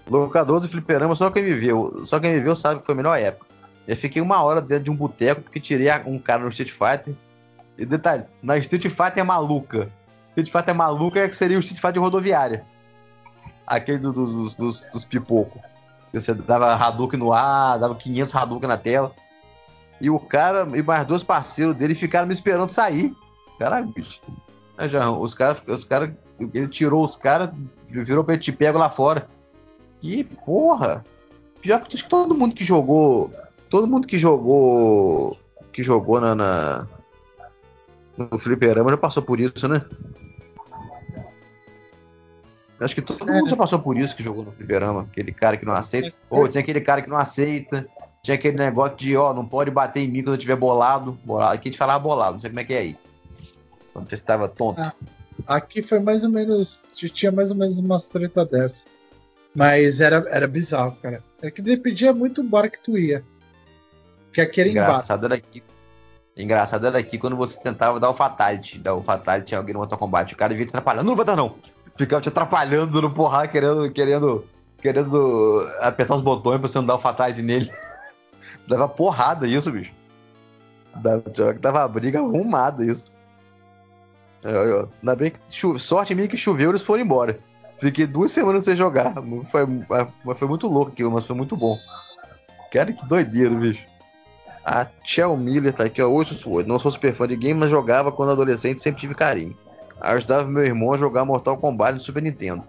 Locador do fliperama, só quem viu, só quem viu sabe que foi a melhor época. Eu fiquei uma hora dentro de um boteco porque tirei um cara no Street Fighter. E detalhe, na Street Fighter é maluca. Street Fighter maluca é que seria o Street Fighter rodoviária. Aquele do, do, dos, dos, dos pipocos. Você dava Hadouken no ar, dava 500 Hadouken na tela. E o cara e mais dois parceiros dele ficaram me esperando sair. Caralho, bicho. Já, os caras, os cara, ele tirou os caras, virou pra te pego lá fora. Que porra! Pior que todo mundo que jogou. Todo mundo que jogou. Que jogou na, na no fliperama já passou por isso, né? Acho que todo é. mundo já passou por isso que jogou no fliperama. Aquele cara que não aceita. Ou oh, tem aquele cara que não aceita. Tinha aquele negócio de, ó, oh, não pode bater em mim quando eu estiver bolado. bolado. Aqui a gente falava bolado, não sei como é que é aí. Quando você estava tonto. Ah, aqui foi mais ou menos. Tinha mais ou menos umas treta dessa. Mas era, era bizarro, cara. É que dependia muito do bar que tu ia. Que aquele Engraçado era que Engraçado era que quando você tentava dar o fatality, dar o fatality em alguém no Mortal Kombat, o cara vinha te atrapalhando, não, não vai dar não. Ficava te atrapalhando no porra, querendo, querendo, querendo apertar os botões pra você não dar o fatality nele. Dava porrada isso, bicho. Dava, dava briga arrumada isso. Ainda bem que sorte minha que choveu eles foram embora. Fiquei duas semanas sem jogar. Foi, foi muito louco aquilo, mas foi muito bom. Cara, que doideira, bicho. A Chel Miller tá aqui, ó. Oi, Sussuoto. Não sou super fã de game, mas jogava quando adolescente sempre tive carinho. Ajudava meu irmão a jogar Mortal Kombat no Super Nintendo.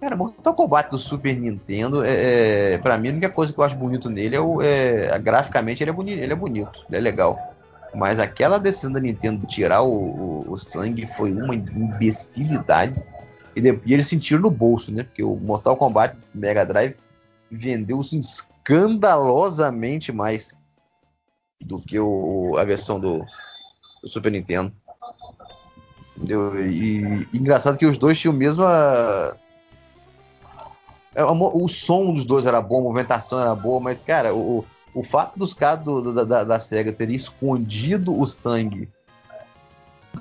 Cara, Mortal Kombat do Super Nintendo, é, é, pra mim, a única coisa que eu acho bonito nele é o. É, graficamente, ele é, bonito, ele é bonito, ele é legal. Mas aquela decisão da Nintendo tirar o, o, o sangue foi uma imbecilidade. E, e eles sentiram no bolso, né? Porque o Mortal Kombat Mega Drive vendeu escandalosamente mais do que o, a versão do, do Super Nintendo. Entendeu? E, e, engraçado que os dois tinham a mesma. É, o som dos dois era bom, a movimentação era boa, mas, cara, o, o fato dos caras do, da, da, da, SEGA terem escondido o sangue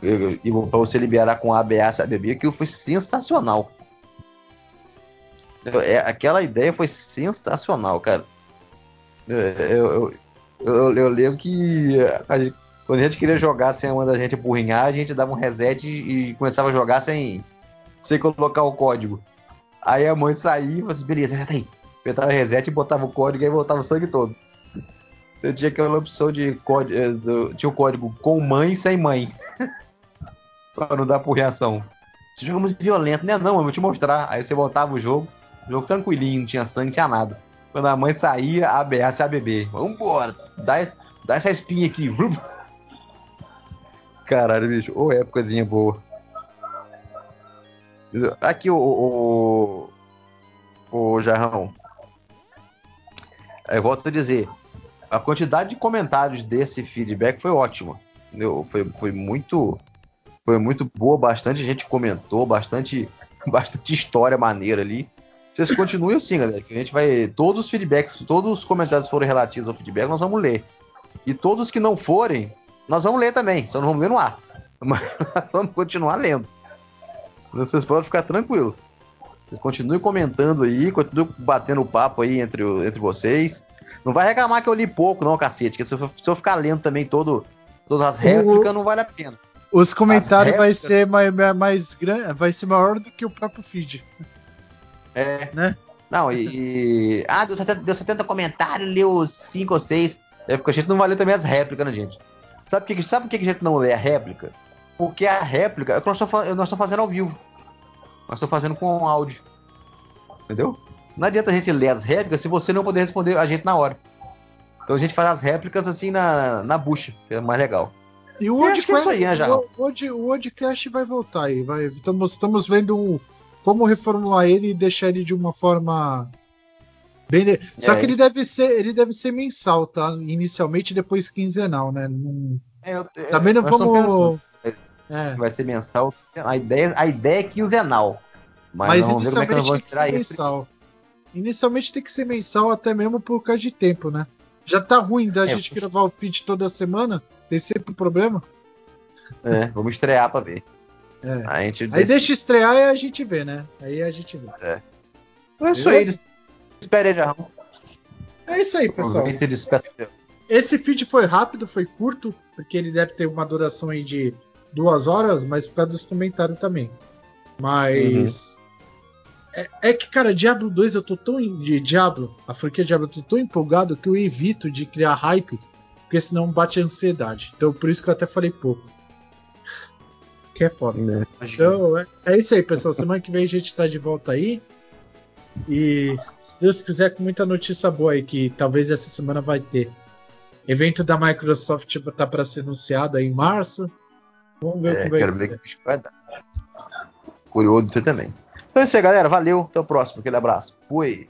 e, para você liberar com ABA, ABB, aquilo foi sensacional. É, aquela ideia foi sensacional, cara. Eu, eu, eu, eu lembro que a gente, quando a gente queria jogar sem uma da gente empurrinhar, a gente dava um reset e, começava a jogar sem, sem colocar o código. Aí a mãe saía e falava assim, beleza, reset aí. Apertava reset e botava o código e aí voltava o sangue todo. Eu tinha aquela opção de código. Eh, tinha o código com mãe e sem mãe. pra não dar por reação. Esse jogo é muito violento, né? Não, eu vou te mostrar. Aí você voltava o jogo, jogo tranquilinho, não tinha sangue, não tinha nada. Quando a mãe saía, a BA se a bebê. Vambora, dá, dá essa espinha aqui. Caralho, bicho, ô épocazinha boa. Aqui, o, o, o Jarrão. Eu volto a dizer, a quantidade de comentários desse feedback foi ótima. Foi, foi muito foi muito boa, bastante gente comentou, bastante, bastante história maneira ali. Vocês continuem assim, galera, que a gente vai. Todos os feedbacks, todos os comentários que forem relativos ao feedback, nós vamos ler. E todos que não forem, nós vamos ler também, só não vamos ler no ar. Mas vamos continuar lendo. Vocês podem ficar tranquilos. Vocês continuem comentando aí, continuem batendo papo aí entre, entre vocês. Não vai reclamar que eu li pouco, não, cacete. Que se eu, se eu ficar lendo também todo, todas as réplicas, não vale a pena. Os comentários réplicas... vai ser mais, mais grande, vai ser maior do que o próprio feed. É. Né? Não, e. ah, deu 70, deu 70 comentários, leu 5 ou 6. É porque a gente não vai ler também as réplicas, né, gente? Sabe por que, sabe por que a gente não lê a réplica? Porque a réplica é que nós estamos fazendo ao vivo. Nós estamos fazendo com áudio. Entendeu? Não adianta a gente ler as réplicas se você não poder responder a gente na hora. Então a gente faz as réplicas assim na, na bucha, que é mais legal. E o Oddcast, é isso aí, né, já. O, o, vai voltar aí. Vai, estamos, estamos vendo um, como reformular ele e deixar ele de uma forma bem. É. Só que ele deve ser, ele deve ser mensal, tá? Inicialmente, depois quinzenal, né? Não... É, eu, Também não vamos. É. Vai ser mensal. A ideia, a ideia é quinzenal. Mas, mas inicialmente tem que ser mensal. Inicialmente tem que ser mensal até mesmo por causa de tempo, né? Já tá ruim da é, gente gravar o feed toda semana. Tem sempre um problema. É, vamos estrear pra ver. É. A gente aí deixa estrear e a gente vê, né? Aí a gente vê. É. É isso aí. Espere já. É isso aí, pessoal. Esse feed foi rápido, foi curto, porque ele deve ter uma duração aí de duas horas, mas por causa dos comentários também. Mas. Uhum. É, é, que, cara, Diablo 2 eu tô tão. De Diablo, a franquia Diablo, eu tô tão empolgado que eu evito de criar hype, porque senão bate a ansiedade. Então por isso que eu até falei pouco. Que é foda. É, então, é, é, isso aí, pessoal. Semana que vem a gente tá de volta aí. E se Deus quiser, com muita notícia boa aí, que talvez essa semana vai ter. Evento da Microsoft tá para ser anunciado aí em março. Vamos ver é, como é quero ver que vai dar. Curioso você também. Então é isso aí, galera. Valeu. Até o próximo. Aquele abraço. Fui.